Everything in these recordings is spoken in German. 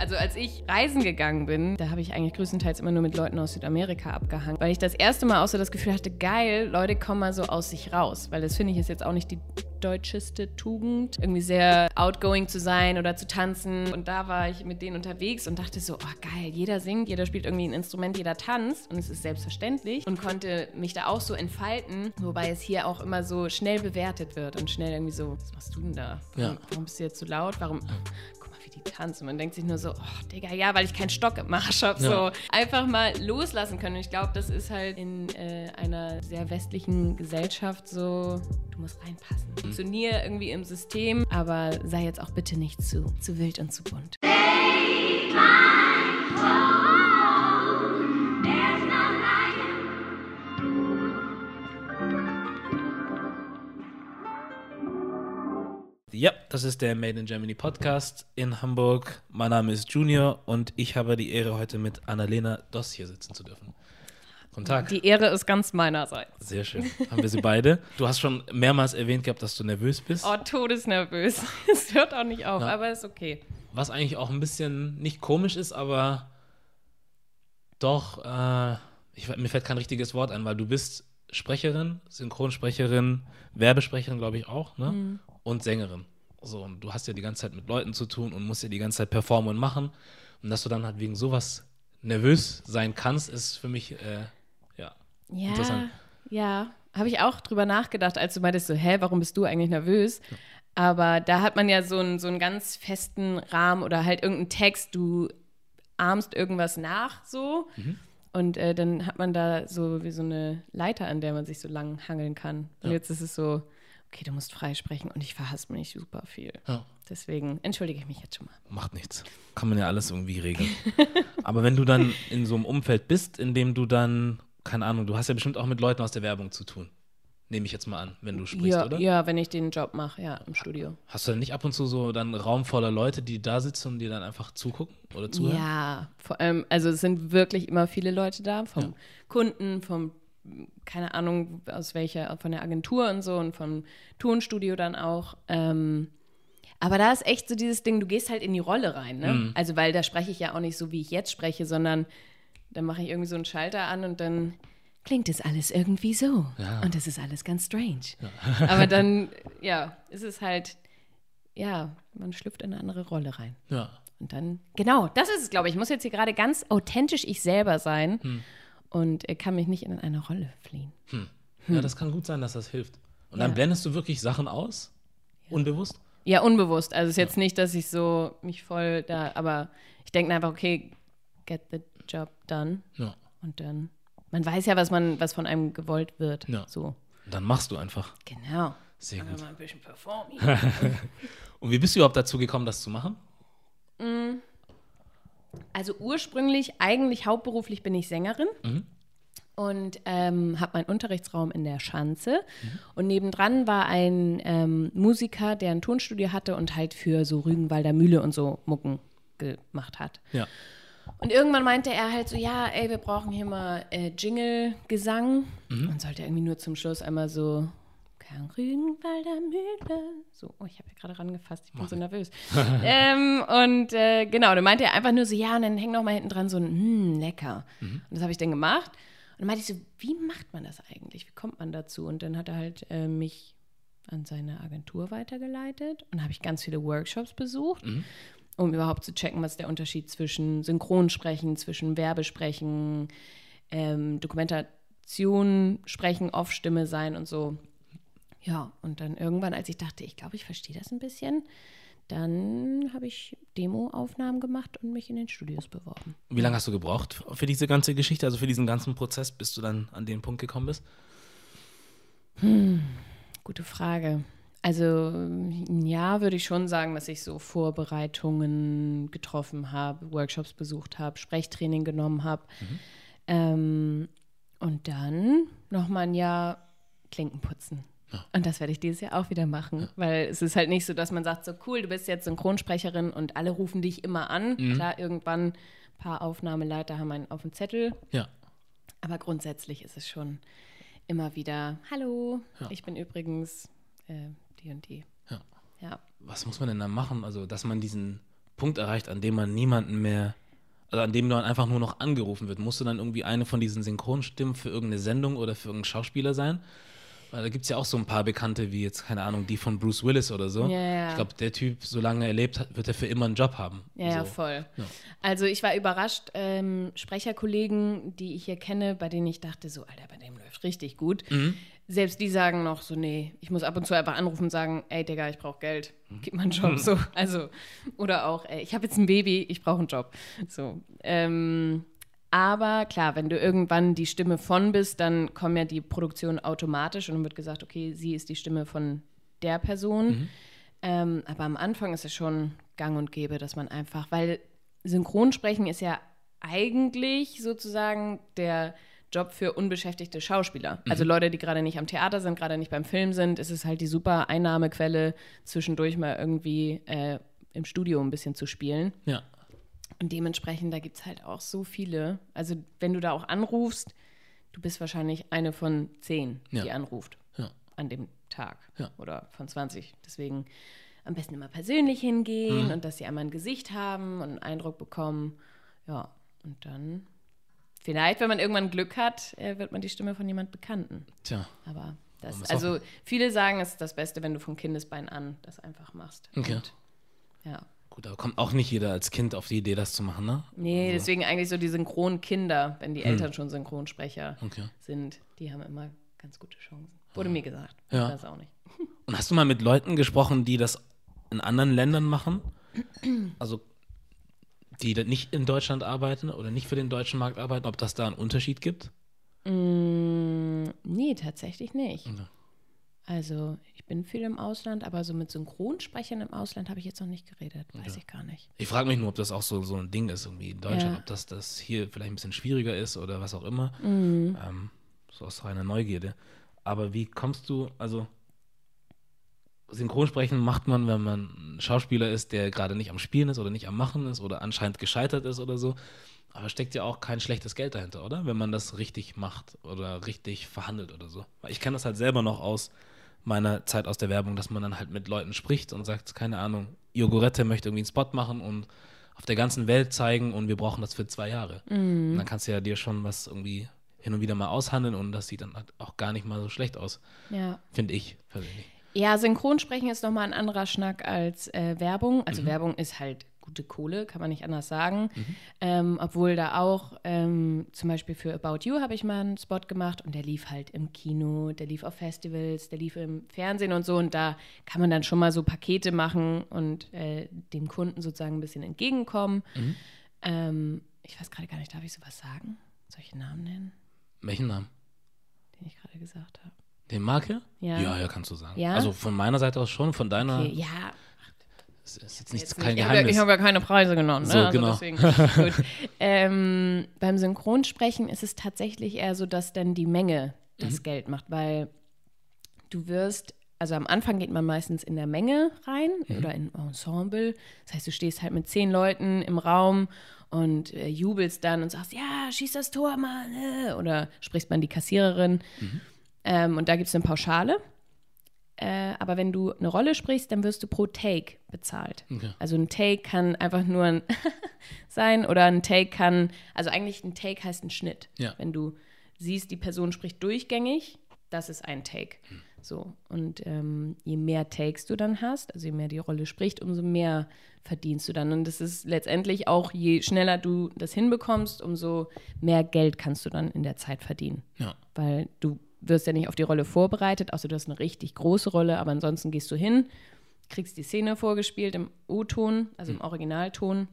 Also als ich reisen gegangen bin, da habe ich eigentlich größtenteils immer nur mit Leuten aus Südamerika abgehangen, weil ich das erste Mal auch so das Gefühl hatte, geil, Leute kommen mal so aus sich raus, weil das finde ich ist jetzt auch nicht die deutscheste Tugend, irgendwie sehr outgoing zu sein oder zu tanzen. Und da war ich mit denen unterwegs und dachte so, oh geil, jeder singt, jeder spielt irgendwie ein Instrument, jeder tanzt und es ist selbstverständlich und konnte mich da auch so entfalten, wobei es hier auch immer so schnell bewertet wird und schnell irgendwie so, was machst du denn da? Warum, Ja. warum bist du jetzt so laut? Warum? Wie die tanzen. Man denkt sich nur so, oh Digga, ja, weil ich keinen Stock im Marsch habe. Ja. So einfach mal loslassen können. Und ich glaube, das ist halt in äh, einer sehr westlichen Gesellschaft so, du musst reinpassen. Funktionier irgendwie im System, aber sei jetzt auch bitte nicht zu, zu wild und zu bunt. Ja, das ist der Made in Germany Podcast in Hamburg. Mein Name ist Junior und ich habe die Ehre, heute mit Annalena Doss hier sitzen zu dürfen. Guten Tag. Die Ehre ist ganz meinerseits. Sehr schön. Haben wir sie beide. Du hast schon mehrmals erwähnt gehabt, dass du nervös bist. Oh, todesnervös. Es hört auch nicht auf, Ja. aber ist okay. Was eigentlich auch ein bisschen nicht komisch ist, aber doch, äh, ich, mir fällt kein richtiges Wort ein, weil du bist Sprecherin, Synchronsprecherin, Werbesprecherin, glaube ich auch, ne? Und Sängerin. So, und du hast ja die ganze Zeit mit Leuten zu tun und musst ja die ganze Zeit performen und machen. Und dass du dann halt wegen sowas nervös sein kannst, ist für mich, äh, ja, Ja, Interessant. ja, habe ich auch drüber nachgedacht, als du meintest so, hä, warum bist du eigentlich nervös? Aber da hat man ja so einen, so einen ganz festen Rahmen oder halt irgendeinen Text, du ahmst irgendwas nach so und äh, dann hat man da so wie so eine Leiter, an der man sich so lang hangeln kann. Und Ja. jetzt ist es so, okay, du musst frei sprechen und ich verhasse mich super viel. ja. Deswegen entschuldige ich mich jetzt schon mal. Macht nichts. Kann man ja alles irgendwie regeln. Aber wenn du dann in so einem Umfeld bist, in dem du dann, keine Ahnung, du hast ja bestimmt auch mit Leuten aus der Werbung zu tun. Nehme ich jetzt mal an, wenn du sprichst, Ja, oder? ja, wenn ich den Job mache, ja, im Studio. Hast du dann nicht ab und zu so dann einen Raum voller Leute, die da sitzen und dir dann einfach zugucken oder zuhören? Ja, vor allem, also es sind wirklich immer viele Leute da, vom Ja. Kunden, vom, keine Ahnung, aus welcher, von der Agentur und so und vom Tonstudio dann auch. Ähm, aber da ist echt so dieses Ding, du gehst halt in die Rolle rein, ne? Mhm. Also, weil da spreche ich ja auch nicht so, wie ich jetzt spreche, sondern dann mache ich irgendwie so einen Schalter an und dann klingt es alles irgendwie so. Ja. Und das ist alles ganz strange. Aber dann, ja, ist es halt, ja, man schlüpft in eine andere Rolle rein. Ja. Und dann, genau, das ist es, glaube ich. Ich muss jetzt hier gerade ganz authentisch ich selber sein Hm. Und äh, kann mich nicht in eine Rolle fliehen. Ja, das kann gut sein, dass das hilft. Und dann Ja. blendest du wirklich Sachen aus? Unbewusst? Ja, unbewusst. Also es ist jetzt nicht, dass ich so mich voll da, aber ich denke einfach, okay, get the job done. Ja. Und dann, man weiß ja, was man, was von einem gewollt wird. Ja. So. Und dann machst du einfach. Genau. Sehr Dann gut. mal ein bisschen performen. Und wie bist du überhaupt dazu gekommen, das zu machen? Also ursprünglich, eigentlich hauptberuflich bin ich Sängerin Mhm. und ähm, habe meinen Unterrichtsraum in der Schanze. Mhm. Und nebendran war ein ähm, Musiker, der ein Tonstudio hatte und halt für so Rügenwalder Mühle und so Mucken gemacht hat. Ja. Und irgendwann meinte er halt so, ja, ey, wir brauchen hier mal äh, Jingle-Gesang. Mhm. Und sollte irgendwie nur zum Schluss einmal so, kein Rügenwalder Mühle. So, oh, ich habe ja gerade rangefasst, ich bin so nervös. ähm, und äh, genau, dann meinte er einfach nur so, ja, und dann hängt noch mal hinten dran so ein, hm, lecker. Und das habe ich dann gemacht. Und dann meinte ich so, wie macht man das eigentlich? Wie kommt man dazu? Und dann hat er halt äh, mich an seine Agentur weitergeleitet und habe ich ganz viele Workshops besucht, um überhaupt zu checken, was der Unterschied zwischen Synchronsprechen, zwischen Werbesprechen, ähm, Dokumentation sprechen, Off-Stimme sein und so. Ja, und dann irgendwann, als ich dachte, ich glaube, ich verstehe das ein bisschen, dann habe ich Demo-Aufnahmen gemacht und mich in den Studios beworben. Wie lange hast du gebraucht für diese ganze Geschichte, also für diesen ganzen Prozess, bis du dann an den Punkt gekommen bist? Gute Frage. Also ein Jahr würde ich schon sagen, dass ich so Vorbereitungen getroffen habe, Workshops besucht habe, Sprechtraining genommen habe. Ähm, und dann noch mal ein Jahr Klinken putzen. Und das werde ich dieses Jahr auch wieder machen, weil es ist halt nicht so, dass man sagt, so cool, du bist jetzt Synchronsprecherin und alle rufen dich immer an. Klar, irgendwann ein paar Aufnahmeleiter haben einen auf dem Zettel, Ja. aber grundsätzlich ist es schon immer wieder, hallo, Ja. ich bin übrigens äh, die und die. Ja. Ja. Was muss man denn da machen? Also, dass man diesen Punkt erreicht, an dem man niemanden mehr, also an dem dann einfach nur noch angerufen wird. Musst du dann irgendwie eine von diesen Synchronstimmen für irgendeine Sendung oder für irgendeinen Schauspieler sein? Da gibt es ja auch so ein paar Bekannte, wie jetzt, keine Ahnung, die von Bruce Willis oder so. Ja, ja. Ich glaube, der Typ, solange er lebt, wird er für immer einen Job haben. Ja, ja, so. voll. Ja. Also ich war überrascht, ähm, Sprecherkollegen, die ich hier kenne, bei denen ich dachte, so, Alter, bei dem läuft richtig gut. Mhm. Selbst die sagen noch so, nee, ich muss ab und zu einfach anrufen und sagen, ey Digga, ich brauche Geld, gib mal einen Job. So, also, oder auch, ey, ich habe jetzt ein Baby, ich brauche einen Job. So. Ähm, aber klar, wenn du irgendwann die Stimme von bist, dann kommen ja die Produktionen automatisch und dann wird gesagt, okay, sie ist die Stimme von der Person. Ähm, aber am Anfang ist es schon gang und gäbe, dass man einfach, weil Synchronsprechen ist ja eigentlich sozusagen der Job für unbeschäftigte Schauspieler. Also Leute, die gerade nicht am Theater sind, gerade nicht beim Film sind, ist es halt die super Einnahmequelle, zwischendurch mal irgendwie äh, im Studio ein bisschen zu spielen. Ja. Und dementsprechend, da gibt es halt auch so viele. Also, wenn du da auch anrufst, du bist wahrscheinlich eine von zehn, die Ja. anruft Ja. an dem Tag. Ja. Oder von 20. Deswegen am besten immer persönlich hingehen und dass sie einmal ein Gesicht haben und einen Eindruck bekommen. Ja, und dann, vielleicht, wenn man irgendwann Glück hat, äh, wird man die Stimme von jemand Bekannten. Tja. Aber das, also viele sagen, es ist das Beste, wenn du von Kindesbein an das einfach machst. Okay. Und, ja. Gut, aber kommt auch nicht jeder als Kind auf die Idee, das zu machen, ne? Nee, deswegen eigentlich so die Synchronkinder, wenn die Eltern schon Synchronsprecher Okay. sind, die haben immer ganz gute Chancen. Wurde mir gesagt. Ja. Ich weiß auch nicht. Und hast du mal mit Leuten gesprochen, die das in anderen Ländern machen? Also, die nicht in Deutschland arbeiten oder nicht für den deutschen Markt arbeiten, ob das da einen Unterschied gibt? Mm, nee, tatsächlich nicht. Okay. Also, ich bin viel im Ausland, aber so mit Synchronsprechern im Ausland habe ich jetzt noch nicht geredet. Weiß ich gar nicht. Ich frage mich nur, ob das auch so, so ein Ding ist irgendwie in Deutschland, Ja. ob das, das hier vielleicht ein bisschen schwieriger ist oder was auch immer. Mhm. Ähm, so aus reiner Neugierde. Aber wie kommst du, also Synchronsprechen macht man, wenn man ein Schauspieler ist, der gerade nicht am Spielen ist oder nicht am Machen ist oder anscheinend gescheitert ist oder so. Aber steckt ja auch kein schlechtes Geld dahinter, oder? Wenn man das richtig macht oder richtig verhandelt oder so. Weil ich kenne das halt selber noch aus meiner Zeit aus der Werbung, dass man dann halt mit Leuten spricht und sagt, keine Ahnung, Jogurette möchte irgendwie einen Spot machen und auf der ganzen Welt zeigen und wir brauchen das für zwei Jahre. Und dann kannst du ja dir schon was irgendwie hin und wieder mal aushandeln und das sieht dann halt auch gar nicht mal so schlecht aus, Ja. finde ich persönlich. Ja, Synchronsprechen ist nochmal ein anderer Schnack als äh, Werbung. Mhm. Also Werbung ist halt gute Kohle, kann man nicht anders sagen. Ähm, obwohl da auch, ähm, zum Beispiel für About You habe ich mal einen Spot gemacht und der lief halt im Kino, der lief auf Festivals, der lief im Fernsehen und so. Und da kann man dann schon mal so Pakete machen und äh, dem Kunden sozusagen ein bisschen entgegenkommen. Ähm, ich weiß gerade gar nicht, darf ich sowas sagen? Einen Namen nennen, Welchen Namen? den ich gerade gesagt habe? Den Marke? Ja. ja, ja, kannst du sagen. Ja? Also von meiner Seite aus schon, von deiner Okay, ja, ist, ist jetzt nichts, Jetzt kein nicht. Ich habe ja, Geheimnis. hab ja keine Preise genommen. Ne? So, also genau. Deswegen, ähm, beim Synchronsprechen ist es tatsächlich eher so, dass dann die Menge das Mhm. Geld macht, weil du wirst, also am Anfang geht man meistens in der Menge rein Mhm. oder in Ensemble. Das heißt, du stehst halt mit zehn Leuten im Raum und äh, jubelst dann und sagst, ja, schieß das Tor mal. Äh. Oder sprichst man die Kassiererin. Mhm. Ähm, und da gibt es eine Pauschale. Äh, aber wenn du eine Rolle sprichst, dann wirst du pro Take bezahlt. Okay. Also ein Take kann einfach nur ein sein oder ein Take kann, also eigentlich ein Take heißt ein Schnitt. Ja. Wenn du siehst, die Person spricht durchgängig, das ist ein Take. So. Und ähm, je mehr Takes du dann hast, also je mehr die Rolle spricht, umso mehr verdienst du dann. Und das ist letztendlich auch, je schneller du das hinbekommst, umso mehr Geld kannst du dann in der Zeit verdienen Ja. weil du wirst ja nicht auf die Rolle vorbereitet, außer du hast eine richtig große Rolle, aber ansonsten gehst du hin, kriegst die Szene vorgespielt im O-Ton, also im Originalton,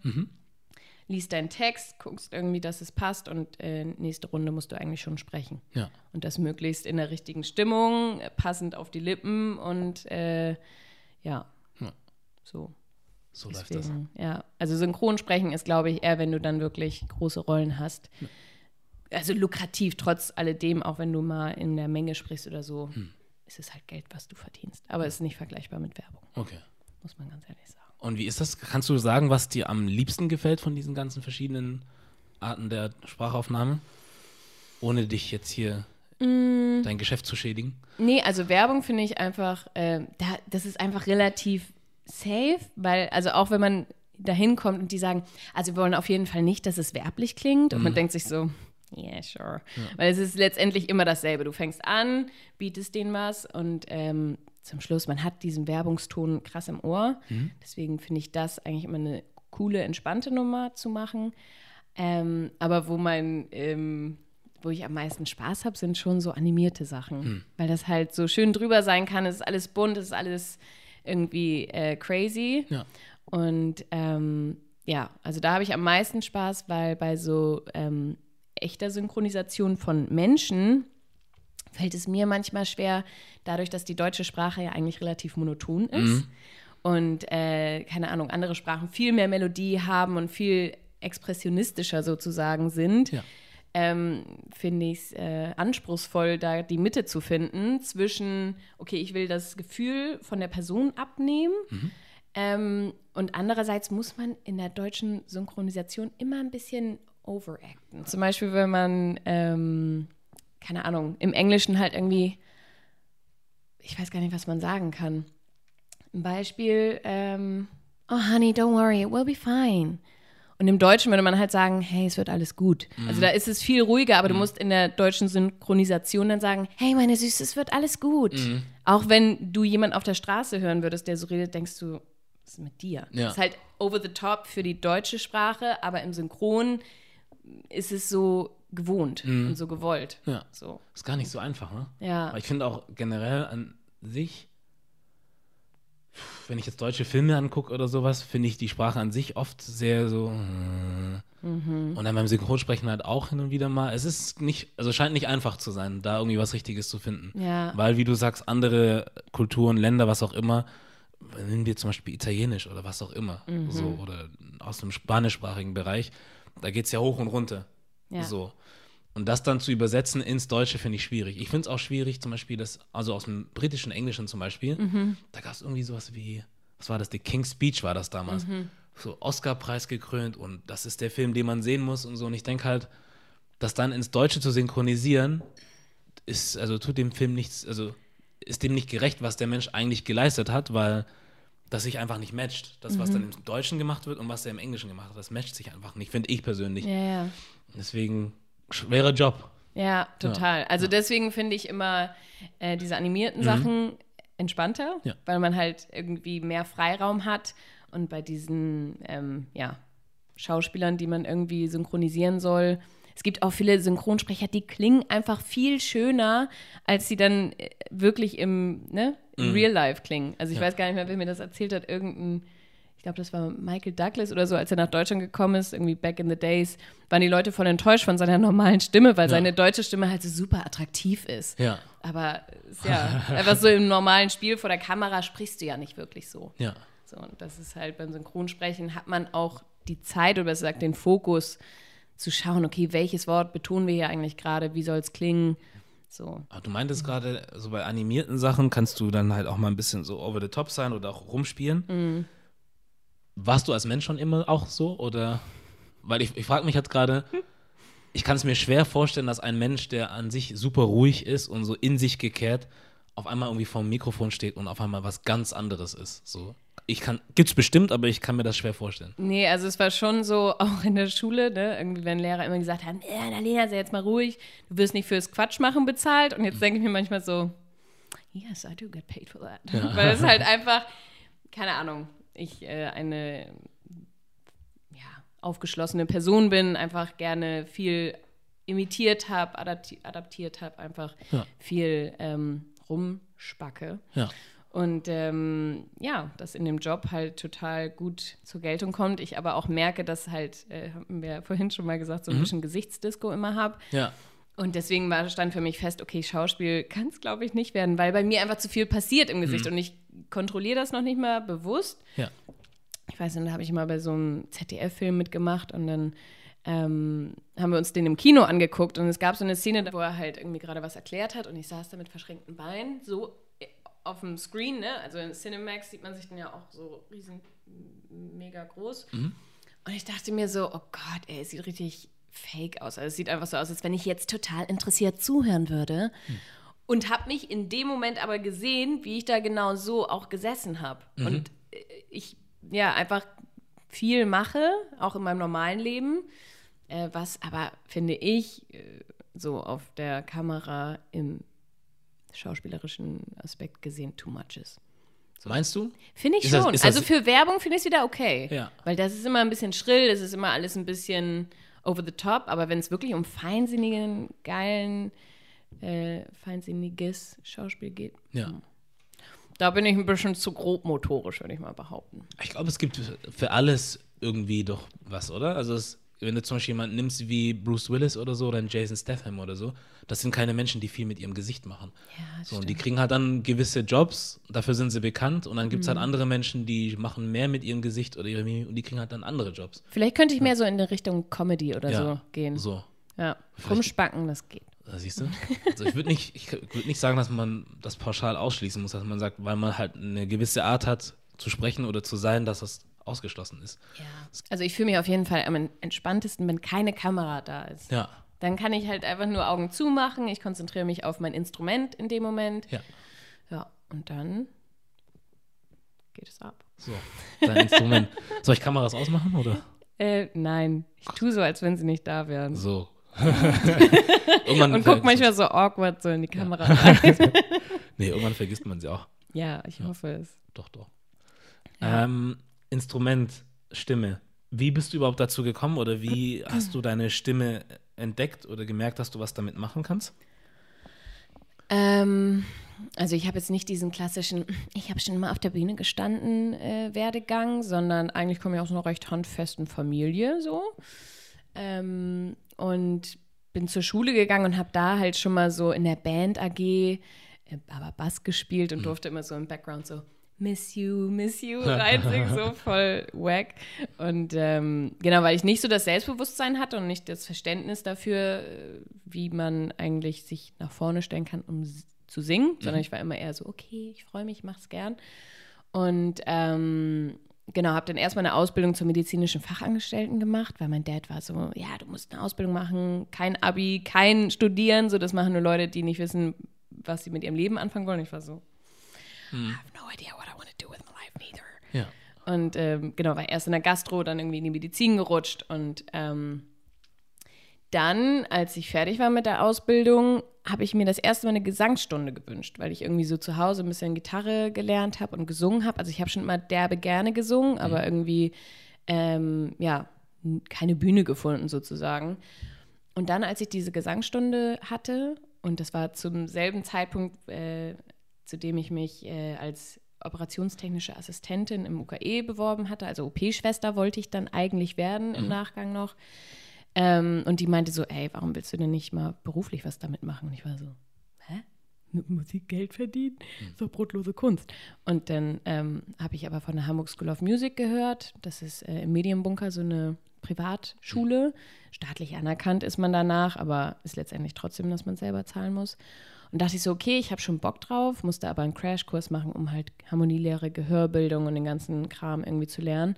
liest deinen Text, guckst irgendwie, dass es passt und äh, nächste Runde musst du eigentlich schon sprechen. Ja. Und das möglichst in der richtigen Stimmung, passend auf die Lippen und äh, ja, Ja. so. So läuft das. Deswegen, ja. Also Synchronsprechen ist, glaube ich, eher, wenn du dann wirklich große Rollen hast. Also lukrativ, trotz alledem, auch wenn du mal in der Menge sprichst oder so, Hm. ist es halt Geld, was du verdienst. Aber es ist nicht vergleichbar mit Werbung, Okay. muss man ganz ehrlich sagen. Und wie ist das? Kannst du sagen, was dir am liebsten gefällt von diesen ganzen verschiedenen Arten der Sprachaufnahme? Ohne dich jetzt hier Mm. dein Geschäft zu schädigen? Nee, also Werbung finde ich einfach, äh, da, das ist einfach relativ safe, weil, also auch wenn man dahin kommt und die sagen, also wir wollen auf jeden Fall nicht, dass es werblich klingt. Und man denkt sich so, yeah, sure. Weil es ist letztendlich immer dasselbe. Du fängst an, bietest denen was und ähm, zum Schluss, man hat diesen Werbungston krass im Ohr. Deswegen finde ich das eigentlich immer eine coole, entspannte Nummer zu machen. Ähm, aber wo mein, ähm, wo ich am meisten Spaß habe, sind schon so animierte Sachen. Weil das halt so schön drüber sein kann. Es ist alles bunt, es ist alles irgendwie äh, crazy. Ja. Und ähm, ja, also da habe ich am meisten Spaß, weil bei so ähm, echter Synchronisation von Menschen fällt es mir manchmal schwer, dadurch, dass die deutsche Sprache ja eigentlich relativ monoton ist und äh, keine Ahnung, andere Sprachen viel mehr Melodie haben und viel expressionistischer sozusagen sind. Ja. Ähm, finde ich es äh, anspruchsvoll, da die Mitte zu finden zwischen, okay, ich will das Gefühl von der Person abnehmen ähm, und andererseits muss man in der deutschen Synchronisation immer ein bisschen overacten. Zum Beispiel, wenn man, ähm, keine Ahnung, im Englischen halt irgendwie, ich weiß gar nicht, was man sagen kann. Ein Beispiel, ähm, oh honey, don't worry, it will be fine. Und im Deutschen würde man halt sagen, hey, es wird alles gut. Also da ist es viel ruhiger, aber du musst in der deutschen Synchronisation dann sagen, hey, meine Süße, es wird alles gut. Auch wenn du jemand auf der Straße hören würdest, der so redet, denkst du, was ist mit dir? Ja. Das ist halt over the top für die deutsche Sprache, aber im Synchron ist es so gewohnt und so gewollt. Ja. So. Ist gar nicht so einfach, ne? Ja. Aber ich finde auch generell an sich, wenn ich jetzt deutsche Filme angucke oder sowas, finde ich die Sprache an sich oft sehr so. Mhm. Und dann beim Synchronsprechen halt auch hin und wieder mal. Es ist nicht, also scheint nicht einfach zu sein, da irgendwie was Richtiges zu finden. Ja. Weil, wie du sagst, andere Kulturen, Länder, was auch immer, nehmen wir zum Beispiel Italienisch oder was auch immer, Mhm. so, oder aus dem spanischsprachigen Bereich, da geht es ja hoch und runter. Ja. So. Und das dann zu übersetzen ins Deutsche finde ich schwierig. Ich finde es auch schwierig, zum Beispiel, das, also aus dem britischen Englischen zum Beispiel, Mhm. da gab es irgendwie sowas wie, was war das, The King's Speech war das damals. Mhm. So Oscar-Preis gekrönt und das ist der Film, den man sehen muss und so. Und ich denke halt, das dann ins Deutsche zu synchronisieren, ist, also tut dem Film nichts, also ist dem nicht gerecht, was der Mensch eigentlich geleistet hat, weil das sich einfach nicht matcht. Das, was dann Mhm. im Deutschen gemacht wird und was er im Englischen gemacht hat, das matcht sich einfach nicht, finde ich persönlich. Ja, ja. Deswegen schwerer Job. Ja, total. Also deswegen finde ich immer äh, diese animierten Sachen entspannter, Ja. weil man halt irgendwie mehr Freiraum hat. Und bei diesen ähm, ja, Schauspielern, die man irgendwie synchronisieren soll, es gibt auch viele Synchronsprecher, die klingen einfach viel schöner, als sie dann äh, wirklich im, ne, im Real Life klingen. Also ich Ja. weiß gar nicht mehr, wer mir das erzählt hat, irgendein ich glaube, das war Michael Douglas oder so, als er nach Deutschland gekommen ist, irgendwie back in the days, waren die Leute voll enttäuscht von seiner normalen Stimme, weil Ja. seine deutsche Stimme halt so super attraktiv ist. Ja, Aber ja einfach so im normalen Spiel vor der Kamera sprichst du ja nicht wirklich so. ja. So, und das ist halt beim Synchronsprechen hat man auch die Zeit oder besser gesagt den Fokus zu schauen, okay, welches Wort betonen wir hier eigentlich gerade, wie soll es klingen? So. Aber du meintest gerade, so bei animierten Sachen kannst du dann halt auch mal ein bisschen so over the top sein oder auch rumspielen. Mhm. Warst du als Mensch schon immer auch so? Oder, weil ich, ich frage mich jetzt gerade, ich kann es mir schwer vorstellen, dass ein Mensch, der an sich super ruhig ist und so in sich gekehrt, auf einmal irgendwie vorm Mikrofon steht und auf einmal was ganz anderes ist. So. Ich kann, gibt's bestimmt, aber ich kann mir das schwer vorstellen. Nee, also es war schon so, auch in der Schule, ne, irgendwie, wenn Lehrer immer gesagt haben, ja, Annalena, sei jetzt mal ruhig, du wirst nicht fürs Quatschmachen bezahlt. Und jetzt denke ich mir manchmal so, yes, I do get paid for that. Weil es halt einfach, keine Ahnung, ich äh, eine ja, aufgeschlossene Person bin, einfach gerne viel imitiert habe, adapti adaptiert habe, einfach Ja. viel ähm, rumspacke. Ja. Und ähm, ja, das in dem Job halt total gut zur Geltung kommt. Ich aber auch merke, dass halt, äh, haben wir ja vorhin schon mal gesagt, so ein bisschen Gesichtsdisco immer habe. Ja. Und deswegen war, stand für mich fest, okay, Schauspiel kann es, glaube ich, nicht werden, weil bei mir einfach zu viel passiert im Gesicht und ich kontrolliere das noch nicht mal bewusst. Ja. Ich weiß nicht, da habe ich mal bei so einem ZDF-Film mitgemacht und dann ähm, haben wir uns den im Kino angeguckt und es gab so eine Szene, wo er halt irgendwie gerade was erklärt hat und ich saß da mit verschränkten Beinen, so auf dem Screen, ne? Also in Cinemax sieht man sich dann ja auch so riesen, mega groß. Und ich dachte mir so, oh Gott, ey, es sieht richtig fake aus. Also es sieht einfach so aus, als wenn ich jetzt total interessiert zuhören würde. Und habe mich in dem Moment aber gesehen, wie ich da genau so auch gesessen habe. Und äh, ich, ja, einfach viel mache, auch in meinem normalen Leben, äh, was aber, finde ich, äh, so auf der Kamera im schauspielerischen Aspekt gesehen too much ist. Meinst du? Finde ich Ist das- schon. das- also für Werbung finde ich es wieder okay. Ja. Weil das ist immer ein bisschen schrill, es ist immer alles ein bisschen over the top, aber wenn es wirklich um feinsinnigen, geilen, äh, feinsinniges Schauspiel geht, Ja. da bin ich ein bisschen zu grobmotorisch, würde ich mal behaupten. Ich glaube, es gibt für alles irgendwie doch was, oder? Also es, wenn du zum Beispiel jemanden nimmst wie Bruce Willis oder so oder Jason Statham oder so, das sind keine Menschen, die viel mit ihrem Gesicht machen. Ja, das So, und die kriegen halt dann gewisse Jobs, dafür sind sie bekannt. Und dann gibt es Mhm. halt andere Menschen, die machen mehr mit ihrem Gesicht oder ihrer Mimik und die kriegen halt dann andere Jobs. Vielleicht könnte ich mehr so in die Richtung Comedy oder Ja, so gehen. So, Ja, Vielleicht- rumspacken, das geht. da siehst du. Also ich würde nicht, ich würd nicht sagen, dass man das pauschal ausschließen muss, dass man sagt, weil man halt eine gewisse Art hat zu sprechen oder zu sein, dass das ausgeschlossen ist. Ja. Also ich fühle mich auf jeden Fall am entspanntesten, wenn keine Kamera da ist. Ja, Dann kann ich halt einfach nur Augen zumachen, ich konzentriere mich auf mein Instrument in dem Moment. ja. Ja, und dann geht es ab. So, dein Instrument. Soll ich Kameras ausmachen oder? Äh, nein, ich tue so, als wenn sie nicht da wären. So. Und guck manchmal so awkward so in die Kamera man- Nee, irgendwann vergisst man sie auch. ja, ich hoffe es. Doch, doch. Ja. Ähm, Instrument, Stimme. Wie bist du überhaupt dazu gekommen oder wie hast du deine Stimme entdeckt oder gemerkt, dass du was damit machen kannst? Ähm, also ich habe jetzt nicht diesen klassischen, ich habe schon immer auf der Bühne gestanden, äh, Werdegang, sondern eigentlich komme ich aus einer recht handfesten Familie so. Ähm, und bin zur Schule gegangen und habe da halt schon mal so in der Band AG, äh, aber Bass gespielt und durfte immer so im Background so Miss you, miss you reinsingen, so voll wack. Und ähm, genau, weil ich nicht so das Selbstbewusstsein hatte und nicht das Verständnis dafür, äh, wie man eigentlich sich nach vorne stellen kann, um zu singen, sondern ich war immer eher so, okay, ich freue mich, mach's gern. Und ähm, genau, habe dann erstmal eine Ausbildung zur medizinischen Fachangestellten gemacht, weil mein Dad war so, ja, du musst eine Ausbildung machen, kein Abi, kein Studieren, so das machen nur Leute, die nicht wissen, was sie mit ihrem Leben anfangen wollen. Ich war so, I have no idea what I want to do with my life neither. Ja. Und ähm, genau, war erst in der Gastro, dann irgendwie in die Medizin gerutscht. Und ähm, dann, als ich fertig war mit der Ausbildung, habe ich mir das erste Mal eine Gesangsstunde gewünscht, weil ich irgendwie so zu Hause ein bisschen Gitarre gelernt habe und gesungen habe. Also ich habe schon immer derbe gerne gesungen, aber irgendwie, ähm, ja, keine Bühne gefunden sozusagen. Und dann, als ich diese Gesangsstunde hatte, und das war zum selben Zeitpunkt, äh, zu dem ich mich äh, als operationstechnische Assistentin im UKE beworben hatte, also OP-Schwester wollte ich dann eigentlich werden im Nachgang noch. Ähm, und die meinte so, ey, warum willst du denn nicht mal beruflich was damit machen? Und ich war so, hä? Mit Musik Geld verdienen? So brotlose Kunst. Und dann ähm, habe ich aber von der Hamburg School of Music gehört. Das ist äh, im Medienbunker so eine Privatschule. Staatlich anerkannt ist man danach, aber ist letztendlich trotzdem, dass man selber zahlen muss. Und dachte ich so, okay, ich habe schon Bock drauf, musste aber einen Crashkurs machen, um halt Harmonielehre, Gehörbildung und den ganzen Kram irgendwie zu lernen.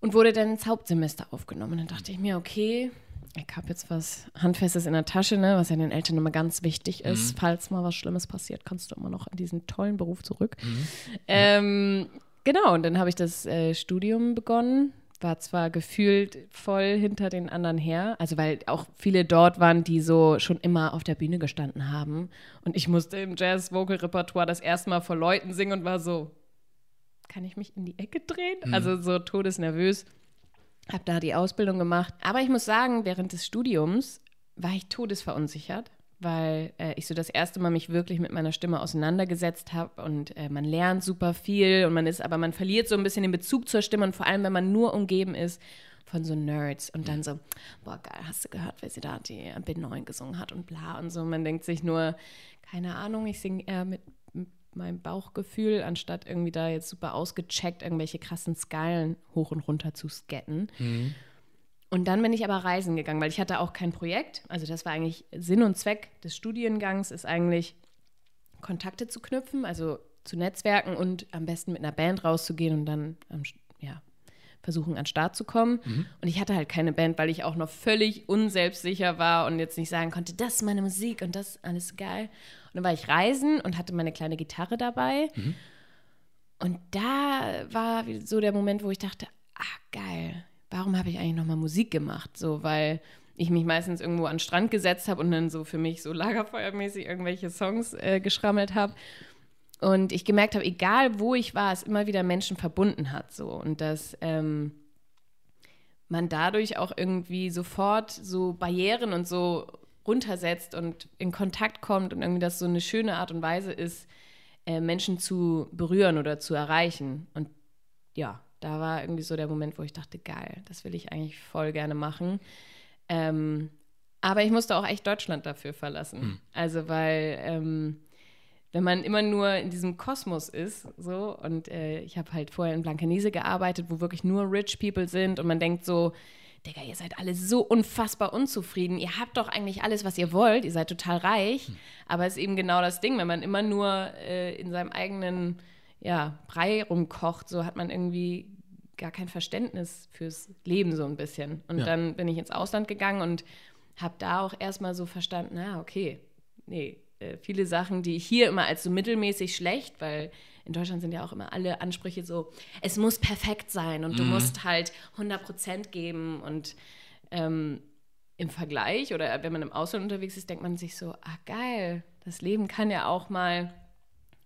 Und wurde dann ins Hauptsemester aufgenommen. Und dann dachte ich mir, okay, ich habe jetzt was Handfestes in der Tasche, ne, was ja den Eltern immer ganz wichtig ist. Falls mal was Schlimmes passiert, kannst du immer noch in diesen tollen Beruf zurück. Ähm, genau, und dann habe ich das äh, Studium begonnen. War zwar gefühlt voll hinter den anderen her, also weil auch viele dort waren, die so schon immer auf der Bühne gestanden haben. Und ich musste im Jazz-Vocal-Repertoire das erste Mal vor Leuten singen und war so, kann ich mich in die Ecke drehen? Also so todesnervös. Habe da die Ausbildung gemacht. Aber ich muss sagen, während des Studiums war ich todesverunsichert, weil äh, ich so das erste Mal mich wirklich mit meiner Stimme auseinandergesetzt habe und äh, man lernt super viel und man ist, aber man verliert so ein bisschen den Bezug zur Stimme und vor allem, wenn man nur umgeben ist von so Nerds und dann so, boah, geil, hast du gehört, wer sie da die Bin 9 gesungen hat und bla und so. Man denkt sich nur, keine Ahnung, ich singe eher mit, meinem Bauchgefühl, anstatt irgendwie da jetzt super ausgecheckt irgendwelche krassen Skalen hoch und runter zu scatten. Und dann bin ich aber reisen gegangen, weil ich hatte auch kein Projekt. Also das war eigentlich Sinn und Zweck des Studiengangs, ist eigentlich Kontakte zu knüpfen, also zu Netzwerken und am besten mit einer Band rauszugehen und dann am, ja, versuchen, an den Start zu kommen. Und ich hatte halt keine Band, weil ich auch noch völlig unselbstsicher war und jetzt nicht sagen konnte, das ist meine Musik und das ist alles geil. Und dann war ich reisen und hatte meine kleine Gitarre dabei. Und da war so der Moment, wo ich dachte, ah, geil, warum habe ich eigentlich nochmal Musik gemacht? So, weil ich mich meistens irgendwo an den Strand gesetzt habe und dann so für mich so lagerfeuermäßig irgendwelche Songs äh, geschrammelt habe. Und ich gemerkt habe, egal wo ich war, es immer wieder Menschen verbunden hat. So. Und dass ähm, man dadurch auch irgendwie sofort so Barrieren und so runtersetzt und in Kontakt kommt und irgendwie das so eine schöne Art und Weise ist, äh, Menschen zu berühren oder zu erreichen. Und ja, da war irgendwie so der Moment, wo ich dachte, geil, das will ich eigentlich voll gerne machen. Ähm, aber ich musste auch echt Deutschland dafür verlassen. Hm. Also, weil ähm, wenn man immer nur in diesem Kosmos ist, so, und äh, ich habe halt vorher in Blankenese gearbeitet, wo wirklich nur Rich People sind und man denkt so, Digga, ihr seid alle so unfassbar unzufrieden. Ihr habt doch eigentlich alles, was ihr wollt. Ihr seid total reich. Hm. Aber es ist eben genau das Ding, wenn man immer nur äh, in seinem eigenen ja, Brei rumkocht, so hat man irgendwie gar kein Verständnis fürs Leben so ein bisschen. Und ja. dann bin ich ins Ausland gegangen und habe da auch erstmal so verstanden, na, okay, nee, äh, viele Sachen, die ich hier immer als so mittelmäßig schlecht, weil in Deutschland sind ja auch immer alle Ansprüche so, es muss perfekt sein und mhm. du musst halt 100% geben und ähm, im Vergleich oder wenn man im Ausland unterwegs ist, denkt man sich so, ah geil, das Leben kann ja auch mal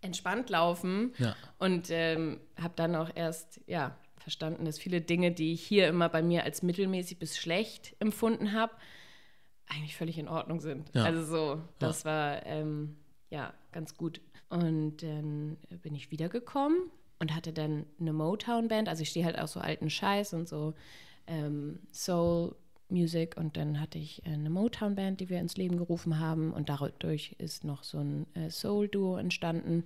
entspannt laufen ja. und ähm, habe dann auch erst, ja, verstanden, dass viele Dinge, die ich hier immer bei mir als mittelmäßig bis schlecht empfunden habe, eigentlich völlig in Ordnung sind. Ja. Also so, das ja. war ähm, ja ganz gut. Und dann bin ich wiedergekommen und hatte dann eine Motown-Band. Also ich stehe halt auch so alten Scheiß und so ähm, Soul. Music und dann hatte ich eine Motown-Band, die wir ins Leben gerufen haben und dadurch ist noch so ein äh, Soul-Duo entstanden.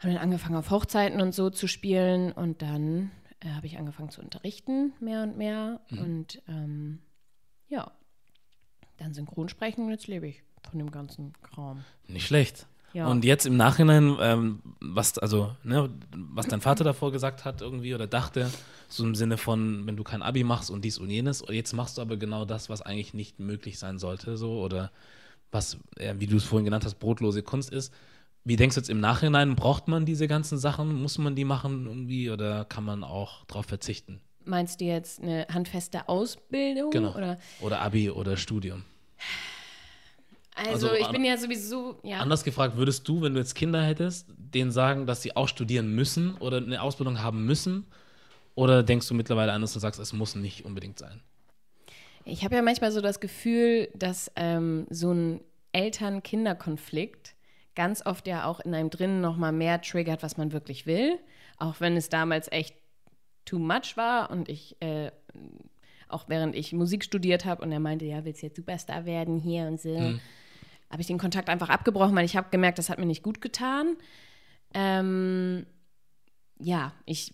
Haben dann angefangen auf Hochzeiten und so zu spielen und dann äh, habe ich angefangen zu unterrichten, mehr und mehr. Mhm. Und ähm, ja, dann Synchronsprechen und jetzt lebe ich von dem ganzen Kram. Nicht schlecht. Ja. Und jetzt im Nachhinein, ähm, was, also, ne, was dein Vater davor gesagt hat irgendwie oder dachte, so im Sinne von, wenn du kein Abi machst und dies und jenes, jetzt machst du aber genau das, was eigentlich nicht möglich sein sollte, so, oder was, äh, wie du es vorhin genannt hast, brotlose Kunst ist. Wie denkst du jetzt im Nachhinein, braucht man diese ganzen Sachen? Muss man die machen irgendwie oder kann man auch darauf verzichten? Meinst du jetzt eine handfeste Ausbildung? Genau. Oder, oder Abi oder Studium? Also, also ich bin ja sowieso, ja. Anders gefragt, würdest du, wenn du jetzt Kinder hättest, denen sagen, dass sie auch studieren müssen oder eine Ausbildung haben müssen? Oder denkst du mittlerweile anders und sagst, es muss nicht unbedingt sein? Ich habe ja manchmal so das Gefühl, dass ähm, so ein Eltern-Kinder-Konflikt ganz oft ja auch in einem drinnen noch mal mehr triggert, was man wirklich will. Auch wenn es damals echt too much war und ich, äh, auch während ich Musik studiert habe und er meinte, ja, willst du jetzt Superstar werden hier und so, mhm. habe ich den Kontakt einfach abgebrochen, weil ich habe gemerkt, das hat mir nicht gut getan. Ähm, ja, ich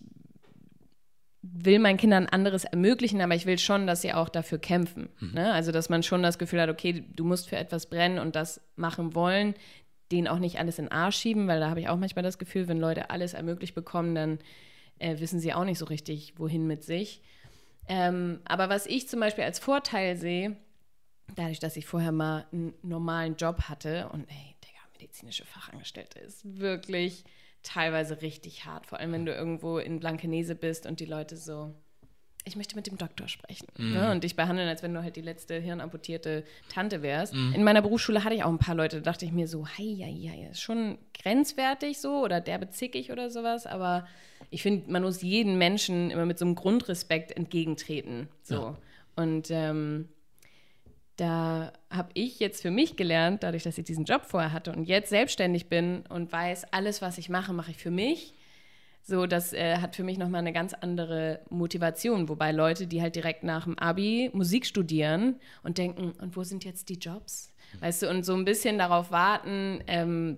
will meinen Kindern anderes ermöglichen, aber ich will schon, dass sie auch dafür kämpfen. Mhm. Ne? Also, dass man schon das Gefühl hat, okay, du musst für etwas brennen und das machen wollen, denen auch nicht alles in den Arsch schieben, weil da habe ich auch manchmal das Gefühl, wenn Leute alles ermöglicht bekommen, dann äh, wissen sie auch nicht so richtig, wohin mit sich. Ähm, aber was ich zum Beispiel als Vorteil sehe, dadurch, dass ich vorher mal einen normalen Job hatte und ey, Digga, medizinische Fachangestellte ist wirklich teilweise richtig hart, vor allem wenn du irgendwo in Blankenese bist und die Leute so, ich möchte mit dem Doktor sprechen. Mhm. Ne? Und dich behandeln, als wenn du halt die letzte hirnamputierte Tante wärst. Mhm. In meiner Berufsschule hatte ich auch ein paar Leute, da dachte ich mir so, hei, hei, hei, ist schon grenzwertig so oder derbe zickig oder sowas, aber ich finde, man muss jedem Menschen immer mit so einem Grundrespekt entgegentreten. So. Ja. Und ähm, da habe ich jetzt für mich gelernt, dadurch, dass ich diesen Job vorher hatte und jetzt selbstständig bin und weiß, alles, was ich mache, mache ich für mich so, das äh, hat für mich nochmal eine ganz andere Motivation. Wobei Leute, die halt direkt nach dem Abi Musik studieren und denken, und wo sind jetzt die Jobs? Weißt du, und so ein bisschen darauf warten, ähm,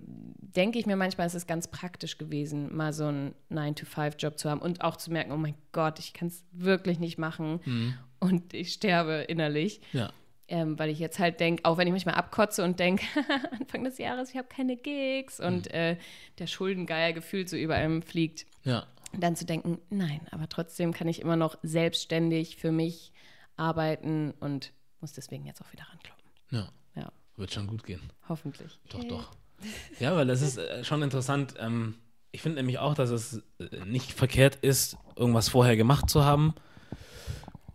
denke ich mir manchmal, ist es ganz praktisch gewesen, mal so einen 9-to-5-Job zu haben und auch zu merken, oh mein Gott, ich kann es wirklich nicht machen mhm. und ich sterbe innerlich. Ja. Ähm, weil ich jetzt halt denke, auch wenn ich mich mal abkotze und denke, Anfang des Jahres, ich habe keine Gigs und mhm. äh, der Schuldengeier gefühlt so über einem fliegt. Ja. Dann zu denken, nein, aber trotzdem kann ich immer noch selbstständig für mich arbeiten und muss deswegen jetzt auch wieder rankloppen. Ja. ja. Wird schon gut gehen. Hoffentlich. Doch, okay. doch. Ja, weil das ist äh, schon interessant. Ähm, Ich finde nämlich auch, dass es äh, nicht verkehrt ist, irgendwas vorher gemacht zu haben.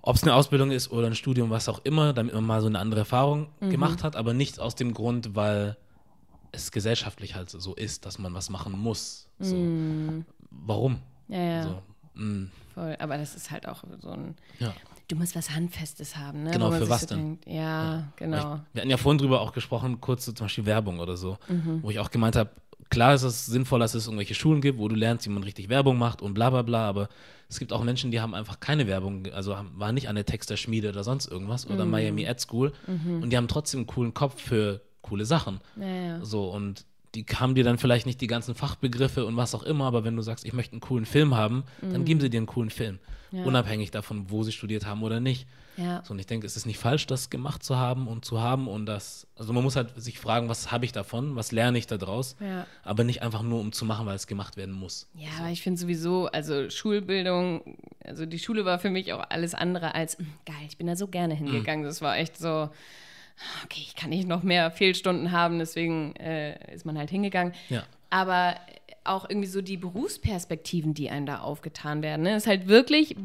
Ob es eine Ausbildung ist oder ein Studium, was auch immer, damit man mal so eine andere Erfahrung Mhm. gemacht hat, aber nicht aus dem Grund, weil es gesellschaftlich halt so ist, dass man was machen muss. So. Warum? Mhm. Ja, ja, So, mm, voll. Aber das ist halt auch so ein. ja. Du musst was Handfestes haben, ne? Genau, für was so denn? Denkt, ja, genau. Ich, wir hatten ja vorhin drüber auch gesprochen, kurz so zum Beispiel Werbung oder so, Mhm. wo ich auch gemeint habe, klar ist es sinnvoll, dass es irgendwelche Schulen gibt, wo du lernst, wie man richtig Werbung macht und bla bla bla, aber es gibt auch Menschen, die haben einfach keine Werbung, also haben, waren nicht an der Texterschmiede oder sonst irgendwas oder Mhm. Miami Ad School und die haben trotzdem einen coolen Kopf für coole Sachen. Ja, ja. So und die haben dir dann vielleicht nicht die ganzen Fachbegriffe und was auch immer, aber wenn du sagst, ich möchte einen coolen Film haben, dann geben sie dir einen coolen Film. Mhm. Ja. Unabhängig davon, wo sie studiert haben oder nicht. ja. So, und ich denke, es ist nicht falsch, das gemacht zu haben und zu haben und das, also man muss halt sich fragen, was habe ich davon, was lerne ich da draus, Ja. aber nicht einfach nur, um zu machen, weil es gemacht werden muss. Ja, aber ich finde sowieso, also Schulbildung, also die Schule war für mich auch alles andere als, "Mm, geil, ich bin da so gerne hingegangen. Das war echt so, okay, ich kann nicht noch mehr Fehlstunden haben, deswegen äh, ist man halt hingegangen. Ja. Aber auch irgendwie so die Berufsperspektiven, die einem da aufgetan werden. Ne? ist halt wirklich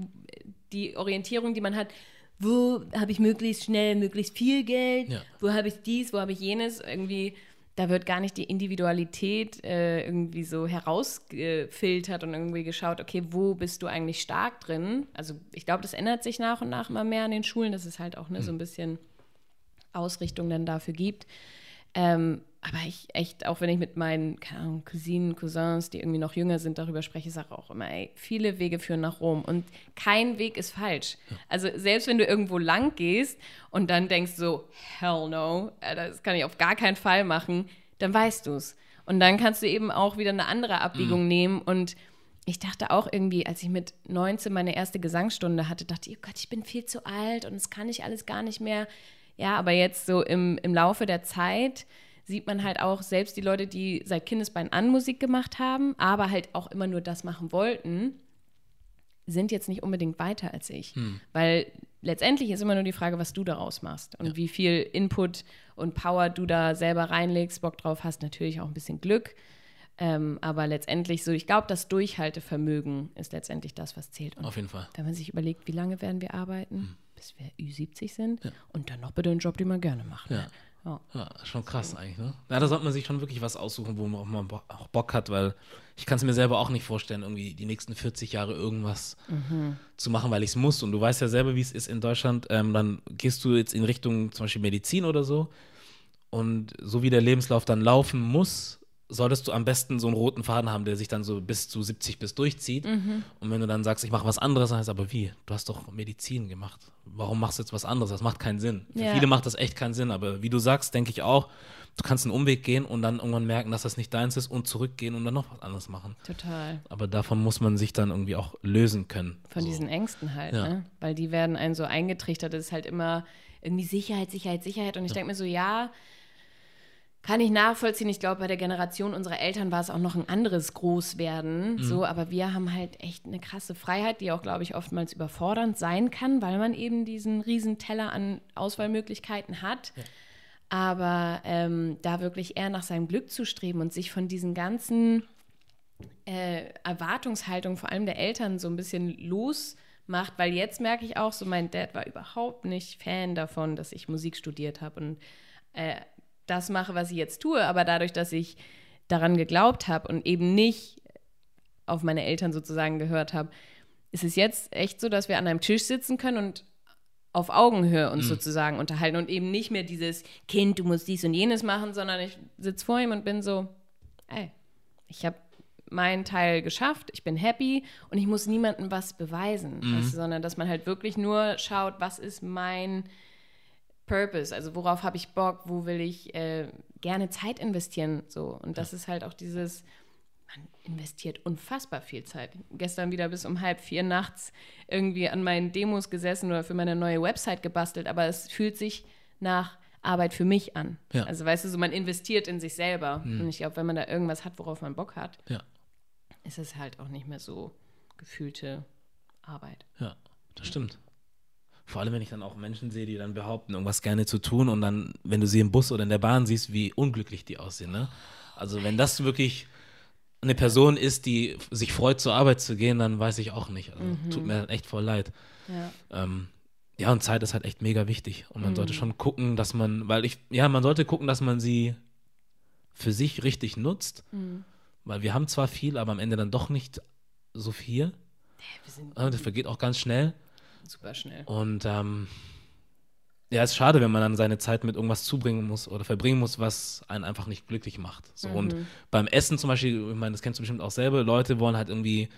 die Orientierung, die man hat. Wo habe ich möglichst schnell, möglichst viel Geld? Ja. Wo habe ich dies? Wo habe ich jenes? Irgendwie, da wird gar nicht die Individualität äh, irgendwie so herausgefiltert und irgendwie geschaut, okay, wo bist du eigentlich stark drin? Also ich glaube, das ändert sich nach und nach immer mehr an den Schulen, dass es halt auch ne, so ein bisschen Ausrichtung dann dafür gibt. Ähm, aber ich echt, auch wenn ich mit meinen keine Ahnung, Cousinen, Cousins, die irgendwie noch jünger sind, darüber spreche, sage auch immer, ey, viele Wege führen nach Rom und kein Weg ist falsch. Also selbst wenn du irgendwo lang gehst und dann denkst so, hell no, das kann ich auf gar keinen Fall machen, dann weißt du es. Und dann kannst du eben auch wieder eine andere Abbiegung nehmen und ich dachte auch irgendwie, als ich mit 19 meine erste Gesangsstunde hatte, dachte ich, oh Gott, ich bin viel zu alt und das kann ich alles gar nicht mehr. Ja, aber jetzt so im, im Laufe der Zeit sieht man halt auch selbst die Leute, die seit Kindesbein an Musik gemacht haben, aber halt auch immer nur das machen wollten, sind jetzt nicht unbedingt weiter als ich. Weil letztendlich ist immer nur die Frage, was du daraus machst und wie viel Input und Power du da selber reinlegst, Bock drauf hast, natürlich auch ein bisschen Glück. Ähm, aber letztendlich so, ich glaube, das Durchhaltevermögen ist letztendlich das, was zählt. Und Auf jeden Fall. wenn man sich überlegt, wie lange werden wir arbeiten, Hm. Bis wir Ü70 sind und dann noch bitte einen Job, den man gerne macht. Ja. Ne? Ja. Ja, schon krass eigentlich, ne? Ja, da sollte man sich schon wirklich was aussuchen, wo man auch mal Bo auch Bock hat, weil ich kann es mir selber auch nicht vorstellen, irgendwie die nächsten 40 Jahre irgendwas zu machen, weil ich es muss. Und du weißt ja selber, wie es ist in Deutschland. Ähm, dann gehst du jetzt in Richtung zum Beispiel Medizin oder so. Und so wie der Lebenslauf dann laufen muss, solltest du am besten so einen roten Faden haben, der sich dann so bis zu 70 bis durchzieht. Und wenn du dann sagst, ich mache was anderes, dann heißt aber wie? Du hast doch Medizin gemacht. Warum machst du jetzt was anderes? Das macht keinen Sinn. Für Ja. viele macht das echt keinen Sinn, aber wie du sagst, denke ich auch, du kannst einen Umweg gehen und dann irgendwann merken, dass das nicht deins ist und zurückgehen und dann noch was anderes machen. Total. Aber davon muss man sich dann irgendwie auch lösen können. Von so. diesen Ängsten halt, Ja. ne? Weil die werden einen so eingetrichtert, das ist halt immer irgendwie Sicherheit, Sicherheit, Sicherheit. Und ich denke mir so, ja, kann ich nachvollziehen. Ich glaube, bei der Generation unserer Eltern war es auch noch ein anderes Großwerden. So, aber wir haben halt echt eine krasse Freiheit, die auch, glaube ich, oftmals überfordernd sein kann, weil man eben diesen riesen Teller an Auswahlmöglichkeiten hat. Aber ähm, da wirklich eher nach seinem Glück zu streben und sich von diesen ganzen äh, Erwartungshaltung vor allem der Eltern so ein bisschen losmacht, weil jetzt merke ich auch so, mein Dad war überhaupt nicht Fan davon, dass ich Musik studiert habe und äh, das mache, was ich jetzt tue, aber dadurch, dass ich daran geglaubt habe und eben nicht auf meine Eltern sozusagen gehört habe, ist es jetzt echt so, dass wir an einem Tisch sitzen können und auf Augenhöhe uns sozusagen unterhalten und eben nicht mehr dieses Kind, du musst dies und jenes machen, sondern ich sitze vor ihm und bin so, ey, ich habe meinen Teil geschafft, ich bin happy und ich muss niemandem was beweisen, weißt du, sondern dass man halt wirklich nur schaut, was ist mein Purpose, also worauf habe ich Bock, wo will ich äh, gerne Zeit investieren, so und das ist halt auch dieses, man investiert unfassbar viel Zeit. Gestern wieder bis um halb vier nachts irgendwie an meinen Demos gesessen oder für meine neue Website gebastelt, aber es fühlt sich nach Arbeit für mich an. Ja. Also weißt du, so man investiert in sich selber. Und ich glaube, wenn man da irgendwas hat, worauf man Bock hat, Ja, ist es halt auch nicht mehr so gefühlte Arbeit. ja, das stimmt. Vor allem, wenn ich dann auch Menschen sehe, die dann behaupten, irgendwas gerne zu tun und dann, wenn du sie im Bus oder in der Bahn siehst, wie unglücklich die aussehen, ne? Also wenn das wirklich eine Person ist, die sich freut, zur Arbeit zu gehen, dann weiß ich auch nicht. Also, Mhm. Tut mir echt voll leid. Ja. Ähm, ja, und Zeit ist halt echt mega wichtig. Und man Mhm. sollte schon gucken, dass man, weil ich, ja, man sollte gucken, dass man sie für sich richtig nutzt. Mhm. Weil wir haben zwar viel, aber am Ende dann doch nicht so viel. Äh, Das vergeht auch ganz schnell. Super schnell. Und ähm, ja, ist schade, wenn man dann seine Zeit mit irgendwas zubringen muss oder verbringen muss, was einen einfach nicht glücklich macht. So, Mhm. Und beim Essen zum Beispiel, ich meine, das kennst du bestimmt auch selber, Leute wollen halt irgendwie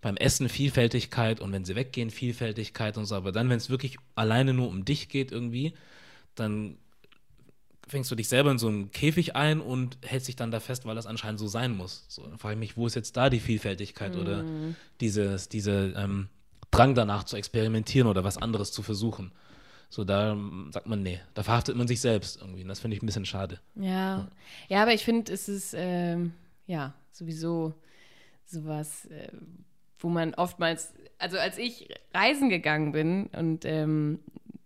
beim Essen Vielfältigkeit und wenn sie weggehen, Vielfältigkeit und so. Aber dann, wenn es wirklich alleine nur um dich geht irgendwie, dann fängst du dich selber in so einen Käfig ein und hältst dich dann da fest, weil das anscheinend so sein muss. So, dann frage ich mich, wo ist jetzt da die Vielfältigkeit oder Mhm. dieses, diese ähm, Drang danach zu experimentieren oder was anderes zu versuchen. So, da sagt man, nee, da verhaftet man sich selbst irgendwie. Und das finde ich ein bisschen schade. Ja. Ja, aber ich finde, es ist ähm, ja sowieso sowas, äh, wo man oftmals, also als ich reisen gegangen bin und ähm,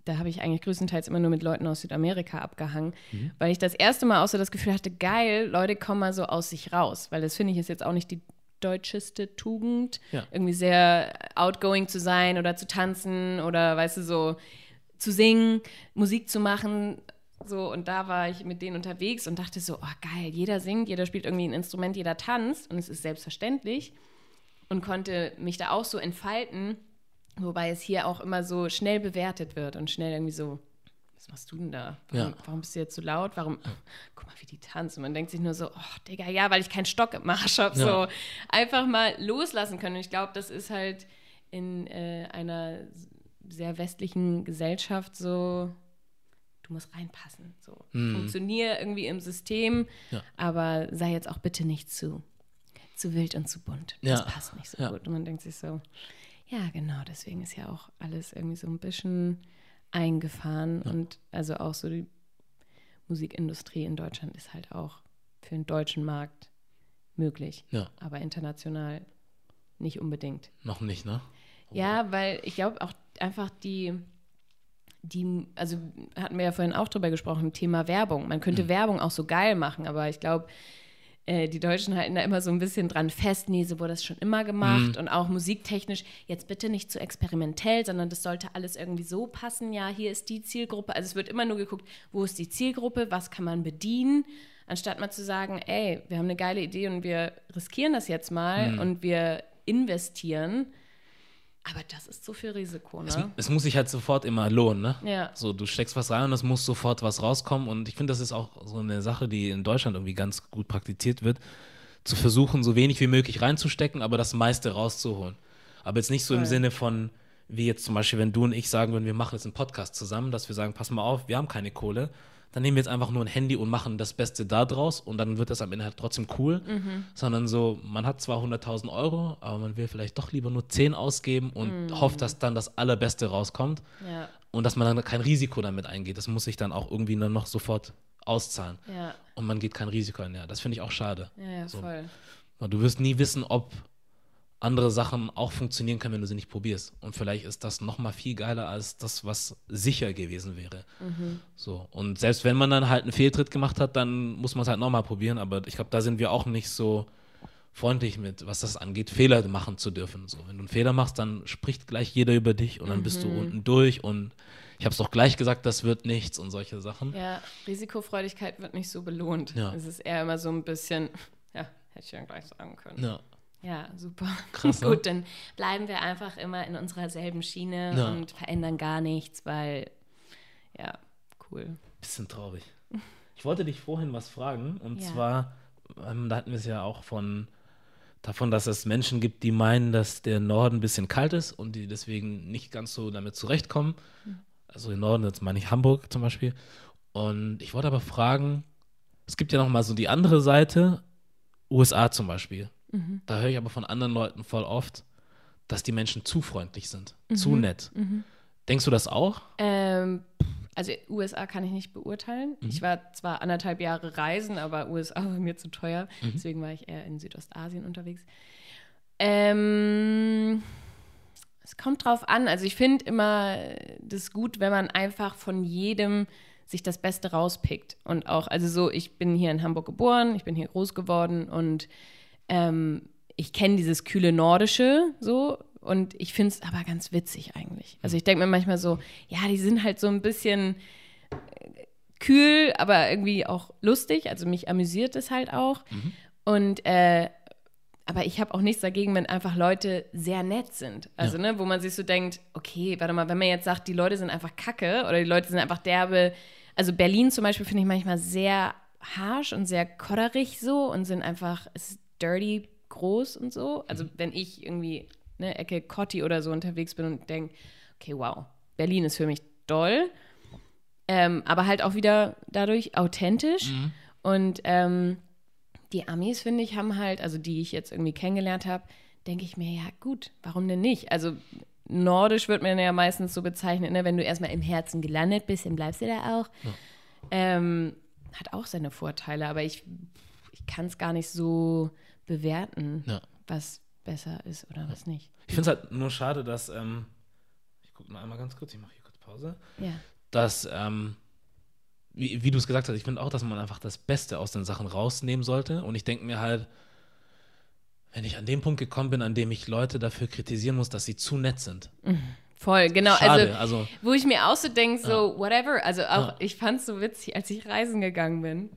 da habe ich eigentlich größtenteils immer nur mit Leuten aus Südamerika abgehangen, Mhm. weil ich das erste Mal auch so das Gefühl hatte, geil, Leute kommen mal so aus sich raus, weil das finde ich ist jetzt auch nicht die deutscheste Tugend, Ja. irgendwie sehr outgoing zu sein oder zu tanzen oder weißt du so zu singen, Musik zu machen, so und da war ich mit denen unterwegs und dachte so, oh geil, jeder singt, jeder spielt irgendwie ein Instrument, jeder tanzt und es ist selbstverständlich und konnte mich da auch so entfalten, wobei es hier auch immer so schnell bewertet wird und schnell irgendwie so, was machst du denn da? Warum, Ja. warum bist du jetzt so laut? Warum, guck mal, wie die tanzen. Und man denkt sich nur so, oh Digga, ja, weil ich keinen Stock im Marsch habe, Ja. so einfach mal loslassen können. Und ich glaube, das ist halt in äh, einer sehr westlichen Gesellschaft so, du musst reinpassen. So. Funktionier irgendwie im System, Mhm. Ja. aber sei jetzt auch bitte nicht zu, zu wild und zu bunt. Das Ja. passt nicht so Ja. gut. Und man denkt sich so, ja, genau, deswegen ist ja auch alles irgendwie so ein bisschen eingefahren. Und also auch so die Musikindustrie in Deutschland ist halt auch für den deutschen Markt möglich, Ja, aber international nicht unbedingt. noch nicht, ne? Ja, weil ich glaube auch einfach die, die, also hatten wir ja vorhin auch drüber gesprochen, Thema Werbung. Man könnte Werbung auch so geil machen, aber ich glaube, äh, die Deutschen halten da immer so ein bisschen dran fest, nee, so wurde das schon immer gemacht und auch musiktechnisch, jetzt bitte nicht zu experimentell, sondern das sollte alles irgendwie so passen, ja, hier ist die Zielgruppe. Also es wird immer nur geguckt, wo ist die Zielgruppe, was kann man bedienen, anstatt mal zu sagen, ey, wir haben eine geile Idee und wir riskieren das jetzt mal und wir investieren. Aber das ist so viel Risiko, Es, ne? es muss sich halt sofort immer lohnen, ne? Ja. So, du steckst was rein und es muss sofort was rauskommen. Und ich finde, das ist auch so eine Sache, die in Deutschland irgendwie ganz gut praktiziert wird, zu versuchen, so wenig wie möglich reinzustecken, aber das meiste rauszuholen. Aber jetzt nicht so im Voll. Sinne von, wie jetzt zum Beispiel, wenn du und ich sagen würden, wir machen jetzt einen Podcast zusammen, dass wir sagen, pass mal auf, wir haben keine Kohle, dann nehmen wir jetzt einfach nur ein Handy und machen das Beste da draus und dann wird das am Ende halt trotzdem cool. Sondern so, man hat zwar 100.000 Euro, aber man will vielleicht doch lieber nur 10 ausgeben und hofft, dass dann das Allerbeste rauskommt Ja, und dass man dann kein Risiko damit eingeht. Das muss sich dann auch irgendwie dann noch sofort auszahlen. ja, Und man geht kein Risiko ein. Ja, das finde ich auch schade. ja, ja So. voll. Du wirst nie wissen, ob andere Sachen auch funktionieren können, wenn du sie nicht probierst. Und vielleicht ist das noch mal viel geiler als das, was sicher gewesen wäre. So. Und selbst wenn man dann halt einen Fehltritt gemacht hat, dann muss man es halt noch mal probieren. Aber ich glaube, da sind wir auch nicht so freundlich mit, was das angeht, Fehler machen zu dürfen. So, wenn du einen Fehler machst, dann spricht gleich jeder über dich und dann bist du unten durch und ich habe es doch gleich gesagt, das wird nichts und solche Sachen. Ja, Risikofreudigkeit wird nicht so belohnt. Ja. Es ist eher immer so ein bisschen, ja, hätte ich ja gleich sagen können. Ja. Ja, super. Krass, ne? Gut, dann bleiben wir einfach immer in unserer selben Schiene Ja. und verändern gar nichts, weil, ja, cool. Bisschen traurig. Ich wollte dich vorhin was fragen und Ja. zwar, ähm, da hatten wir es ja auch von davon, dass es Menschen gibt, die meinen, dass der Norden ein bisschen kalt ist und die deswegen nicht ganz so damit zurechtkommen. Also im Norden, jetzt meine ich Hamburg zum Beispiel. Und ich wollte aber fragen, es gibt ja noch mal so die andere Seite, USA zum Beispiel. Da höre ich aber von anderen Leuten voll oft, dass die Menschen zu freundlich sind, zu nett. Denkst du das auch? Ähm, also USA kann ich nicht beurteilen. Mhm. Ich war zwar anderthalb Jahre reisen, aber USA war mir zu teuer. Mhm. Deswegen war ich eher in Südostasien unterwegs. Ähm, es kommt drauf an. Also ich finde immer das gut, wenn man einfach von jedem sich das Beste rauspickt. Und auch, also so, ich bin hier in Hamburg geboren, ich bin hier groß geworden und Ähm, ich kenne dieses kühle Nordische so und ich finde es aber ganz witzig eigentlich. Also ich denke mir manchmal so, ja, die sind halt so ein bisschen äh, kühl, aber irgendwie auch lustig. Also mich amüsiert es halt auch. Mhm. Und äh, aber ich habe auch nichts dagegen, wenn einfach Leute sehr nett sind. Also, Ja. ne, wo man sich so denkt, okay, warte mal, wenn man jetzt sagt, die Leute sind einfach kacke oder die Leute sind einfach derbe. Also Berlin zum Beispiel finde ich manchmal sehr harsh und sehr kodderig so und sind einfach, es dirty groß und so. Also wenn ich irgendwie ne, Ecke Cotti oder so unterwegs bin und denke, okay, wow, Berlin ist für mich doll. Ähm, aber halt auch wieder dadurch authentisch. Und ähm, die Amis, finde ich, haben halt, also die ich jetzt irgendwie kennengelernt habe, denke ich mir, ja gut, warum denn nicht? Also nordisch wird man ja meistens so bezeichnet, ne? wenn du erstmal im Herzen gelandet bist, dann bleibst du da auch. Ähm, hat auch seine Vorteile, aber ich, ich kann es gar nicht so bewerten, Ja. was besser ist oder was nicht. Ich finde es halt nur schade, dass, ähm, ich gucke mal einmal ganz kurz, ich mache hier kurz Pause, Ja. dass, ähm, wie, wie du es gesagt hast, ich finde auch, dass man einfach das Beste aus den Sachen rausnehmen sollte. Und ich denke mir halt, wenn ich an dem Punkt gekommen bin, an dem ich Leute dafür kritisieren muss, dass sie zu nett sind. Voll, genau. Schade, Also, also, wo ich mir auch so denke, so, whatever. Also auch, ich fand es so witzig, als ich reisen gegangen bin,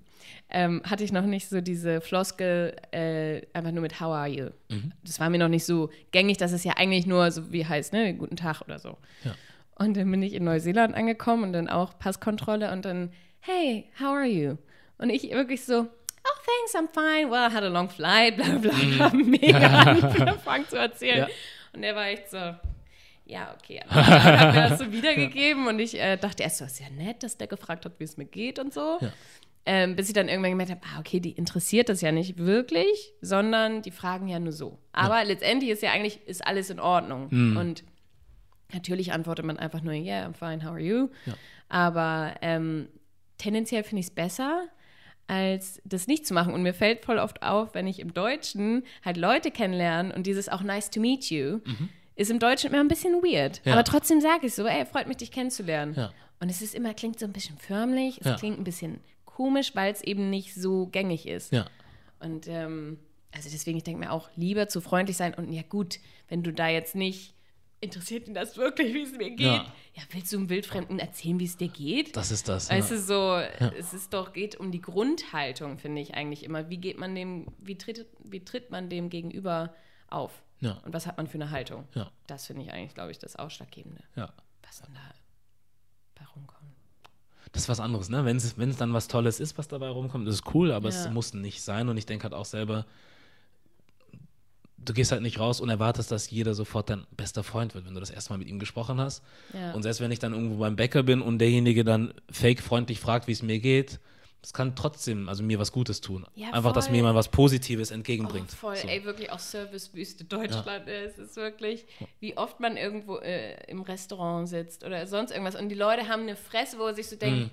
ähm, hatte ich noch nicht so diese Floskel, äh, einfach nur mit How are you? Mhm. Das war mir noch nicht so gängig, dass es ja eigentlich nur so wie heißt, ne, guten Tag oder so. Ja. Und dann bin ich in Neuseeland angekommen und dann auch Passkontrolle und dann, hey, how are you? Und ich wirklich so, oh, thanks, I'm fine. Well, I had a long flight, bla bla bla, mega angefangen zu erzählen. Ja. Und der war echt so, ja, okay. Und dann hat mir das so wiedergegeben und ich äh, dachte erst so, ist ja nett, dass der gefragt hat, wie es mir geht und so. Ja. Ähm, bis ich dann irgendwann gemerkt habe, ah, okay, die interessiert das ja nicht wirklich, sondern die fragen ja nur so. Aber letztendlich ist ja eigentlich, ist alles in Ordnung. Und natürlich antwortet man einfach nur, yeah, I'm fine, how are you? Ja. Aber ähm, tendenziell finde ich es besser, als das nicht zu machen. Und mir fällt voll oft auf, wenn ich im Deutschen halt Leute kennenlerne und dieses auch nice to meet you, ist im Deutschen immer ein bisschen weird. Mhm. Ja. Aber trotzdem sage ich so, ey, freut mich, dich kennenzulernen. Ja. Und es ist immer, klingt so ein bisschen förmlich, es Ja. klingt ein bisschen komisch, weil es eben nicht so gängig ist. ja. Und ähm, also deswegen, ich denke mir auch, lieber zu freundlich sein und ja gut, wenn du da jetzt nicht interessiert ihn das wirklich, wie es mir geht. Ja. Ja. willst du einem Wildfremden erzählen, wie es dir geht? Das ist das. Weißt ja. du, so, es ist doch, geht um die Grundhaltung, finde ich eigentlich immer. Wie geht man dem, wie tritt, wie tritt man dem gegenüber auf? Ja. Und was hat man für eine Haltung? Ja. Das finde ich eigentlich, glaube ich, das Ausschlaggebende. ja. Was dann da bei rumkommt. Das ist was anderes, ne? Wenn es es dann was Tolles ist, was dabei rumkommt, ist es cool, aber es Ja. muss nicht sein. Und ich denke halt auch selber, du gehst halt nicht raus und erwartest, dass jeder sofort dein bester Freund wird, wenn du das erste Mal mit ihm gesprochen hast. Ja. Und selbst wenn ich dann irgendwo beim Bäcker bin und derjenige dann fake freundlich fragt, wie es mir geht, das kann trotzdem also mir was Gutes tun. Ja, Einfach, dass voll. mir jemand was Positives Oh, entgegenbringt. voll, So. ey, wirklich auch Servicewüste Deutschland. ey, Es ist wirklich, wie oft man irgendwo äh, im Restaurant sitzt oder sonst irgendwas und die Leute haben eine Fresse, wo sie sich so denken,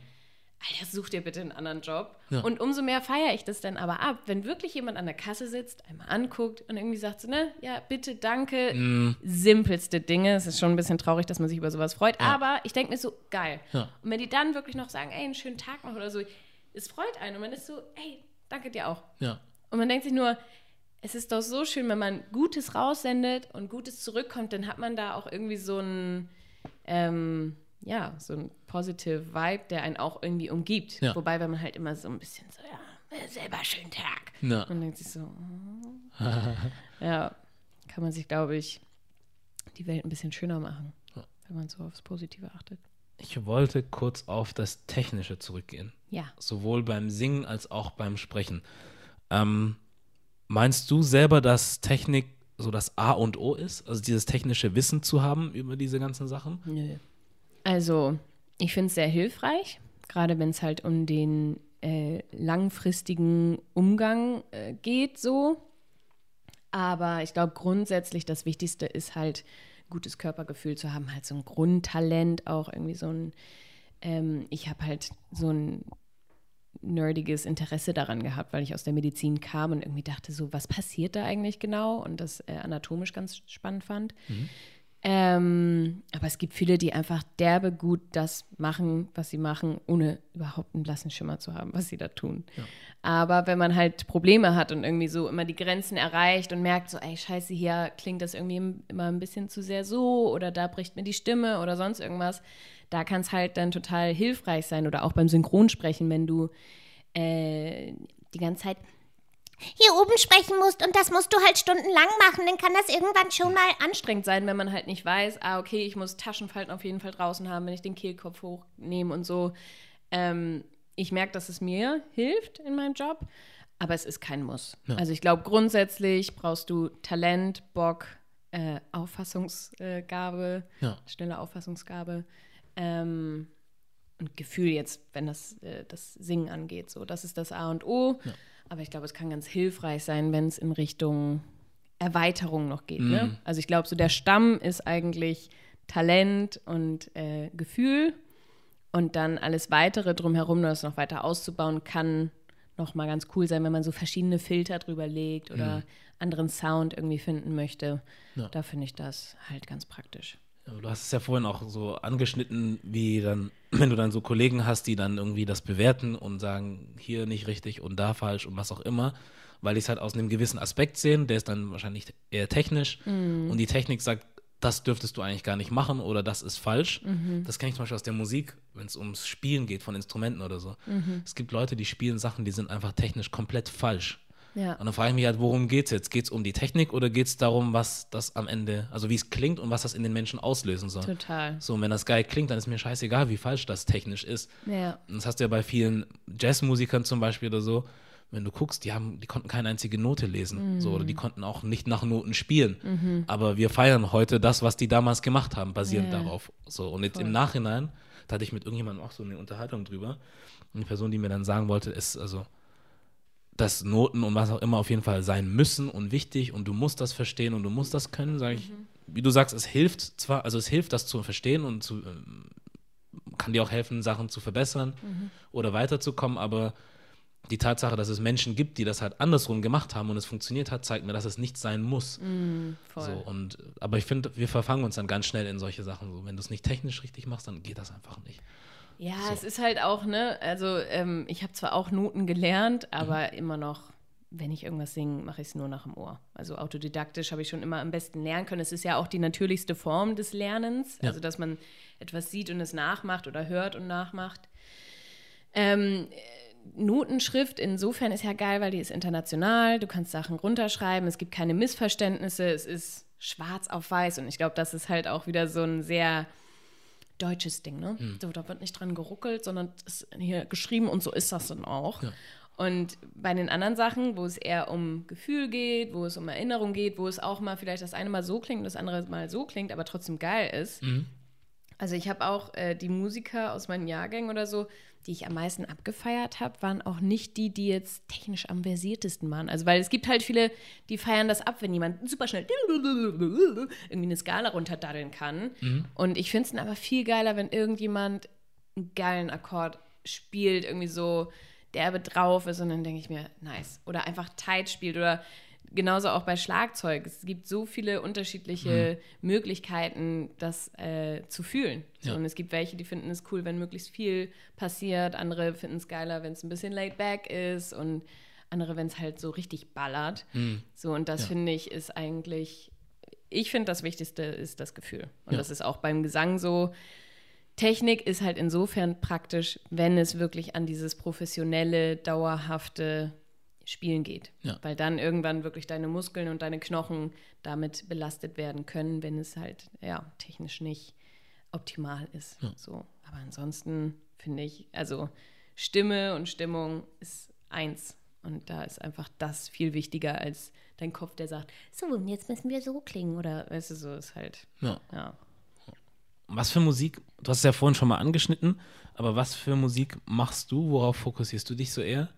Alter, such dir bitte einen anderen Job. Mhm. Ja. Und umso mehr feiere ich das dann aber ab, wenn wirklich jemand an der Kasse sitzt, einmal anguckt und irgendwie sagt so, ne, ja, bitte, danke. Mhm. Simpelste Dinge. Es ist schon ein bisschen traurig, dass man sich über sowas freut, aber ich denke mir so, geil. Ja. Und wenn die dann wirklich noch sagen, ey, einen schönen Tag noch oder so, es freut einen und man ist so, ey, danke dir auch. Ja. Und man denkt sich nur, es ist doch so schön, wenn man Gutes raussendet und Gutes zurückkommt, dann hat man da auch irgendwie so ein, ähm, ja, so ein positive Vibe, der einen auch irgendwie umgibt. Ja. Wobei, wenn man halt immer so ein bisschen so, ja, selber schönen Tag. Ja. Und denkt sich so, oh. ja, kann man sich, glaube ich, die Welt ein bisschen schöner machen, Ja. wenn man so aufs Positive achtet. Ich wollte kurz auf das Technische zurückgehen. Ja. sowohl beim Singen als auch beim Sprechen. Ähm, meinst du selber, dass Technik so das A und O ist? Also dieses technische Wissen zu haben über diese ganzen Sachen? Nö. Also, ich finde es sehr hilfreich, gerade wenn es halt um den äh, langfristigen Umgang äh, geht, so. Aber ich glaube, grundsätzlich das Wichtigste ist halt, gutes Körpergefühl zu haben, halt so ein Grundtalent, auch irgendwie so ein, ähm, ich habe halt so ein nerdiges Interesse daran gehabt, weil ich aus der Medizin kam und irgendwie dachte so, was passiert da eigentlich genau und das äh, anatomisch ganz spannend fand. Ähm, aber es gibt viele, die einfach derbe gut das machen, was sie machen, ohne überhaupt einen blassen Schimmer zu haben, was sie da tun. Ja. Aber wenn man halt Probleme hat und irgendwie so immer die Grenzen erreicht und merkt so, ey, scheiße, hier klingt das irgendwie immer ein bisschen zu sehr so oder da bricht mir die Stimme oder sonst irgendwas, da kann es halt dann total hilfreich sein oder auch beim Synchronsprechen, wenn du äh, die ganze Zeit hier oben sprechen musst und das musst du halt stundenlang machen, dann kann das irgendwann schon mal anstrengend sein, wenn man halt nicht weiß, ah, okay, ich muss Taschenfalten auf jeden Fall draußen haben, wenn ich den Kehlkopf hochnehme und so. Ähm, ich merke, dass es mir hilft in meinem Job, aber es ist kein Muss. Ja. Also ich glaube, grundsätzlich brauchst du Talent, Bock, äh, Auffassungsgabe, ja. schnelle Auffassungsgabe ähm, und Gefühl jetzt, wenn das äh, das Singen angeht. So, das ist das A und O. Ja. Aber ich glaube, es kann ganz hilfreich sein, wenn es in Richtung Erweiterung noch geht. Ne? Mhm. Ne? Also ich glaube, so der Stamm ist eigentlich Talent und äh, Gefühl. Und dann alles weitere drumherum, das noch weiter auszubauen, kann noch mal ganz cool sein, wenn man so verschiedene Filter drüber legt oder mhm. anderen Sound irgendwie finden möchte. Ja. Da finde ich das halt ganz praktisch. Du hast es ja vorhin auch so angeschnitten, wie dann, wenn du dann so Kollegen hast, die dann irgendwie das bewerten und sagen, hier nicht richtig und da falsch und was auch immer, weil die es halt aus einem gewissen Aspekt sehen, der ist dann wahrscheinlich eher technisch mhm. und die Technik sagt, das dürftest du eigentlich gar nicht machen oder das ist falsch. Mhm. Das kenne ich zum Beispiel aus der Musik, wenn es ums Spielen geht von Instrumenten oder so. Mhm. Es gibt Leute, die spielen Sachen, die sind einfach technisch komplett falsch. Ja. Und dann frage ich mich halt, worum geht es jetzt? Geht es um die Technik oder geht es darum, was das am Ende, also wie es klingt und was das in den Menschen auslösen soll? Total. So, und wenn das geil klingt, dann ist mir scheißegal, wie falsch das technisch ist. Ja. Und das hast du ja bei vielen Jazzmusikern zum Beispiel oder so. Wenn du guckst, die haben, die konnten keine einzige Note lesen. Mhm. So, oder die konnten auch nicht nach Noten spielen. Mhm. Aber wir feiern heute das, was die damals gemacht haben, basierend ja. darauf. So, und jetzt Voll. im Nachhinein, da hatte ich mit irgendjemandem auch so eine Unterhaltung drüber. Eine Person, die mir dann sagen wollte, ist, also, dass Noten und was auch immer auf jeden Fall sein müssen und wichtig und du musst das verstehen und du musst das können, sage ich. Mhm. Wie du sagst, es hilft zwar, also es hilft, das zu verstehen und zu, ähm, kann dir auch helfen, Sachen zu verbessern mhm. oder weiterzukommen, aber die Tatsache, dass es Menschen gibt, die das halt andersrum gemacht haben und es funktioniert hat, zeigt mir, dass es nicht sein muss. Mm, so, und, aber ich finde, wir verfangen uns dann ganz schnell in solche Sachen. So, wenn du es nicht technisch richtig machst, dann geht das einfach nicht. Ja, so. es ist halt auch, ne, also ähm, ich habe zwar auch Noten gelernt, aber mhm. immer noch, wenn ich irgendwas singe, mache ich es nur nach dem Ohr. Also autodidaktisch habe ich schon immer am besten lernen können. Es ist ja auch die natürlichste Form des Lernens, ja. also dass man etwas sieht und es nachmacht oder hört und nachmacht. Ähm, Notenschrift insofern ist ja geil, weil die ist international. Du kannst Sachen runterschreiben, es gibt keine Missverständnisse, es ist schwarz auf weiß und ich glaube, das ist halt auch wieder so ein sehr deutsches Ding, ne? Mhm. So, da wird nicht dran geruckelt, sondern ist hier geschrieben und so ist das dann auch. Ja. Und bei den anderen Sachen, wo es eher um Gefühl geht, wo es um Erinnerung geht, wo es auch mal vielleicht das eine mal so klingt und das andere mal so klingt, aber trotzdem geil ist. Mhm. Also ich habe auch äh, die Musiker aus meinen Jahrgängen oder so, die ich am meisten abgefeiert habe, waren auch nicht die, die jetzt technisch am versiertesten waren. Also, weil es gibt halt viele, die feiern das ab, wenn jemand super schnell irgendwie eine Skala runterdaddeln kann. Mhm. Und ich finde es dann aber viel geiler, wenn irgendjemand einen geilen Akkord spielt, irgendwie so derbe drauf ist und dann denke ich mir, nice. Oder einfach tight spielt oder genauso auch bei Schlagzeug. Es gibt so viele unterschiedliche mhm. Möglichkeiten, das äh, zu fühlen. Ja. Und es gibt welche, die finden es cool, wenn möglichst viel passiert. Andere finden es geiler, wenn es ein bisschen laid back ist. Und andere, wenn es halt so richtig ballert. Mhm. So, und das ja. finde ich ist eigentlich, ich finde, das Wichtigste ist das Gefühl. Und ja. das ist auch beim Gesang so. Technik ist halt insofern praktisch, wenn es wirklich an dieses professionelle, dauerhafte Spielen geht. Ja. Weil dann irgendwann wirklich deine Muskeln und deine Knochen damit belastet werden können, wenn es halt ja technisch nicht optimal ist. Ja. So. Aber ansonsten finde ich, also Stimme und Stimmung ist eins. Und da ist einfach das viel wichtiger als dein Kopf, der sagt, so, und jetzt müssen wir so klingen. Oder weißt du, so ist halt. Ja. ja. Was für Musik, du hast es ja vorhin schon mal angeschnitten, aber was für Musik machst du? Worauf fokussierst du dich so eher?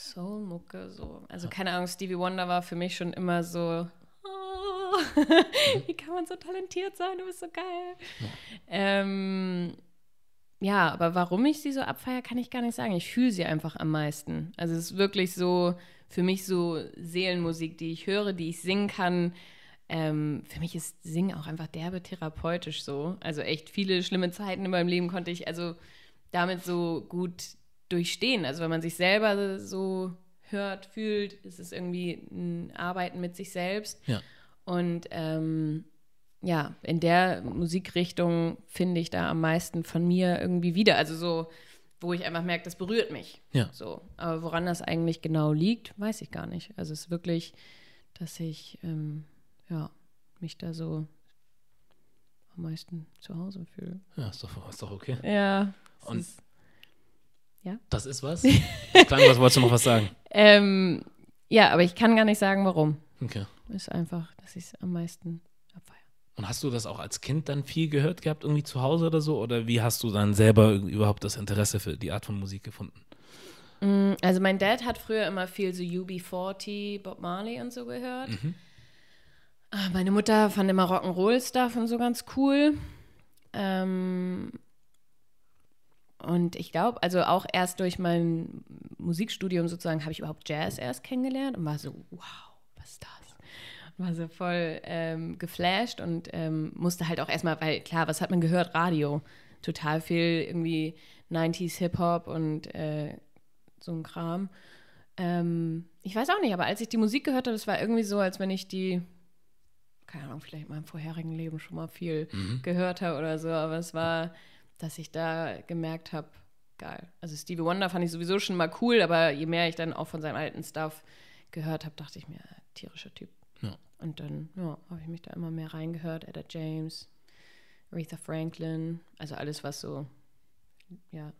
Soul-Mucke, so. Also keine Ahnung, Stevie Wonder war für mich schon immer so, oh, wie kann man so talentiert sein, du bist so geil. Ja. Ähm, ja, aber warum ich sie so abfeiere, kann ich gar nicht sagen. Ich fühle sie einfach am meisten. Also es ist wirklich so für mich so Seelenmusik, die ich höre, die ich singen kann. ähm, für mich ist Singen auch einfach derbe therapeutisch so. Also echt viele schlimme Zeiten in meinem Leben konnte ich also damit so gut durchstehen. Also wenn man sich selber so hört, fühlt, ist es irgendwie ein Arbeiten mit sich selbst. Ja. Und ähm, ja, in der Musikrichtung finde ich da am meisten von mir irgendwie wieder. Also so, wo ich einfach merke, das berührt mich. Ja. So. Aber woran das eigentlich genau liegt, weiß ich gar nicht. Also es ist wirklich, dass ich ähm, ja, mich da so am meisten zu Hause fühle. Ja, ist doch, ist doch okay. Ja. Und- ist, Das ist was? Klang, was wolltest du noch was sagen? ähm, ja, aber ich kann gar nicht sagen, warum. Okay. Ist einfach, dass ich es am meisten abfeiere. Und hast du das auch als Kind dann viel gehört gehabt, irgendwie zu Hause oder so? Oder wie hast du dann selber überhaupt das Interesse für die Art von Musik gefunden? Mm, Also mein Dad hat früher immer viel so UB40, Bob Marley und so gehört. Ah, Meine Mutter fand immer Rock'n'Roll-Stuff und so ganz cool. Ähm, und ich glaube, also auch erst durch mein Musikstudium sozusagen habe ich überhaupt Jazz erst kennengelernt und war so, wow, was ist das? Und war so voll ähm, geflasht und ähm, musste halt auch erstmal, weil klar, was hat man gehört? Radio. Total viel irgendwie 90s Hip-Hop und äh, so ein Kram. Ähm, ich weiß auch nicht, aber als ich die Musik gehört habe, das war irgendwie so, als wenn ich die, keine Ahnung, vielleicht in meinem vorherigen Leben schon mal viel gehört habe oder so, aber es war, dass ich da gemerkt habe, geil. Also Stevie Wonder fand ich sowieso schon mal cool, aber je mehr ich dann auch von seinem alten Stuff gehört habe, dachte ich mir, tierischer Typ. Ja. Und dann ja, habe ich mich da immer mehr reingehört. Etta James, Aretha Franklin, also alles, was so, ja,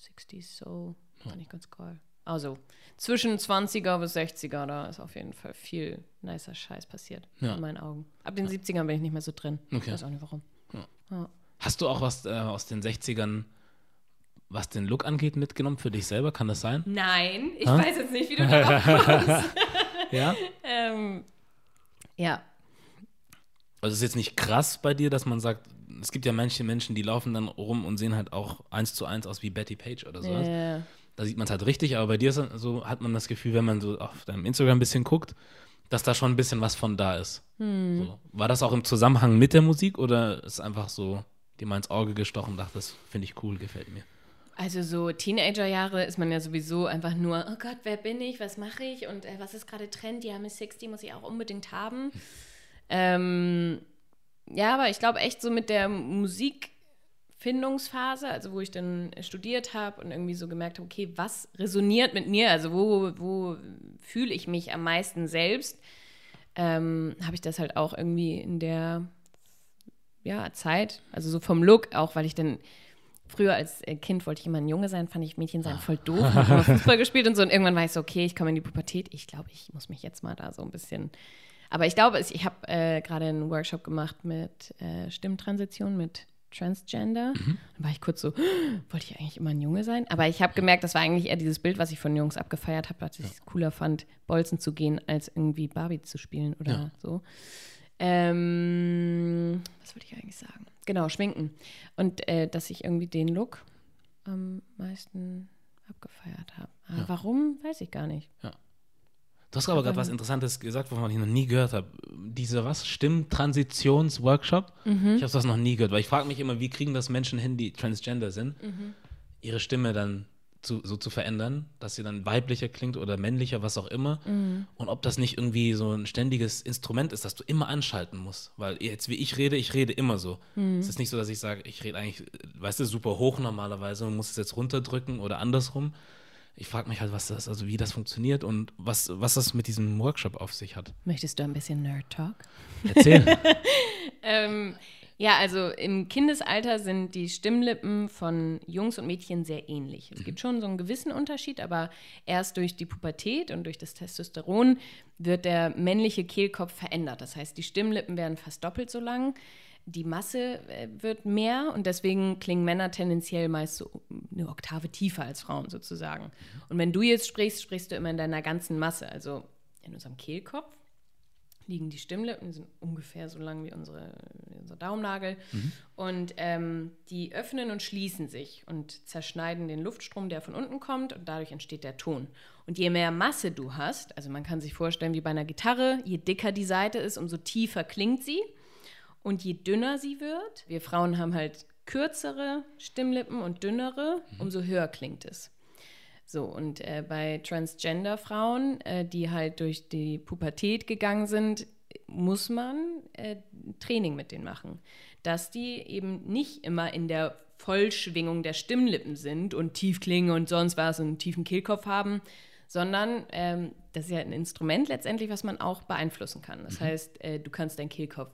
60s Soul, fand ich ganz geil. Also zwischen 20er bis 60er, da ist auf jeden Fall viel nicer Scheiß passiert Ja. in meinen Augen. Ab den 70ern bin ich nicht mehr so drin. Okay. Ich weiß auch nicht warum. Ja. Hast du auch was äh, aus den 60ern, was den Look angeht, mitgenommen für dich selber? Kann das sein? Nein, ich Hä? weiß jetzt nicht, wie du darauf kommst. Ja. ähm, ja, Also es ist jetzt nicht krass bei dir, dass man sagt, es gibt ja manche Menschen, die laufen dann rum und sehen halt auch eins zu eins aus wie Betty Page oder sowas. äh, Da sieht man es halt richtig, aber bei dir so, hat man das Gefühl, wenn man so auf deinem Instagram ein bisschen guckt, dass da schon ein bisschen was von da ist. So. War das auch im Zusammenhang mit der Musik oder ist einfach so dir mal ins Auge gestochen dachte, das finde ich cool, gefällt mir? Also so Teenagerjahre ist man ja sowieso einfach nur, oh Gott, wer bin ich, was mache ich und äh, was ist gerade Trend? Ja, Miss 60 muss ich auch unbedingt haben. Ähm, ja, aber ich glaube echt so mit der Musikfindungsphase, also wo ich dann studiert habe und irgendwie so gemerkt habe, okay, was resoniert mit mir? Also wo, wo fühle ich mich am meisten selbst? Ähm, habe ich das halt auch irgendwie in der ja, Zeit, also so vom Look, auch weil ich dann früher als äh, Kind wollte ich immer ein Junge sein, fand ich Mädchen sein voll doof, hab immer Fußball gespielt und so und irgendwann war ich so, okay, ich komme in die Pubertät, ich glaube, ich muss mich jetzt mal da so ein bisschen, aber ich glaube, ich habe äh, gerade einen Workshop gemacht mit äh, Stimmtransition, mit Transgender. Dann war ich kurz so, wollte ich eigentlich immer ein Junge sein? Aber ich habe gemerkt, das war eigentlich eher dieses Bild, was ich von Jungs abgefeiert habe, dass ich es cooler fand, Bolzen zu gehen, als irgendwie Barbie zu spielen oder Ja. so. Ähm, was wollte ich eigentlich sagen? Genau, schminken. Und äh, dass ich irgendwie den Look am meisten abgefeiert habe. Aber Ja. warum, weiß ich gar nicht. Du hast aber gerade was Interessantes gesagt, wovon ich noch nie gehört habe. Dieser was? Stimmtransitionsworkshop? Mhm. Ich habe das noch nie gehört, weil ich frage mich immer, wie kriegen das Menschen hin, die transgender sind, Mhm. ihre Stimme dann zu, so zu verändern, dass sie dann weiblicher klingt oder männlicher, was auch immer. Mhm. Und ob das nicht irgendwie so ein ständiges Instrument ist, das du immer anschalten musst. Weil jetzt, wie ich rede, ich rede immer so. Mhm. Es ist nicht so, dass ich sage, ich rede eigentlich, weißt du, super hoch normalerweise und muss es jetzt runterdrücken oder andersrum. Ich frage mich halt, was das, also wie das funktioniert und was, was das mit diesem Workshop auf sich hat. Möchtest du ein bisschen Nerd Talk? Erzähl. Ähm, ja, also im Kindesalter sind die Stimmlippen von Jungs und Mädchen sehr ähnlich. Es gibt schon so einen gewissen Unterschied, aber erst durch die Pubertät und durch das Testosteron wird der männliche Kehlkopf verändert. Das heißt, die Stimmlippen werden fast doppelt so lang. Die Masse äh, wird mehr und deswegen klingen Männer tendenziell meist so eine Oktave tiefer als Frauen sozusagen. Und wenn du jetzt sprichst, sprichst du immer in deiner ganzen Masse, also in unserem Kehlkopf liegen die Stimmlippen, die sind ungefähr so lang wie unsere, unser Daumennagel. Und ähm, die öffnen und schließen sich und zerschneiden den Luftstrom, der von unten kommt, und dadurch entsteht der Ton. Und je mehr Masse du hast, also man kann sich vorstellen wie bei einer Gitarre, je dicker die Seite ist, umso tiefer klingt sie. Und je dünner sie wird, wir Frauen haben halt kürzere Stimmlippen und dünnere, umso höher klingt es. So, und äh, bei Transgender-Frauen, äh, die halt durch die Pubertät gegangen sind, muss man äh, Training mit denen machen. Dass die eben nicht immer in der Vollschwingung der Stimmlippen sind und tief klingen und sonst was und einen tiefen Kehlkopf haben, sondern ähm, das ist ja ein Instrument letztendlich, was man auch beeinflussen kann. Das heißt, äh, du kannst deinen Kehlkopf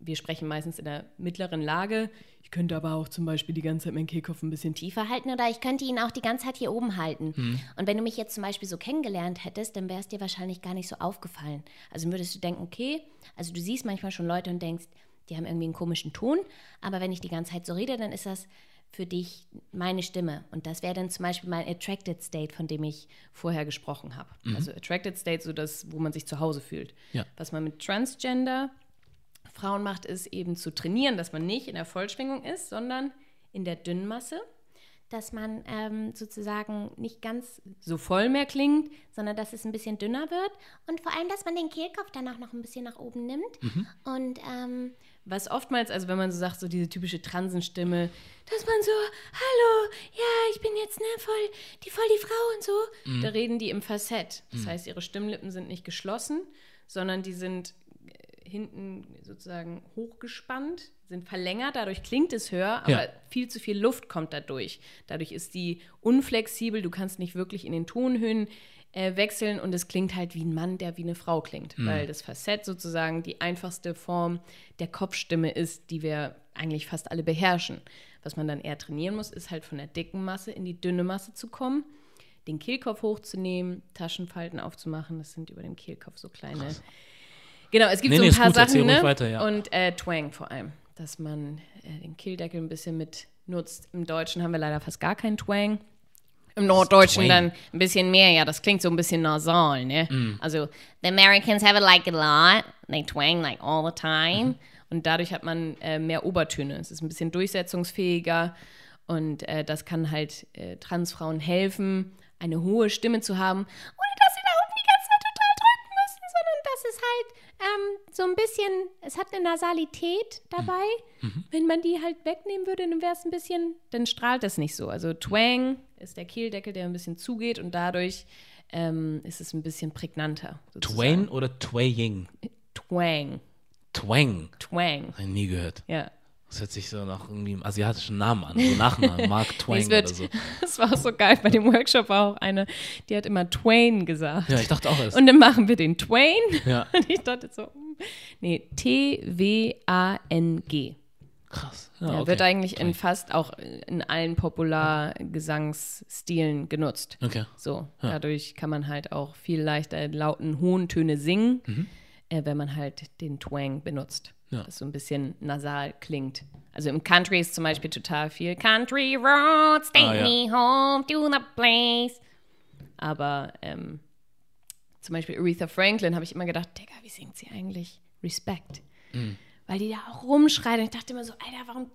wir sprechen meistens in der mittleren Lage. Ich könnte aber auch zum Beispiel die ganze Zeit meinen Kehlkopf ein bisschen tiefer. halten oder ich könnte ihn auch die ganze Zeit hier oben halten. Hm. Und wenn du mich jetzt zum Beispiel so kennengelernt hättest, dann wäre es dir wahrscheinlich gar nicht so aufgefallen. Also würdest du denken, okay, also du siehst manchmal schon Leute und denkst, die haben irgendwie einen komischen Ton, aber wenn ich die ganze Zeit so rede, dann ist das für dich meine Stimme. Und das wäre dann zum Beispiel mein Attracted State, von dem ich vorher gesprochen habe. Also Attracted State, so das, wo man sich zu Hause fühlt. Ja. Was man mit Transgender Frauen macht, ist eben zu trainieren, dass man nicht in der Vollschwingung ist, sondern in der dünnen Masse. dass man ähm, sozusagen nicht ganz So voll mehr klingt. sondern dass es ein bisschen dünner wird und vor allem, dass man den Kehlkopf dann auch noch ein bisschen nach oben nimmt Mhm. und ähm, Was oftmals, also wenn man so sagt, so diese typische Transenstimme, dass man so, hallo, ja, ich bin jetzt ne, voll, die, voll die Frau und so. Da reden die im Facett. Das heißt, ihre Stimmlippen sind nicht geschlossen, sondern die sind hinten sozusagen hochgespannt, sind verlängert, dadurch klingt es höher, aber Ja. viel zu viel Luft kommt dadurch. Dadurch ist die unflexibel, du kannst nicht wirklich in den Tonhöhen äh, wechseln und es klingt halt wie ein Mann, der wie eine Frau klingt, weil das Facett sozusagen die einfachste Form der Kopfstimme ist, die wir eigentlich fast alle beherrschen. Was man dann eher trainieren muss, ist halt von der dicken Masse in die dünne Masse zu kommen, den Kehlkopf hochzunehmen, Taschenfalten aufzumachen, das sind über dem Kehlkopf so kleine. Genau, es gibt Nee, so nee, ein ist paar gut, Sachen, ne? weiter, ja. Und äh, Twang vor allem, dass man äh, den Kehldeckel ein bisschen mit nutzt. Im Deutschen haben wir leider fast gar keinen Twang. Im Norddeutschen Twang? dann ein bisschen mehr, ja, das klingt so ein bisschen nasal, ne? Mm. Also, the Americans have it like a lot. They twang like all the time. Mhm. und dadurch hat man äh, mehr Obertöne. Es ist ein bisschen durchsetzungsfähiger und äh, das kann halt äh, Transfrauen helfen, eine hohe Stimme zu haben, ohne so ein bisschen, es hat eine Nasalität dabei. Mhm. wenn man die halt wegnehmen würde, dann wäre es ein bisschen, dann strahlt das nicht so. Also Twang ist der Kehldeckel, der ein bisschen zugeht und dadurch ähm, ist es ein bisschen prägnanter. sozusagen. Twain oder Twaying? Twang. Twang. Twang. Hab ich nie gehört. Ja. Das hört sich so nach irgendwie einem asiatischen Namen an. So Nachnamen. Mark Twain oder so. das war auch so geil. Bei dem Workshop war auch eine, die hat immer Twain gesagt. Ja, ich dachte auch erst. Und dann machen wir den Twain. Ja. Und ich dachte so, hm. nee, T-W-A-N-G. Krass. Ja, Ja, okay. Wird eigentlich in Twang. fast auch in allen Populargesangsstilen genutzt. Okay. So, dadurch kann man halt auch viel leichter lauten, hohen Töne singen, Mhm. äh, wenn man halt den Twang benutzt. Ja. Das so ein bisschen nasal klingt. Also im Country ist zum Beispiel total viel Country Roads, take Ah, ja. me home to the place. Aber ähm, zum Beispiel Aretha Franklin habe ich immer gedacht, Digga, wie singt sie eigentlich? Respect. Mhm. Weil die da auch rumschreit. Und ich dachte immer so, Alter, warum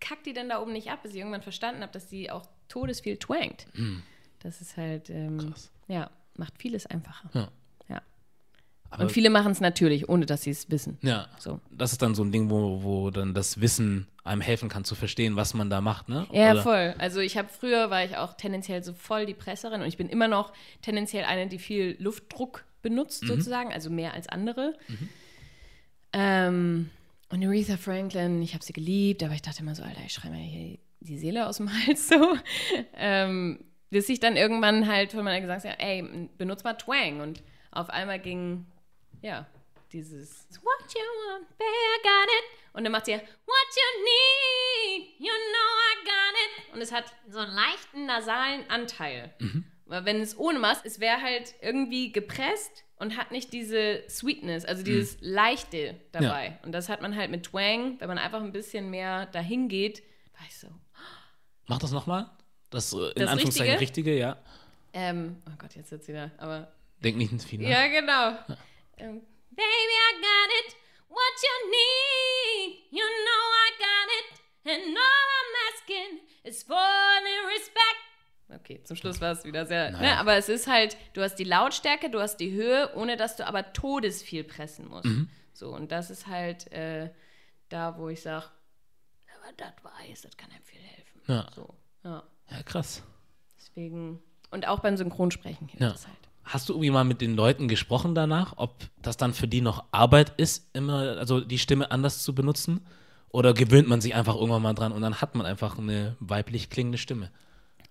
kackt die denn da oben nicht ab? Bis ich irgendwann verstanden habe, dass sie auch todesviel twankt. Das ist halt, ähm, Mhm. Ja, macht vieles einfacher. Ja. Aber- Und viele machen es natürlich, ohne dass sie es wissen. Ja. So. Das ist dann so ein Ding, wo, wo dann das Wissen einem helfen kann zu verstehen, was man da macht, ne? Ja, Oder- voll. Also ich habe früher war ich auch tendenziell so voll die Presserin und ich bin immer noch tendenziell eine, die viel Luftdruck benutzt Mhm. sozusagen, also mehr als andere. Ähm, und Aretha Franklin, ich habe sie geliebt, aber ich dachte immer so, Alter, ich schreibe mir hier die Seele aus dem Hals so. ähm, bis ich dann irgendwann halt von meiner gesagt habe, ey, benutz mal Twang und auf einmal ging, ja, dieses What you want, babe, I got it. Und dann macht sie What you need, you know I got it. Und es hat so einen leichten nasalen Anteil. Weil wenn es ohne Mask, es wäre halt irgendwie gepresst und hat nicht diese Sweetness, also dieses Leichte dabei. Und das hat man halt mit Twang, wenn man einfach ein bisschen mehr dahin geht, war ich so. Mach das nochmal. Das, äh, in Das Anführungszeichen richtige? ja. Ähm, oh Gott, jetzt jetzt wieder, aber Denk nicht ins Finale. Ja, genau. Ähm, Baby, I got it. What you need, you know I got it. And all I'm asking is for the respect. Okay, zum Schluss war es wieder sehr. Naja. Ne, aber es ist halt, du hast die Lautstärke, du hast die Höhe, ohne dass du aber todesviel pressen musst. Mhm. So, und das ist halt äh, da, wo ich sage, aber das weiß, das kann einem viel helfen. Ja. So, ja. Ja, krass. Deswegen. Und auch beim Synchronsprechen hilft Ja. es halt. Hast du irgendwie mal mit den Leuten gesprochen danach, ob das dann für die noch Arbeit ist, immer, also die Stimme anders zu benutzen? Oder gewöhnt man sich einfach irgendwann mal dran und dann hat man einfach eine weiblich klingende Stimme?